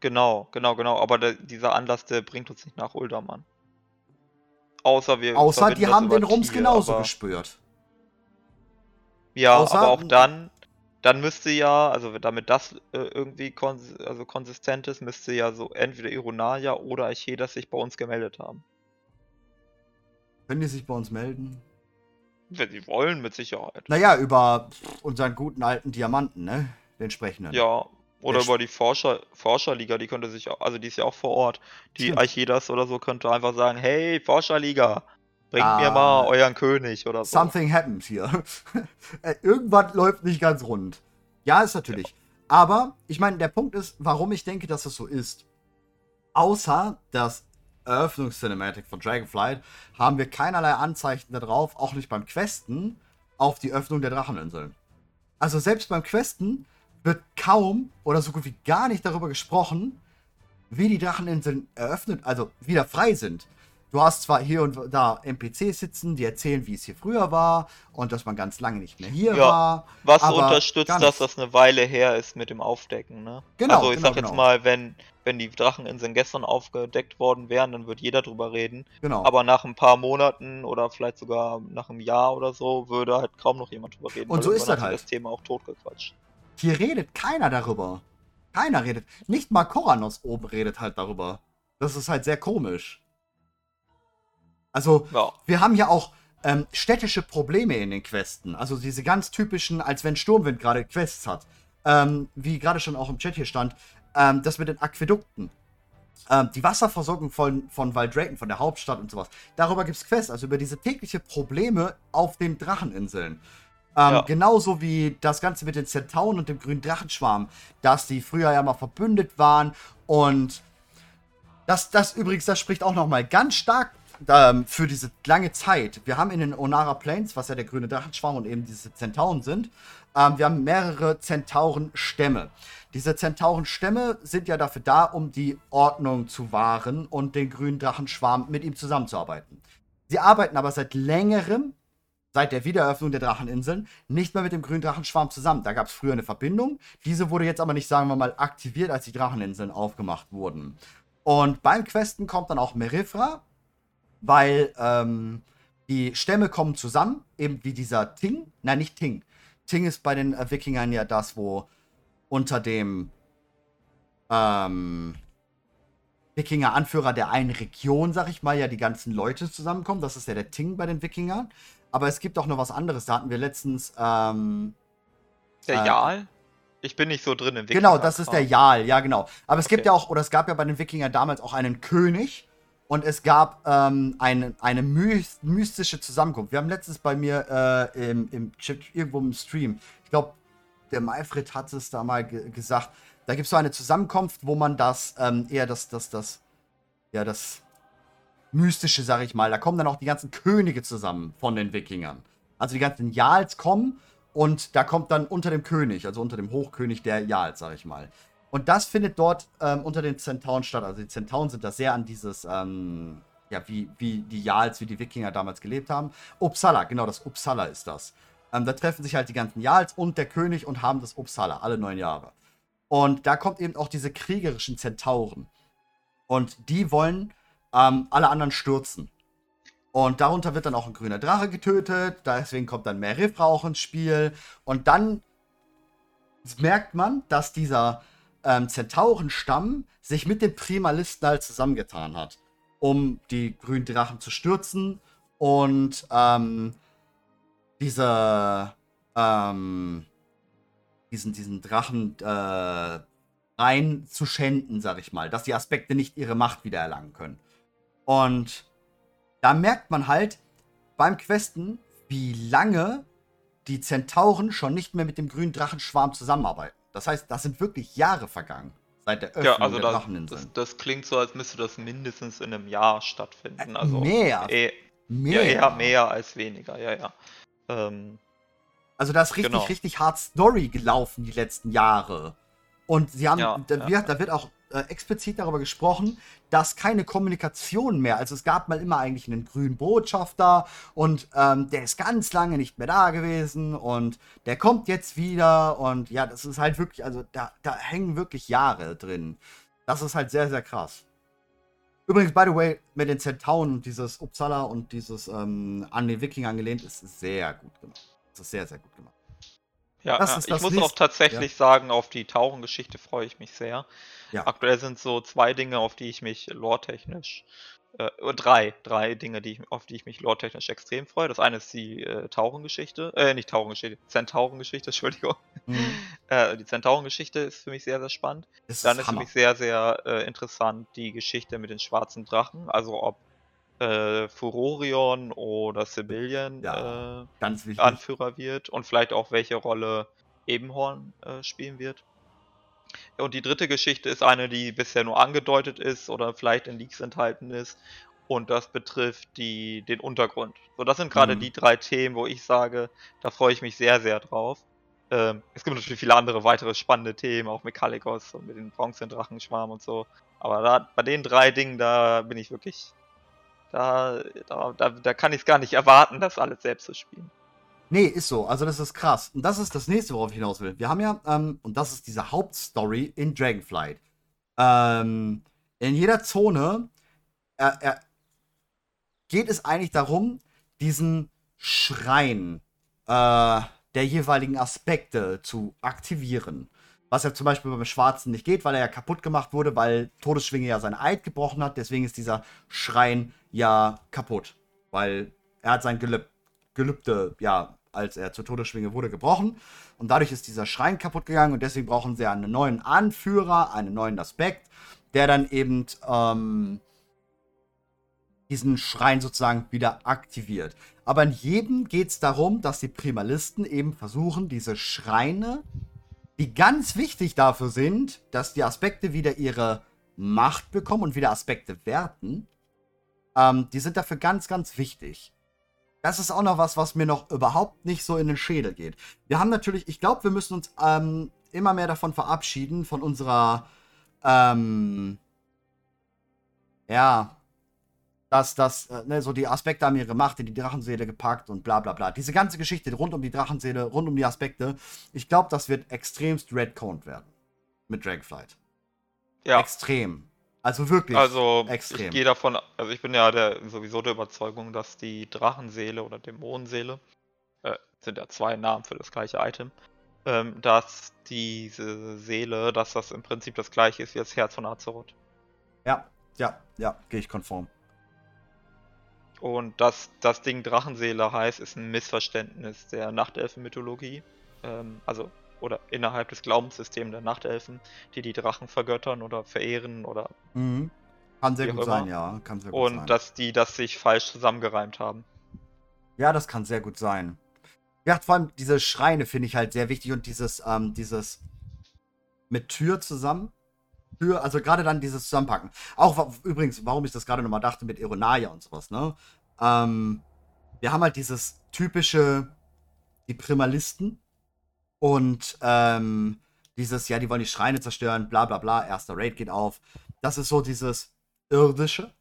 Genau, genau, genau. Aber der, dieser Anlass, der bringt uns nicht nach Uldermann. Außer wir. Außer die haben den Rums Tier, genauso aber... gespürt. Ja, Außer... aber auch dann, dann müsste ja, also damit das äh, irgendwie kons also konsistent ist, müsste ja so entweder Ironalia oder Archedas sich bei uns gemeldet haben. Können die sich bei uns melden? Wenn sie wollen, mit Sicherheit. Naja, über unseren guten alten Diamanten, ne? Den entsprechenden. Ja, oder über die Forscher, Forscherliga, die könnte sich auch, also die ist ja auch vor Ort. Die. Archedas oder so könnte einfach sagen, hey, Forscherliga, bringt ah, mir mal euren König oder so. Something happened hier. [laughs] Äh, irgendwas läuft nicht ganz rund. Ja, ist natürlich. Ja. Aber, ich meine, der Punkt ist, warum ich denke, dass es so ist. Außer das Eröffnungscinematic von Dragonflight haben wir keinerlei Anzeichen darauf, auch nicht beim Questen, auf die Öffnung der Dracheninseln. Also selbst beim Questen wird kaum oder so gut wie gar nicht darüber gesprochen, wie die Dracheninseln eröffnet, also wieder frei sind. Du hast zwar hier und da NPCs sitzen, die erzählen, wie es hier früher war und dass man ganz lange nicht mehr hier ja, war. Was unterstützt, dass das eine Weile her ist mit dem Aufdecken, ne? Genau. Also ich genau, sag jetzt genau. mal, wenn, wenn die Dracheninseln gestern aufgedeckt worden wären, dann würde jeder drüber reden. Genau. Aber nach ein paar Monaten oder vielleicht sogar nach einem Jahr oder so würde halt kaum noch jemand drüber reden. Und so ist das halt. das Thema auch totgequatscht. Hier redet keiner darüber. Keiner redet. Nicht mal Koranos oben redet halt darüber. Das ist halt sehr komisch. Also, ja. wir haben ja auch ähm, städtische Probleme in den Questen. Also diese ganz typischen, als wenn Sturmwind gerade Quests hat. Ähm, wie gerade schon auch im Chat hier stand, ähm, das mit den Aquädukten. Ähm, die Wasserversorgung von, von Valdraken, von der Hauptstadt und sowas. Darüber gibt es Quests, also über diese tägliche Probleme auf den Dracheninseln. Ähm, ja. Genauso wie das Ganze mit den Zentauren und dem grünen Drachenschwarm, dass die früher ja mal verbündet waren. Und das, das übrigens, das spricht auch nochmal ganz stark ähm, für diese lange Zeit. Wir haben in den Onara Plains, was ja der grüne Drachenschwarm und eben diese Zentauren sind, ähm, wir haben mehrere Zentaurenstämme. Diese Zentaurenstämme sind ja dafür da, um die Ordnung zu wahren und den grünen Drachenschwarm mit ihm zusammenzuarbeiten. Sie arbeiten aber seit längerem seit der Wiedereröffnung der Dracheninseln nicht mehr mit dem grünen Drachenschwarm zusammen. Da gab es früher eine Verbindung. Diese wurde jetzt aber nicht, sagen wir mal, aktiviert, als die Dracheninseln aufgemacht wurden. Und beim Questen kommt dann auch Merifra, weil ähm, die Stämme kommen zusammen, eben wie dieser Ting. Nein, nicht Ting. Ting ist bei den äh, Wikingern ja das, wo unter dem ähm, Wikinger-Anführer der einen Region, sag ich mal, ja die ganzen Leute zusammenkommen. Das ist ja der Ting bei den Wikingern. Aber es gibt auch noch was anderes. Da hatten wir letztens. Ähm, der äh, Jarl? Ich bin nicht so drin im Wikinger. Genau, das ist der Jarl, ja, genau. Aber es okay. gibt ja auch, oder es gab ja bei den Wikingern damals auch einen König. Und es gab ähm, eine, eine mystische Zusammenkunft. Wir haben letztens bei mir äh, im, im irgendwo im Stream, ich glaube, der Malfred hat es da mal ge gesagt, da gibt es so eine Zusammenkunft, wo man das ähm, eher das, das, das, ja, das Mystische, sag ich mal. Da kommen dann auch die ganzen Könige zusammen von den Wikingern. Also die ganzen Jarls kommen und da kommt dann unter dem König, also unter dem Hochkönig der Jarls, sag ich mal. Und das findet dort ähm, unter den Zentauren statt. Also die Zentauren sind da sehr an dieses, ähm, ja, wie, wie die Jarls, wie die Wikinger damals gelebt haben. Uppsala, genau, das Uppsala ist das. Ähm, da treffen sich halt die ganzen Jarls und der König und haben das Uppsala alle neun Jahre. Und da kommt eben auch diese kriegerischen Zentauren. Und die wollen ähm, alle anderen stürzen. Und darunter wird dann auch ein grüner Drache getötet. Deswegen kommt dann mehr Riffrauch ins Spiel. Und dann merkt man, dass dieser ähm, Zentaurenstamm sich mit den Primalisten halt zusammengetan hat, um die grünen Drachen zu stürzen und ähm, diese ähm, diesen, diesen Drachen äh, rein sag ich mal, dass die Aspekte nicht ihre Macht wieder erlangen können. Und da merkt man halt beim Questen, wie lange die Zentauren schon nicht mehr mit dem grünen Drachenschwarm zusammenarbeiten. Das heißt, das sind wirklich Jahre vergangen seit der Öffnung ja, also der Dracheninseln. Das, das, klingt so, als müsste das mindestens in einem Jahr stattfinden. Äh, also mehr. Eh, mehr. Ja, eher mehr als weniger, ja, ja. Ähm, also da ist richtig, genau. richtig hart Story gelaufen die letzten Jahre. Und sie haben, ja, da, ja. da, wird auch äh, explizit darüber gesprochen, dass keine Kommunikation mehr, also es gab mal immer eigentlich einen grünen Botschafter und ähm, der ist ganz lange nicht mehr da gewesen und der kommt jetzt wieder und ja, das ist halt wirklich, also da, da hängen wirklich Jahre drin. Das ist halt sehr, sehr krass. Übrigens, by the way, mit den Zentauren und dieses Uppsala und dieses ähm, an den Wikinger angelehnt ist sehr gut gemacht. Das ist sehr, sehr gut gemacht. Ja, ja ich muss auch tatsächlich ja. sagen, auf die Tauchengeschichte freue ich mich sehr. Ja. Aktuell sind so zwei Dinge, auf die ich mich lore-technisch, äh, drei, drei Dinge, die ich, auf die ich mich lore-technisch extrem freue. Das eine ist die äh, Tauchengeschichte, äh, nicht Tauchengeschichte, Zentaurengeschichte, [laughs] Entschuldigung. Mhm. äh, die Zentaurengeschichte ist für mich sehr, sehr spannend. Das Dann ist, ist für mich sehr, sehr äh, interessant die Geschichte mit den schwarzen Drachen, also ob äh, Furorion oder Sibylian ja, äh, Anführer wird und vielleicht auch welche Rolle Ebenhorn äh, spielen wird. Und die dritte Geschichte ist eine, die bisher nur angedeutet ist oder vielleicht in Leaks enthalten ist. Und das betrifft die, den Untergrund. So, das sind gerade mhm. die drei Themen, wo ich sage, da freue ich mich sehr, sehr drauf. Ähm, es gibt natürlich viele andere weitere spannende Themen, auch mit Kalikos und mit den Bronze-Drachenschwarm und so. Aber da, bei den drei Dingen, da bin ich wirklich Da, da, da, da kann ich es gar nicht erwarten, das alles selbst zu spielen. Nee, ist so. Also das ist krass. Und das ist das nächste, worauf ich hinaus will. Wir haben ja, ähm, und das ist diese Hauptstory in Dragonflight. Ähm, in jeder Zone äh, äh, geht es eigentlich darum, diesen Schrein äh, der jeweiligen Aspekte zu aktivieren. Was ja zum Beispiel beim Schwarzen nicht geht, weil er ja kaputt gemacht wurde, weil Todesschwinge ja seinen Eid gebrochen hat. Deswegen ist dieser Schrein ja kaputt. Weil er hat sein Gelüb Gelübde, ja, als er zur Todesschwinge wurde, gebrochen. Und dadurch ist dieser Schrein kaputt gegangen. Und deswegen brauchen sie einen neuen Anführer, einen neuen Aspekt, der dann eben ähm, diesen Schrein sozusagen wieder aktiviert. Aber in jedem geht es darum, dass die Primalisten eben versuchen, diese Schreine die ganz wichtig dafür sind, dass die Aspekte wieder ihre Macht bekommen und wieder Aspekte werten, ähm, die sind dafür ganz, ganz wichtig. Das ist auch noch was, was mir noch überhaupt nicht so in den Schädel geht. Wir haben natürlich, ich glaube, wir müssen uns ähm, immer mehr davon verabschieden, von unserer, ähm, ja, dass das, äh, ne, so die Aspekte haben ihre Macht in die Drachenseele gepackt und bla bla bla. Diese ganze Geschichte rund um die Drachenseele, rund um die Aspekte, ich glaube, das wird extremst redconed werden. Mit Dragonflight. Ja. Extrem. Also wirklich also, extrem. Ich gehe davon, also ich bin ja der, sowieso der Überzeugung, dass die Drachenseele oder Dämonenseele, äh, sind ja zwei Namen für das gleiche Item, ähm, dass diese Seele, dass das im Prinzip das gleiche ist wie das Herz von Azeroth. Ja, ja, ja, gehe ich konform. Und dass das Ding Drachenseele heißt, ist ein Missverständnis der Nachtelfenmythologie. Ähm, also, oder innerhalb des Glaubenssystems der Nachtelfen, die die Drachen vergöttern oder verehren oder. Mhm. Kann sehr gut sein, ja. Kann sehr gut Und sein. dass die das sich falsch zusammengereimt haben. Ja, das kann sehr gut sein. Ja, vor allem diese Schreine finde ich halt sehr wichtig und dieses, ähm, dieses mit Tür zusammen für, also gerade dann dieses Zusammenpacken. Auch übrigens, warum ich das gerade nochmal dachte mit Ironaya und sowas, ne? Ähm, wir haben halt dieses typische, die Primalisten und ähm, dieses, ja, die wollen die Schreine zerstören, bla bla bla, erster Raid geht auf. Das ist so dieses irdische.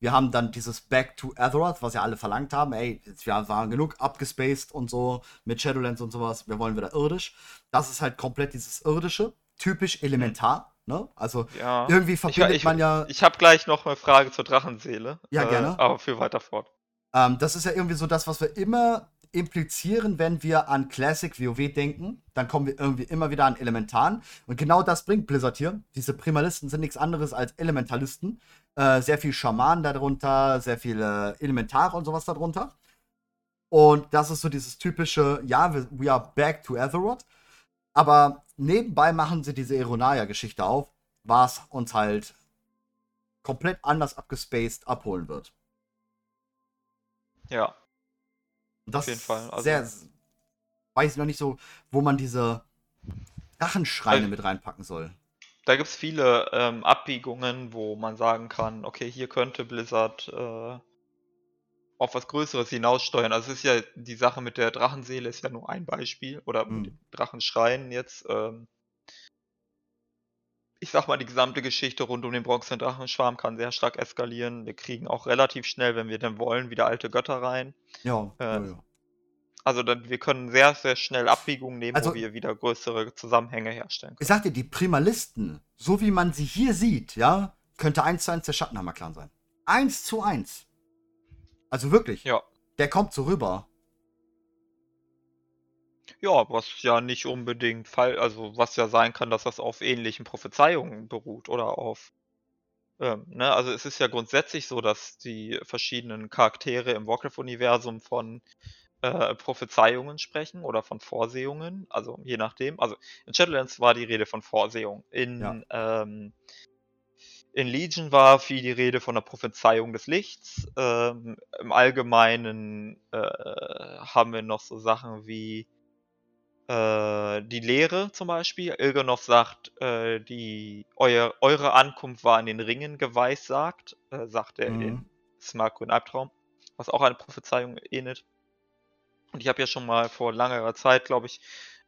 Wir haben dann dieses Back to Azeroth, was ja alle verlangt haben. Ey, wir waren genug abgespaced und so mit Shadowlands und sowas. Wir wollen wieder irdisch. Das ist halt komplett dieses irdische, typisch elementar. Ne? Also ja. irgendwie verbindet ich, ich, man ja. Ich habe gleich noch eine Frage zur Drachenseele. Ja, äh, gerne. Aber für weiter fort. Ähm, das ist ja irgendwie so das, was wir immer implizieren, wenn wir an Classic WoW denken. Dann kommen wir irgendwie immer wieder an Elementaren. Und genau das bringt Blizzard hier. Diese Primalisten sind nichts anderes als Elementalisten. Äh, sehr viel Schamanen darunter, sehr viele Elementare und sowas darunter. Und das ist so dieses typische, ja, we, are back to Azeroth. Aber nebenbei machen sie diese Ironaya-Geschichte auf, was uns halt komplett anders abgespaced abholen wird. Ja. Das Auf jeden Fall. Also sehr, weiß ich noch nicht so, wo man diese Drachenschreine mit reinpacken soll. Da gibt es viele ähm, Abbiegungen, wo man sagen kann, okay, hier könnte Blizzard äh, auf was Größeres hinaussteuern. Also es ist ja die Sache mit der Drachenseele ist ja nur ein Beispiel oder mhm. mit dem Drachenschreien jetzt. Ähm, ich sag mal, die gesamte Geschichte rund um den bronzenen Drachenschwarm kann sehr stark eskalieren. Wir kriegen auch relativ schnell, wenn wir denn wollen, wieder alte Götter rein. Ja, äh, ja, ja. Also dann, wir können sehr, sehr schnell Abbiegungen nehmen, also, wo wir wieder größere Zusammenhänge herstellen können. Ich sagte, die Primalisten, so wie man sie hier sieht, ja, könnte eins zu eins der Schattenhammer-Clan sein. Eins zu eins. Also wirklich. Ja. Der kommt so rüber. Ja, was ja nicht unbedingt fall, also was ja sein kann, dass das auf ähnlichen Prophezeiungen beruht oder auf ähm, ne, also es ist ja grundsätzlich so, dass die verschiedenen Charaktere im Warcraft-Universum von äh, Prophezeiungen sprechen oder von Vorsehungen, also je nachdem. Also in Shadowlands war die Rede von Vorsehung. In ja. ähm, in Legion war viel die Rede von der Prophezeiung des Lichts. Ähm, Im Allgemeinen äh, haben wir noch so Sachen wie äh, die Lehre zum Beispiel. Ilgenov sagt, äh, die, euer, eure Ankunft war in den Ringen geweissagt, äh, sagt er mhm. in Smartgrün Albtraum, was auch eine Prophezeiung ähnelt. Und ich habe ja schon mal vor langer Zeit, glaube ich,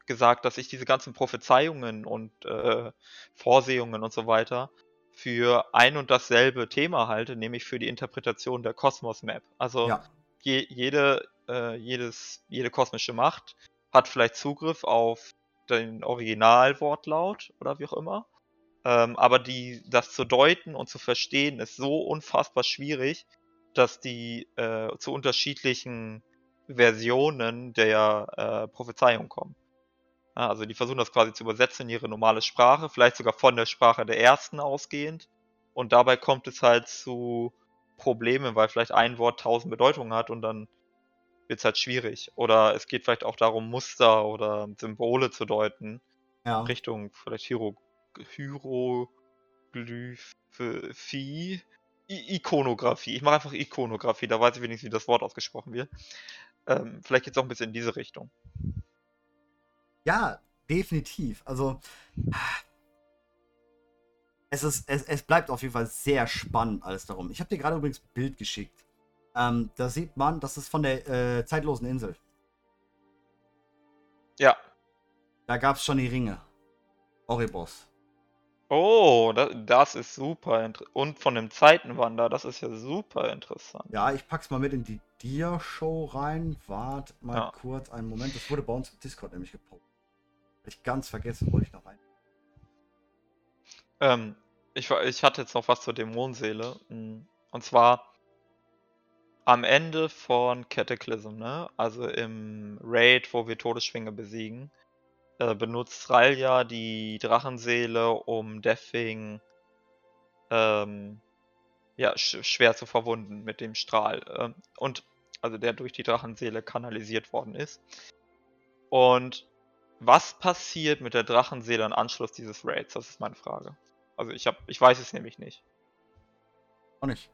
gesagt, dass ich diese ganzen Prophezeiungen und äh, Vorsehungen und so weiter für ein und dasselbe Thema halte, nämlich für die Interpretation der Kosmos-Map. Also Ja. je, jede, äh, jedes, jede kosmische Macht hat vielleicht Zugriff auf den Originalwortlaut oder wie auch immer. Ähm, aber die, das zu deuten und zu verstehen ist so unfassbar schwierig, dass die äh, zu unterschiedlichen Versionen der äh, Prophezeiung kommen. Ja, also die versuchen das quasi zu übersetzen in ihre normale Sprache, vielleicht sogar von der Sprache der ersten ausgehend. Und dabei kommt es halt zu Problemen, weil vielleicht ein Wort tausend Bedeutungen hat und dann wird es halt schwierig. Oder es geht vielleicht auch darum, Muster oder Symbole zu deuten. Ja. Richtung vielleicht Hiero Hieroglyphie. I Ikonografie. Ich mache einfach Ikonografie, da weiß ich wenigstens, wie das Wort ausgesprochen wird. Ähm, vielleicht geht es auch ein bisschen in diese Richtung. Ja, definitiv. Also, es, ist, es, es bleibt auf jeden Fall sehr spannend alles darum. Ich habe dir gerade übrigens ein Bild geschickt. Ähm, da sieht man, das ist von der äh, zeitlosen Insel. Ja. Da gab es schon die Ringe. Oribos. Oh, das, das ist super interessant. Und von dem Zeitenwander, das ist ja super interessant. Ja, ich pack's mal mit in die Dia-Show rein. Wart mal Ja. kurz einen Moment. Das wurde bei uns im Discord nämlich gepostet. Hab ich ganz vergessen, wollte ich noch rein. Ähm, ich, ich hatte jetzt noch was zur Dämonenseele. Mm, Und zwar am Ende von Cataclysm, ne? Also im Raid, wo wir Todesschwinge besiegen, äh, benutzt Ralja die Drachenseele, um Deathwing ähm, ja, sch schwer zu verwunden mit dem Strahl. Ähm, und also der durch die Drachenseele kanalisiert worden ist. Und was passiert mit der Drachenseele im Anschluss dieses Raids? Das ist meine Frage. Also ich hab, ich weiß es nämlich nicht. Auch nicht.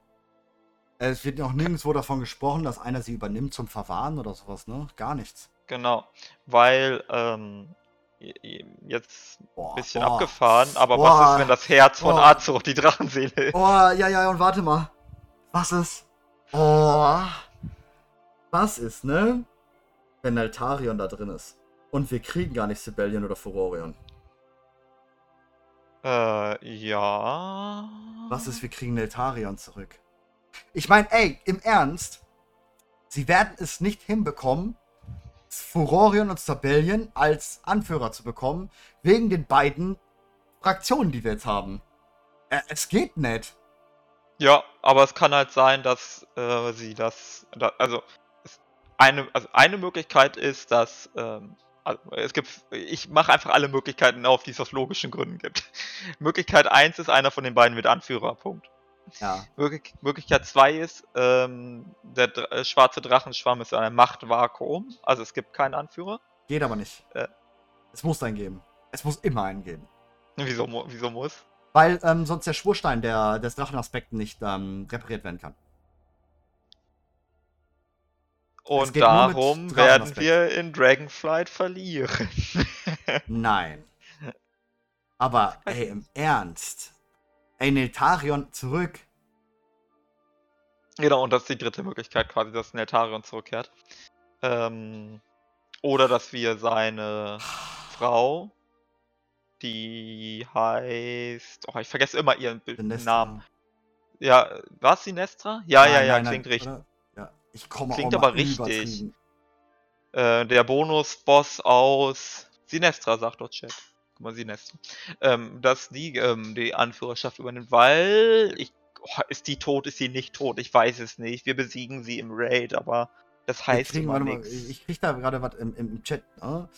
Es wird noch nirgendwo davon gesprochen, dass einer sie übernimmt zum Verwahren oder sowas, ne? Gar nichts. Genau, weil ähm, jetzt ein bisschen boah. abgefahren, aber Boah. was ist, wenn das Herz von Boah. Azeroth die Drachenseele ist? Oh, ja, ja, und warte mal. Was ist? Oh. Was ist, ne? Wenn Altarion da drin ist. Und wir kriegen gar nicht Sibelion oder Furorion. Äh, ja. Was ist, wir kriegen Neltarion zurück? Ich meine, ey, im Ernst, sie werden es nicht hinbekommen, Furorion und Sibelion als Anführer zu bekommen, wegen den beiden Fraktionen, die wir jetzt haben. Äh, es geht nicht. Ja, aber es kann halt sein, dass äh, sie das, da, also eine, also eine Möglichkeit ist, dass ähm, also es gibt, ich mache einfach alle Möglichkeiten auf, die es aus logischen Gründen gibt. [laughs] Möglichkeit 1 ist, einer von den beiden wird Anführer, Punkt. Ja. Möglich Möglichkeit 2 ist, ähm, der Dr äh, schwarze Drachenschwamm ist ein Machtvakuum, also es gibt keinen Anführer. Geht aber nicht. Äh. Es muss einen geben. Es muss immer einen geben. Wieso, wieso muss? Weil ähm, sonst der Schwurstein der, des Drachenaspekten nicht ähm, repariert werden kann. Und darum werden wir in Dragonflight verlieren. [laughs] Nein. Aber, ey, im Ernst. Ey, Neltarion zurück. Genau, und das ist die dritte Möglichkeit quasi, dass Neltarion zurückkehrt. Ähm, oder dass wir seine Frau, die heißt. Oh, ich vergesse immer ihren Sinestra. Namen. Ja, war es Sinestra? Ja, ja, Nein, ja, nein, nein, klingt richtig. oder? Ja, ich komme Klingt aber richtig. Äh, der Bonusboss aus Sinestra, sagt dort Chat. Guck mal, Sinestra. Ähm, dass die ähm, die Anführerschaft übernimmt, weil ich. Oh, ist die tot, ist sie nicht tot? Ich weiß es nicht. Wir besiegen sie im Raid, aber das heißt immer warte mal, nichts. ich ich krieg da gerade was im, im Chat. ne?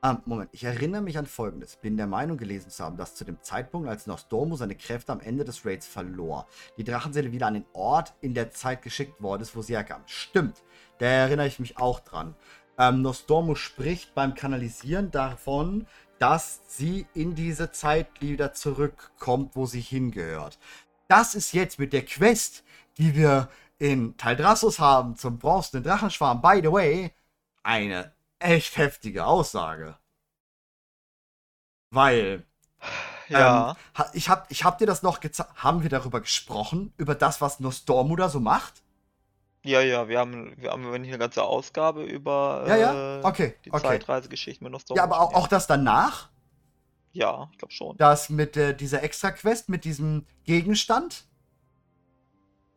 Ah, Moment, ich erinnere mich an folgendes. Bin der Meinung gelesen zu haben, dass zu dem Zeitpunkt, als Nostormo seine Kräfte am Ende des Raids verlor, die Drachenseele wieder an den Ort in der Zeit geschickt worden ist, wo sie herkam. Stimmt, da erinnere ich mich auch dran. Ähm, Nostormo spricht beim Kanalisieren davon, dass sie in diese Zeit wieder zurückkommt, wo sie hingehört. Das ist jetzt mit der Quest, die wir in Taldrassus haben zum bronzenen Drachenschwarm, by the way, eine echt heftige Aussage. Weil, Ja. ähm, ich hab, ich hab dir das noch gezeigt. Haben wir darüber gesprochen? Über das, was Nostormu da so macht? Ja, ja, wir haben, wir haben eine ganze Ausgabe über Ja, ja, äh, okay, die okay. Zeitreisegeschichte mit Nostormo. Ja, aber auch, auch das danach? Ja, ich glaube schon. Das mit äh, dieser Extra-Quest, mit diesem Gegenstand.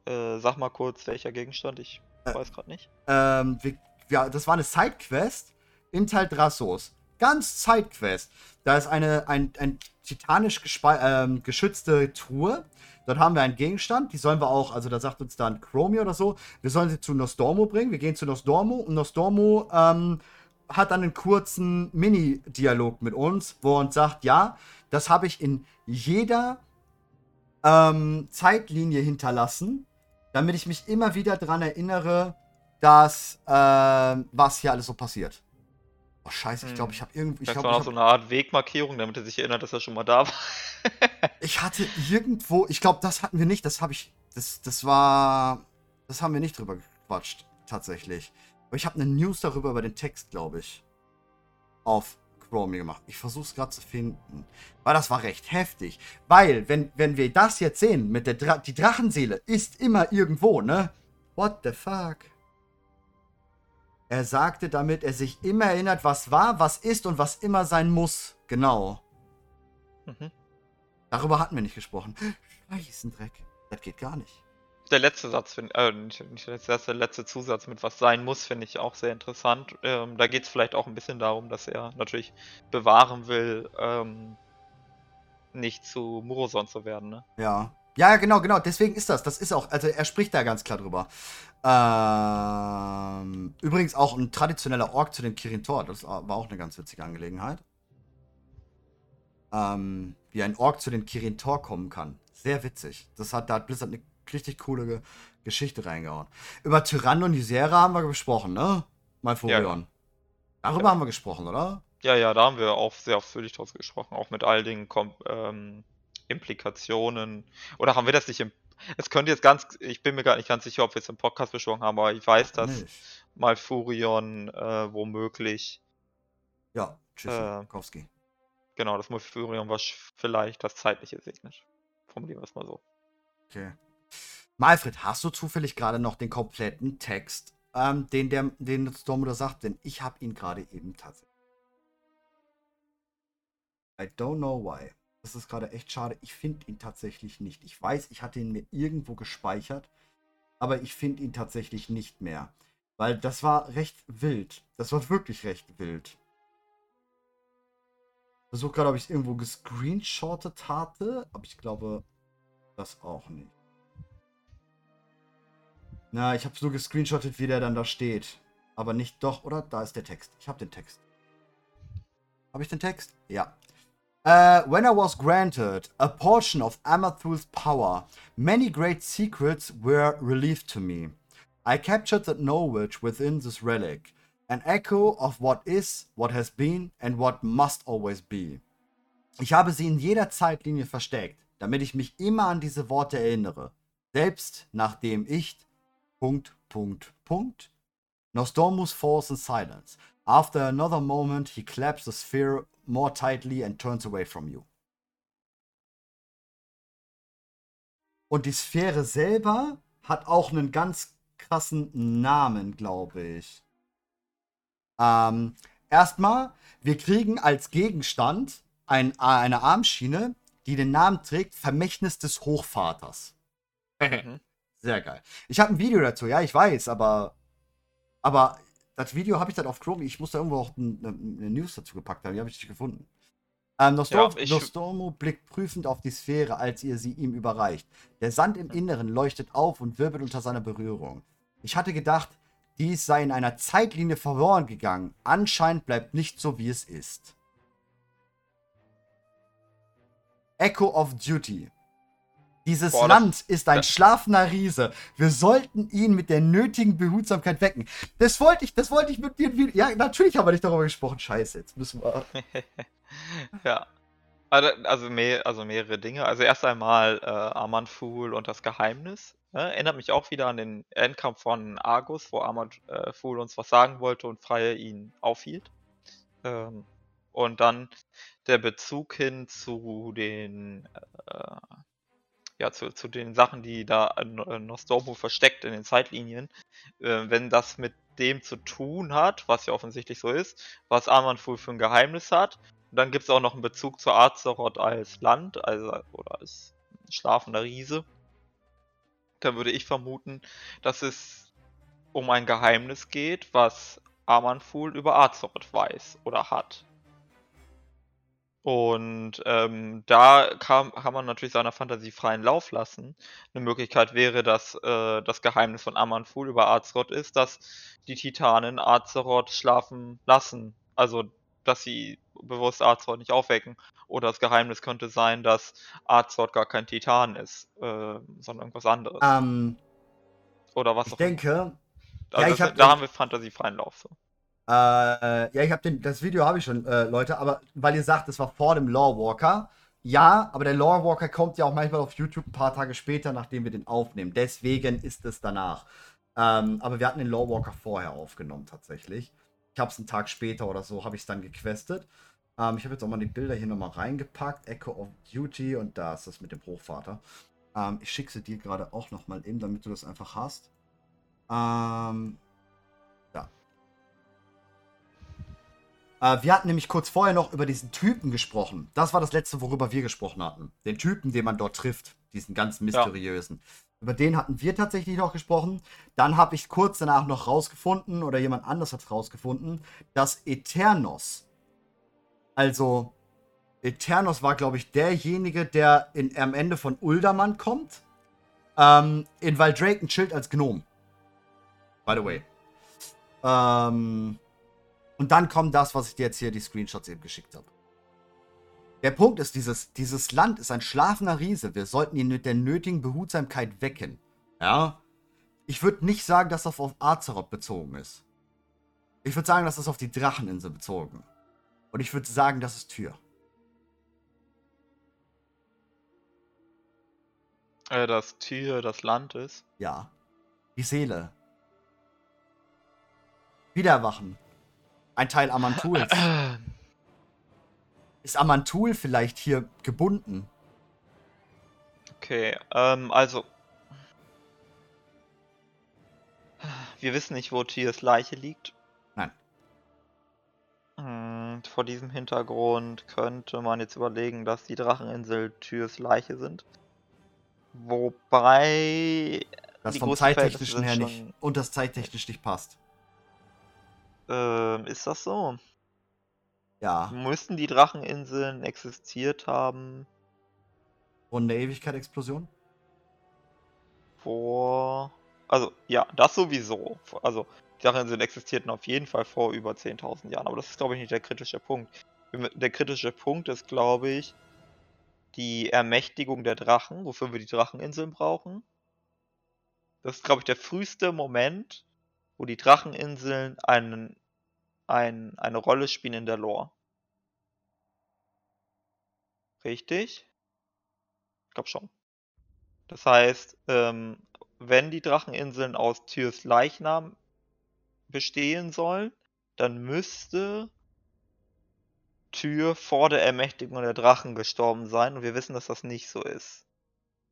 Äh, sag mal kurz, welcher Gegenstand? Ich äh, weiß gerade nicht. Ähm, wir, ja, das war eine Side-Quest in Teil Drassos. Ganz Side-Quest. Da ist eine ein, ein titanisch ähm, geschützte Truhe. Dort haben wir einen Gegenstand, die sollen wir auch, also da sagt uns dann Chromie oder so, wir sollen sie zu Nostormo bringen. Wir gehen zu Nostormo und Nostormo ähm, hat dann einen kurzen Mini-Dialog mit uns, wo er uns sagt, ja, das habe ich in jeder ähm, Zeitlinie hinterlassen, damit ich mich immer wieder daran erinnere, dass äh, was hier alles so passiert. Oh scheiße, ich glaube, ich habe irgendwie. Ich das glaub, war ich so eine Art Wegmarkierung, damit er sich erinnert, dass er schon mal da war. [laughs] ich hatte irgendwo, ich glaube, das hatten wir nicht, das habe ich, das, das war, das haben wir nicht drüber gequatscht, tatsächlich. Aber ich habe eine News darüber über den Text, glaube ich, auf Chrome gemacht. Ich versuche es gerade zu finden. Weil das war recht heftig. Weil, wenn, wenn wir das jetzt sehen, mit der Dra die Drachenseele ist immer irgendwo, ne? What the fuck? Er sagte damit, er sich immer erinnert, was war, was ist und was immer sein muss. Genau. Mhm. Darüber hatten wir nicht gesprochen. Scheißendreck. Das geht gar nicht der letzte Satz, find, äh, nicht, nicht der letzte, der letzte Zusatz mit was sein muss, finde ich auch sehr interessant. Ähm, da geht es vielleicht auch ein bisschen darum, dass er natürlich bewahren will, ähm, nicht zu Muroson zu werden, ne? Ja. Ja, genau, genau. Deswegen ist das. Das ist auch, also er spricht da ganz klar drüber. Ähm, übrigens auch ein traditioneller Ork zu den Kirin Tor. Das war auch eine ganz witzige Angelegenheit. Ähm, wie ein Ork zu den Kirin Tor kommen kann. Sehr witzig. Das hat, da hat Blizzard eine richtig coole Ge Geschichte reingehauen. Über Tyranno und Ysera haben wir gesprochen, ne? Mein Furion. Ja. Darüber ja. haben wir gesprochen, oder? Ja, ja, da haben wir auch sehr ausführlich draus gesprochen, auch mit all den Kom ähm, Implikationen. Oder haben wir das nicht im. Es könnte jetzt ganz. Ich bin mir gar nicht ganz sicher, ob wir es im Podcast besprochen haben, aber ich weiß, dass nicht. Malfurion äh, womöglich. Ja, Tschüssikowski. Äh, genau, das Malfurion was vielleicht das Zeitliche segnet. Formulieren wir es mal so. Okay. Malfred, hast du zufällig gerade noch den kompletten Text, ähm, den der den Stormmutter sagt? Denn ich habe ihn gerade eben tatsächlich. I don't know why. Das ist gerade echt schade. Ich finde ihn tatsächlich nicht. Ich weiß, ich hatte ihn mir irgendwo gespeichert, aber ich finde ihn tatsächlich nicht mehr. Weil das war recht wild. Das war wirklich recht wild. Versuche gerade, ob ich es irgendwo gescreenshottet hatte, aber ich glaube, das auch nicht. Na, ich habe so gescreenshottet, wie der dann da steht. Aber nicht doch, oder? Da ist der Text. Ich habe den Text. Habe ich den Text? Ja. Uh, when I was granted a portion of Amathul's power, many great secrets were relieved to me. I captured the knowledge within this relic, an echo of what is, what has been and what must always be. Ich habe sie in jeder Zeitlinie versteckt, damit ich mich immer an diese Worte erinnere, selbst nachdem ich Punkt, Punkt, Punkt. Nostormus falls in silence. After another moment, he claps the sphere more tightly and turns away from you. Und die Sphäre selber hat auch einen ganz krassen Namen, glaube ich. Ähm, erstmal, wir kriegen als Gegenstand ein, eine Armschiene, die den Namen trägt Vermächtnis des Hochvaters. Mhm. Sehr geil. Ich habe ein Video dazu, ja, ich weiß, aber. Aber das Video habe ich dann auf Chrome. Ich muss da irgendwo auch eine, eine News dazu gepackt haben. Die habe ich nicht gefunden. Ähm, Nostormo, ja, Nostormo blickt prüfend auf die Sphäre, als ihr sie ihm überreicht. Der Sand im Inneren leuchtet auf und wirbelt unter seiner Berührung. Ich hatte gedacht, dies sei in einer Zeitlinie verloren gegangen. Anscheinend bleibt nicht so, wie es ist. Echo of Duty. Dieses Boah, Land ist ein schlafender Riese. Wir sollten ihn mit der nötigen Behutsamkeit wecken. Das wollte ich, das wollte ich mit dir. Ja, natürlich haben wir nicht darüber gesprochen. Scheiße, jetzt müssen wir. [laughs] ja. Also, also, mehr, also, mehrere Dinge. Also erst einmal äh, Amanful und das Geheimnis. Ne? Erinnert mich auch wieder an den Endkampf von Argus, wo Amanful uns was sagen wollte und Freie ihn aufhielt. Ähm, und dann der Bezug hin zu den äh, ja, zu, zu den Sachen, die da Nostormo versteckt in den Zeitlinien, äh, wenn das mit dem zu tun hat, was ja offensichtlich so ist, was Armanful für ein Geheimnis hat, dann gibt es auch noch einen Bezug zu Azeroth als Land, also oder als schlafender Riese. Dann würde ich vermuten, dass es um ein Geheimnis geht, was Amanful über Azeroth weiß oder hat. Und ähm, da kann, kann man natürlich seiner Fantasie freien Lauf lassen. Eine Möglichkeit wäre, dass äh, das Geheimnis von Amanful über Azeroth ist, dass die Titanen Azeroth schlafen lassen. Also, dass sie bewusst Azeroth nicht aufwecken. Oder das Geheimnis könnte sein, dass Azeroth gar kein Titan ist, äh, sondern irgendwas anderes. Ähm, Oder was ich auch denke, Also ja, das, ich hab- da haben wir fantasiefreien Lauf. So. Äh, ja, ich habe den, das Video habe ich schon, äh, Leute, aber weil ihr sagt, es war vor dem Lore Walker. Ja, aber der Lore Walker kommt ja auch manchmal auf YouTube ein paar Tage später, nachdem wir den aufnehmen. Deswegen ist es danach. Ähm, aber wir hatten den Lore Walker vorher aufgenommen, tatsächlich. Ich habe es einen Tag später oder so, habe ich es dann gequestet. Ähm, ich habe jetzt auch mal die Bilder hier nochmal reingepackt. Echo of Duty und da ist das mit dem Hochvater. Ähm, ich schicke sie dir gerade auch nochmal eben, damit du das einfach hast. Ähm, Äh, wir hatten nämlich kurz vorher noch über diesen Typen gesprochen. Das war das letzte, worüber wir gesprochen hatten. Den Typen, den man dort trifft. Diesen ganz mysteriösen. Über den hatten wir tatsächlich noch gesprochen. Dann habe ich kurz danach noch rausgefunden, oder jemand anders hat es rausgefunden, dass Eternos, also Eternos war, glaube ich, derjenige, der in, am Ende von Uldaman kommt. Ähm, in Valdrake ein Schild als Gnom. By the way. Ähm, und dann kommt das, was ich dir jetzt hier die Screenshots eben geschickt habe. Der Punkt ist, dieses, dieses Land ist ein schlafender Riese. Wir sollten ihn mit der nötigen Behutsamkeit wecken. Ja? Ich würde nicht sagen, dass das auf Azeroth bezogen ist. Ich würde sagen, dass das auf die Dracheninsel bezogen. Und ich würde sagen, das ist Tür. Äh, das Tier das Land ist. Ja. Die Seele. Wiedererwachen. Ein Teil Amantuls. [clears throat] Ist Amantul vielleicht hier gebunden? Okay, ähm, also. Wir wissen nicht, wo Tiers Leiche liegt. Nein. Hm, vor diesem Hintergrund könnte man jetzt überlegen, dass die Dracheninsel Tiers Leiche sind. Wobei. Das vom zeittechnischen her nicht und das zeittechnisch nicht passt. Ähm, ist das so? Ja. Müssten die Dracheninseln existiert haben Und eine Ewigkeit-Explosion? vor. Also, ja, das sowieso. Also, die Dracheninseln existierten auf jeden Fall vor über 10.000 Jahren, aber das ist, glaube ich, nicht der kritische Punkt. Der kritische Punkt ist, glaube ich, die Ermächtigung der Drachen, wofür wir die Dracheninseln brauchen. Das ist, glaube ich, der früheste Moment, wo die Dracheninseln einen, ein, eine Rolle spielen in der Lore. Richtig? Ich glaube schon. Das heißt, ähm, wenn die Dracheninseln aus Tyrs Leichnam bestehen sollen, dann müsste Tyr vor der Ermächtigung der Drachen gestorben sein und wir wissen, dass das nicht so ist.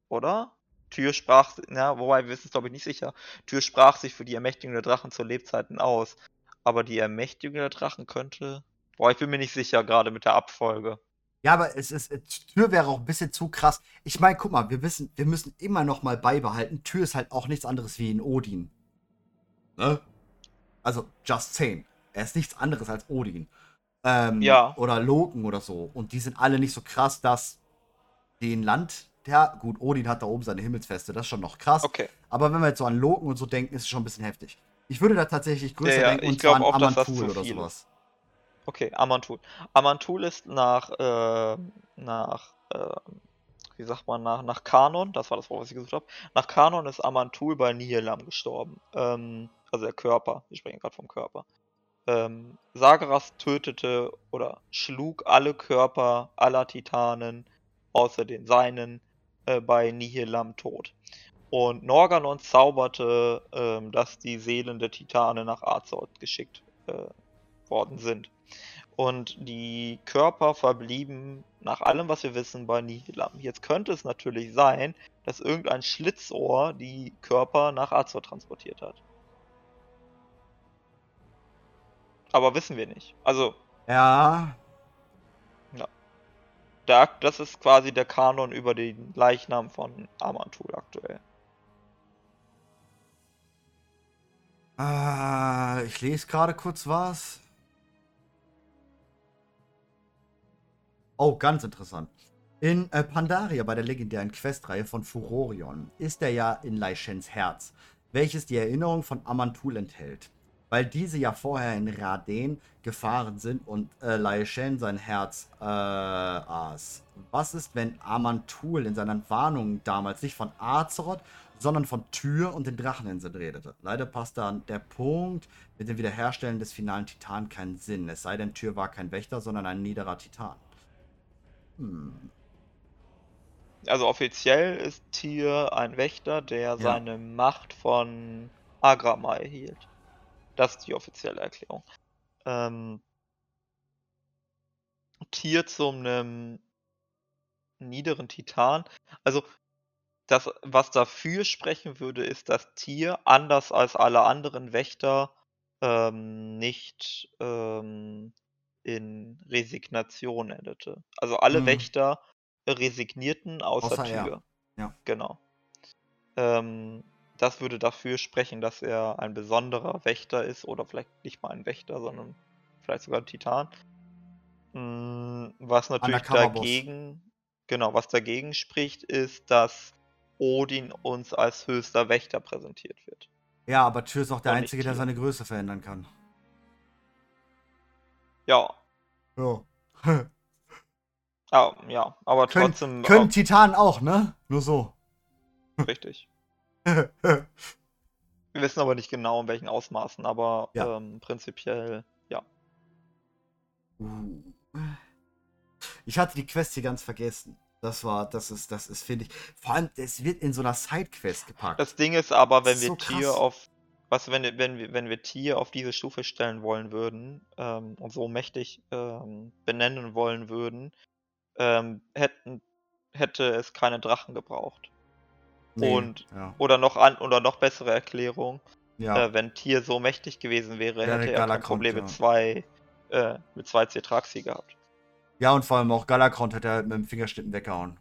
Oder? Tyr sprach, ja, wobei wir wissen es glaube ich nicht sicher. Tyr sprach sich für die Ermächtigung der Drachen zu Lebzeiten aus. Aber die Ermächtigung der Drachen könnte. Boah, ich bin mir nicht sicher, gerade mit der Abfolge. Ja, aber es ist, äh, Tür wäre auch ein bisschen zu krass. Ich meine, guck mal, wir wissen, wir müssen immer noch mal beibehalten, Tür ist halt auch nichts anderes wie in Odin. Ne? Also, just saying. Er ist nichts anderes als Odin. Ähm, Ja. Oder Loken oder so. Und die sind alle nicht so krass, dass den Land, der, gut, Odin hat da oben seine Himmelsfeste, das ist schon noch krass. Okay. Aber wenn wir jetzt so an Loken und so denken, ist es schon ein bisschen heftig. Ich würde da tatsächlich größer Ja, ja, denken ich und zwar an auch, das Amantul oder sowas. Okay, Amantul. Amantul ist nach, äh, nach, äh, wie sagt man, nach, nach Kanon, das war das Wort, was ich gesucht habe. Nach Kanon ist Amantul bei Nihilam gestorben. Ähm, also der Körper, wir sprechen gerade vom Körper. Ähm, Sagaras tötete oder schlug alle Körper aller Titanen, außer den seinen, äh, bei Nihilam tot. Und Norganon zauberte, ähm, dass die Seelen der Titanen nach Azeroth geschickt äh, worden sind. Und die Körper verblieben nach allem, was wir wissen, bei Nihilam. Jetzt könnte es natürlich sein, dass irgendein Schlitzohr die Körper nach Azeroth transportiert hat. Aber wissen wir nicht. Also, Ja. der, das ist quasi der Kanon über den Leichnam von Amantul aktuell. Äh, ich lese gerade kurz was. Oh, ganz interessant. In äh, Pandaria bei der legendären Questreihe von Furorion ist er ja in Laishens Herz, welches die Erinnerung von Amantul enthält. Weil diese ja vorher in Raden gefahren sind und äh, Laishen sein Herz äh, aß. Was ist, wenn Amantul in seinen Warnungen damals nicht von Azeroth, sondern von Tür und den Dracheninseln redete. Leider passt dann der Punkt mit dem Wiederherstellen des finalen Titan keinen Sinn. Es sei denn, Tür war kein Wächter, sondern ein niederer Titan. Hm. Also offiziell ist Tier ein Wächter, der ja. seine Macht von Agrama erhielt. Das ist die offizielle Erklärung. Ähm, Tier zum einem niederen Titan. Also das, was dafür sprechen würde, ist, dass Tier, anders als alle anderen Wächter, ähm, nicht ähm, in Resignation endete. Also alle hm. Wächter resignierten außer, außer Tür. Ja. Genau. Ähm, das würde dafür sprechen, dass er ein besonderer Wächter ist oder vielleicht nicht mal ein Wächter, sondern vielleicht sogar ein Titan. Hm, was natürlich dagegen, genau, was dagegen spricht, ist, dass Odin uns als höchster Wächter präsentiert wird. Ja, aber Tyr ist auch der Und Einzige, der seine Größe verändern kann. Ja. Ja. [laughs] ah, ja, aber Kön trotzdem. Können Titanen auch, ne? Nur so. [laughs] Richtig. [laughs] Wir wissen aber nicht genau, in welchen Ausmaßen, aber ja. ähm, prinzipiell, ja. Uh. Ich hatte die Quest hier ganz vergessen. Das war, das ist, das ist, finde ich. Vor allem, es wird in so einer Sidequest gepackt. Das Ding ist aber, wenn wir so Tier auf. Was, wenn, wenn, wir, wenn wir Tier auf diese Stufe stellen wollen würden ähm, und so mächtig ähm, benennen wollen würden, ähm, hätten, hätte es keine Drachen gebraucht. Nee, und ja. oder noch an oder noch bessere Erklärung. Ja. Äh, wenn Tier so mächtig gewesen wäre, wäre hätte er kein Problem ja. mit zwei äh, mit zwei Cetraxi gehabt. Ja, und vor allem auch Galakron hat er mit dem Fingerschnippen weggehauen.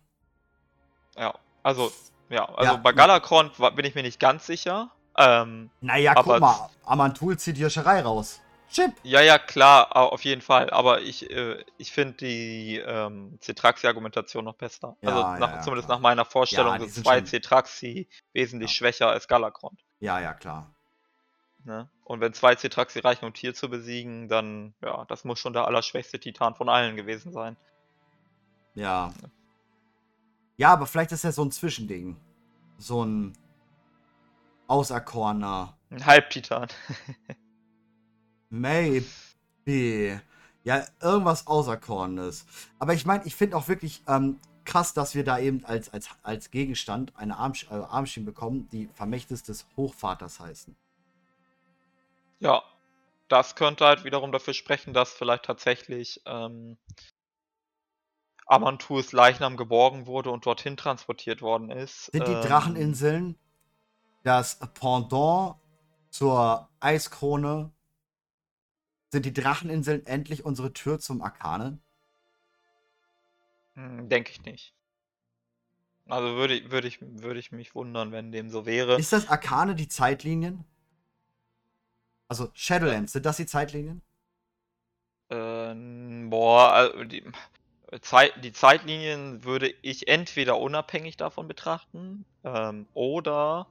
Ja, also, ja, also ja, bei Galakron bin ich mir nicht ganz sicher. Ähm, naja, guck mal, Amantul zieht die Scherei raus. Chip. Ja, ja, klar, auf jeden Fall. Aber ich, äh, ich finde die ähm, Cetraxi-Argumentation noch besser. Ja, also nach, ja, zumindest klar. nach meiner Vorstellung sind zwei Cetraxi wesentlich schwächer als Galakron. Ja, ja, klar. Ne? Und wenn zwei Cetraxi reichen, um Tier zu besiegen, dann, ja, das muss schon der allerschwächste Titan von allen gewesen sein. Ja. Ja, aber vielleicht ist er so ein Zwischending. So ein Auserkorener. Ein Halbtitan. [laughs] Maybe. Ja, irgendwas Auserkorenes. Aber ich meine, ich finde auch wirklich ähm, krass, dass wir da eben als, als, als Gegenstand eine Armsch äh, Armschiene bekommen, die Vermächtnis des Hochvaters heißen. Ja, das könnte halt wiederum dafür sprechen, dass vielleicht tatsächlich ähm, Amantus Leichnam geborgen wurde und dorthin transportiert worden ist. Sind die ähm, Dracheninseln das Pendant zur Eiskrone? Sind die Dracheninseln endlich unsere Tür zum Arkanen? Hm, Denke ich nicht. Also würde, würde, ich, würde ich mich wundern, wenn dem so wäre. Ist das Arkane die Zeitlinien? Also Shadowlands, sind das die Zeitlinien? Ähm, boah, also die, Zeit, die Zeitlinien würde ich entweder unabhängig davon betrachten ähm, oder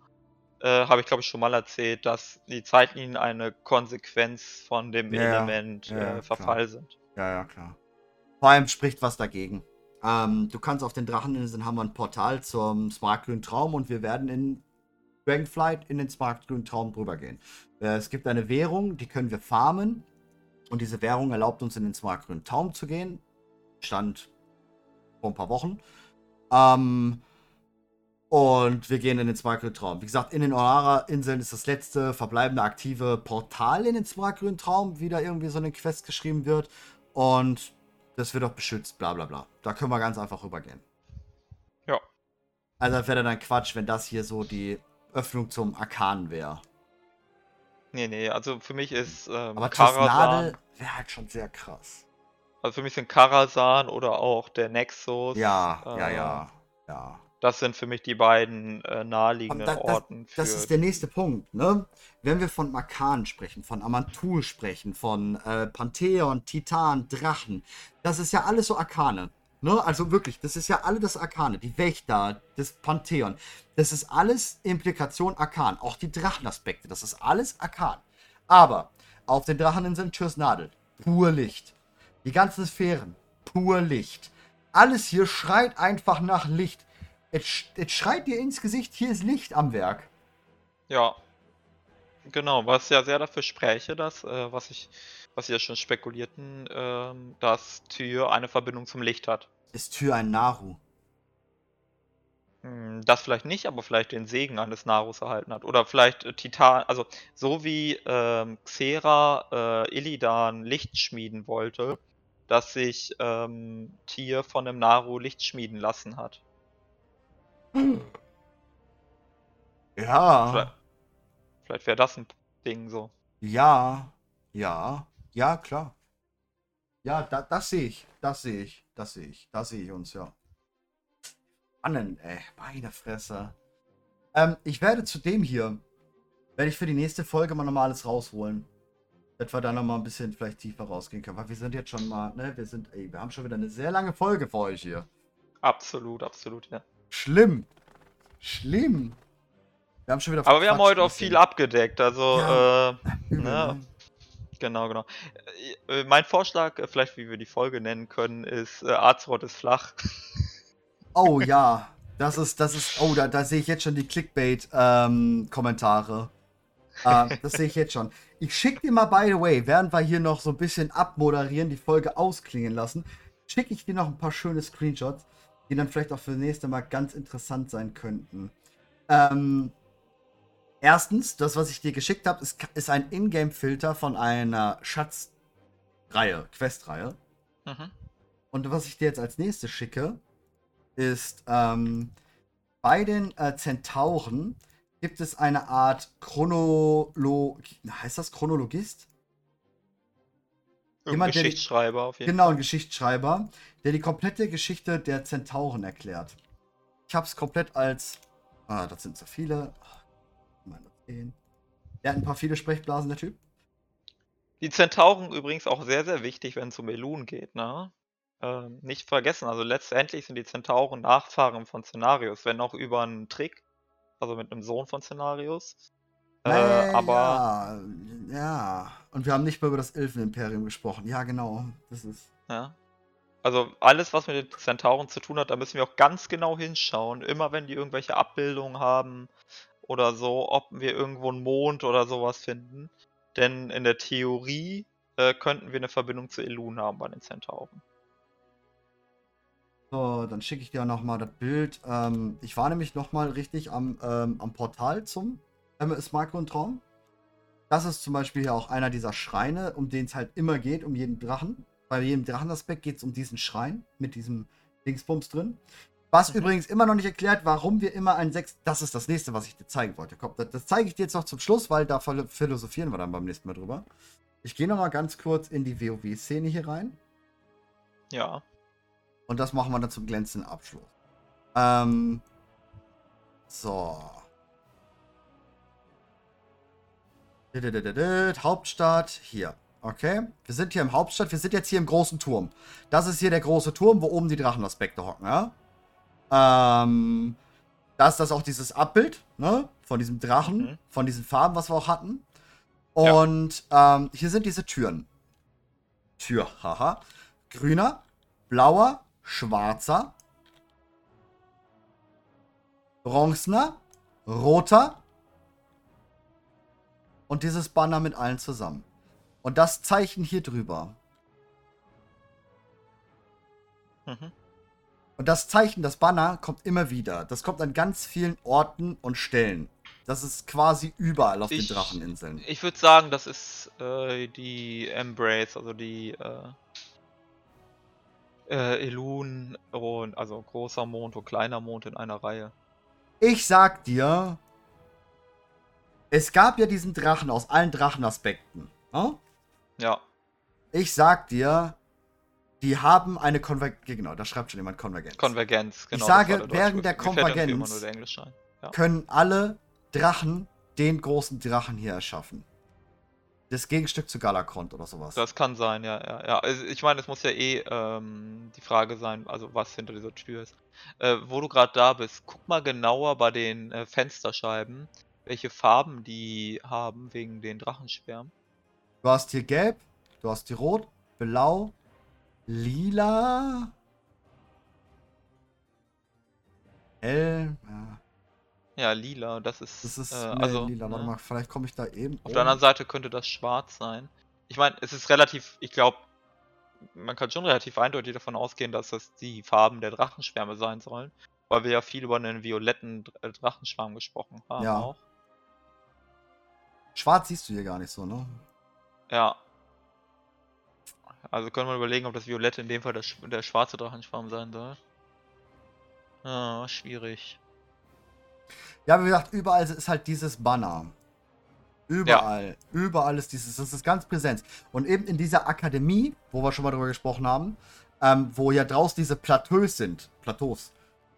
äh, habe ich glaube ich schon mal erzählt, dass die Zeitlinien eine Konsequenz von dem ja, Element ja, äh, Verfall klar. sind. Ja, ja, klar. Vor allem spricht was dagegen. Ähm, du kannst auf den Dracheninseln haben wir ein Portal zum Smartgrünen Traum und wir werden in Dragonflight in den smartgrünen Traum drüber gehen. Äh, es gibt eine Währung, die können wir farmen. Und diese Währung erlaubt uns in den smartgrünen Traum zu gehen. Stand vor ein paar Wochen. Ähm, und wir gehen in den smartgrünen Traum. Wie gesagt, in den Orara-Inseln ist das letzte verbleibende aktive Portal in den smartgrünen Traum, wie da irgendwie so eine Quest geschrieben wird. Und das wird auch beschützt, bla bla bla. Da können wir ganz einfach rübergehen. Ja. Also wäre dann Quatsch, wenn das hier so die Öffnung zum Arkan wäre. Nee, nee, also für mich ist ähm, Aber Karasan... wäre halt schon sehr krass. Also für mich sind Karasan oder auch der Nexus. Ja, äh, ja, ja, ja. Das sind für mich die beiden äh, naheliegenden da, das, Orten. das ist der nächste Punkt, ne? Wenn wir von Makan sprechen, von Amantul sprechen, von äh, Pantheon, Titan, Drachen, das ist ja alles so Arkane. Ne? Also wirklich, das ist ja alle das Arkane. Die Wächter, das Pantheon. Das ist alles Implikation Arkan. Auch die Drachenaspekte, das ist alles Arkan. Aber auf den Dracheninseln Nadel, pur Licht. Die ganzen Sphären, pur Licht. Alles hier schreit einfach nach Licht. Es, es schreit dir ins Gesicht, hier ist Licht am Werk. Ja. Genau, was ja sehr dafür spräche, dass, äh, was ich, was wir ja schon spekulierten, äh, dass Tyr eine Verbindung zum Licht hat. Ist Tyr ein Naru? Hm, das vielleicht nicht, aber vielleicht den Segen eines Narus erhalten hat. Oder vielleicht äh, Titan, also so wie ähm, Xera äh, Illidan Licht schmieden wollte, dass sich ähm, Tyr von einem Naru Licht schmieden lassen hat. Ja. Vielleicht, vielleicht wäre das ein Ding so. Ja, ja, ja, klar. Ja, da, das sehe ich, das sehe ich, das sehe ich, das sehe ich uns, ja. Spannend, ey, meine Fresse. Ähm, ich werde zu dem hier, werde ich für die nächste Folge mal normales rausholen. Dass wir da nochmal ein bisschen vielleicht tiefer rausgehen können, weil wir sind jetzt schon mal, ne, wir sind, ey, wir haben schon wieder eine sehr lange Folge für euch hier. Absolut, absolut, ja. Schlimm. Schlimm. Wir haben schon wieder Aber wir haben heute auch viel abgedeckt, also ja, äh, [laughs] ne? Genau, genau. Äh, mein Vorschlag, äh, vielleicht wie wir die Folge nennen können, ist äh, Azeroth ist flach. [laughs] Oh ja, das ist, das ist, oh, da, da sehe ich jetzt schon die Clickbait-Kommentare. Ähm, äh, das sehe ich jetzt schon. Ich schicke dir mal, by the way, während wir hier noch so ein bisschen abmoderieren, die Folge ausklingen lassen, schicke ich dir noch ein paar schöne Screenshots die dann vielleicht auch für das nächste Mal ganz interessant sein könnten. Ähm, erstens, das, was ich dir geschickt habe, ist, ist ein Ingame-Filter von einer Schatzreihe, Questreihe. Mhm. Und was ich dir jetzt als nächstes schicke, ist ähm, bei den äh, Zentauren gibt es eine Art Chronolo... Heißt das Chronologist? Jemand, Geschichtsschreiber auf jeden Fall. Genau, ein Geschichtsschreiber, der die komplette Geschichte der Zentauren erklärt. Ich habe es komplett als. Ah, das sind so viele. Oh, der hat ein paar viele Sprechblasen, der Typ. Die Zentauren übrigens auch sehr, sehr wichtig, wenn es um Elun geht, ne? Ähm, nicht vergessen, also letztendlich sind die Zentauren Nachfahren von Szenarios, wenn auch über einen Trick, also mit einem Sohn von Szenarios. Äh, aber. Ja, ja. Und wir haben nicht mehr über das Elfenimperium gesprochen. Ja, genau. Das ist. Ja. Also alles, was mit den Zentauren zu tun hat, da müssen wir auch ganz genau hinschauen. Immer wenn die irgendwelche Abbildungen haben oder so, ob wir irgendwo einen Mond oder sowas finden. Denn in der Theorie äh, könnten wir eine Verbindung zu Elun haben bei den Zentauren. So, dann schicke ich dir nochmal das Bild. Ähm, ich war nämlich nochmal richtig am, ähm, am Portal zum MS Marco und Traum. Das ist zum Beispiel ja auch einer dieser Schreine, um den es halt immer geht, um jeden Drachen. Bei jedem Drachenaspekt geht es um diesen Schrein mit diesem Dingsbums drin. Was mhm. übrigens immer noch nicht erklärt, warum wir immer ein Sechs. Das ist das nächste, was ich dir zeigen wollte. Komm, das, das zeige ich dir jetzt noch zum Schluss, weil da philosophieren wir dann beim nächsten Mal drüber. Ich gehe nochmal ganz kurz in die WoW-Szene hier rein. Ja. Und das machen wir dann zum glänzenden Abschluss. Ähm. So. Hauptstadt, hier. Okay, wir sind hier im Hauptstadt, wir sind jetzt hier im großen Turm. Das ist hier der große Turm, wo oben die Drachenaspekte hocken, ja? Ähm, da ist das auch dieses Abbild, ne? Von diesem Drachen, mhm. von diesen Farben, was wir auch hatten. Und ja. ähm, hier sind diese Türen. Tür, haha. Grüner, blauer, schwarzer, bronzener, roter, und dieses Banner mit allen zusammen. Und das Zeichen hier drüber. Mhm. Und das Zeichen, das Banner, kommt immer wieder. Das kommt an ganz vielen Orten und Stellen. Das ist quasi überall auf ich, den Dracheninseln. Ich würde sagen, das ist äh, die Embrace, also die äh, äh, Elun und also großer Mond und kleiner Mond in einer Reihe. Ich sag dir, es gab ja diesen Drachen aus allen Drachenaspekten. Ne? Ja. Ich sag dir, Die haben eine Konvergenz. Genau, da schreibt schon jemand Konvergenz. Konvergenz, genau. Ich sage, während der Konvergenz der ja. können alle Drachen den großen Drachen hier erschaffen. Das Gegenstück zu Galakrond oder sowas. Das kann sein, ja, ja, ja. Also ich meine, es muss ja eh ähm, die Frage sein, also was hinter dieser Tür ist. Äh, wo du gerade da bist, guck mal genauer bei den äh, Fensterscheiben, welche Farben die haben wegen den Drachenschwärmen. Du hast hier gelb, du hast hier rot, blau, lila. Hell. Ja. Ja, lila, das ist. Das ist äh, also, lila. Warte ne? mal, vielleicht komme ich da eben. Auf um. der anderen Seite könnte das schwarz sein. Ich meine, es ist relativ, ich glaube, man kann schon relativ eindeutig davon ausgehen, dass das die Farben der Drachenschwärme sein sollen. Weil wir ja viel über einen violetten äh, Drachenschwarm gesprochen haben ja. auch. Schwarz siehst du hier gar nicht so, ne? Ja. Also können wir überlegen, ob das Violette in dem Fall der, der schwarze Drachenschwarm sein soll. Ah, schwierig. Ja, wie gesagt, überall ist halt dieses Banner. Überall. Ja. Überall ist dieses, das ist ganz präsent. Und eben in dieser Akademie, wo wir schon mal drüber gesprochen haben, ähm, wo ja draußen diese Plateaus sind, Plateaus,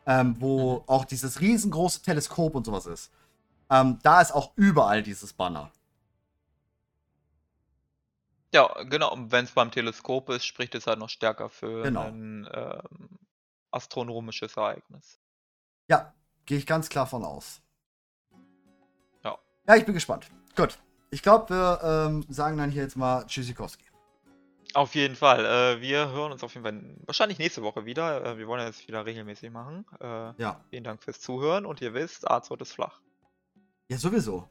ähm, wo mhm. auch dieses riesengroße Teleskop und sowas ist. Ähm, da ist auch überall dieses Banner. Ja, genau. Und wenn es beim Teleskop ist, spricht es halt noch stärker für genau. ein ähm, astronomisches Ereignis. Ja, gehe ich ganz klar von aus. Ja. Ja, ich bin gespannt. Gut. Ich glaube, wir ähm, sagen dann hier jetzt mal Tschüssikowski. Auf jeden Fall. Äh, wir hören uns auf jeden Fall wahrscheinlich nächste Woche wieder. Äh, wir wollen ja jetzt wieder regelmäßig machen. Äh, ja. Vielen Dank fürs Zuhören und ihr wisst, Arzort ist flach. Ja, sowieso.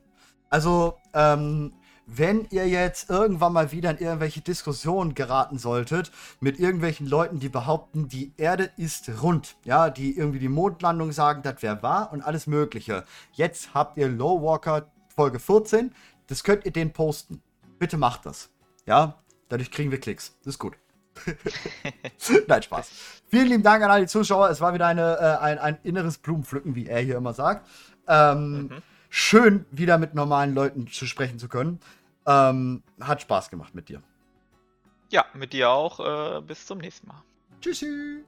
Also, ähm, wenn ihr jetzt irgendwann mal wieder in irgendwelche Diskussionen geraten solltet mit irgendwelchen Leuten, die behaupten, die Erde ist rund, ja, die irgendwie die Mondlandung sagen, das wäre wahr und alles Mögliche. Jetzt habt ihr Low Walker Folge 14, das könnt ihr den posten. Bitte macht das. Ja, dadurch kriegen wir Klicks. Das ist gut. [laughs] Nein, Spaß. Vielen lieben Dank an alle Zuschauer. Es war wieder eine, äh, ein, ein inneres Blumenpflücken, wie er hier immer sagt. Ähm, mhm schön, wieder mit normalen Leuten zu sprechen zu können. Ähm, hat Spaß gemacht mit dir. Ja, mit dir auch. Äh, bis zum nächsten Mal. Tschüssi.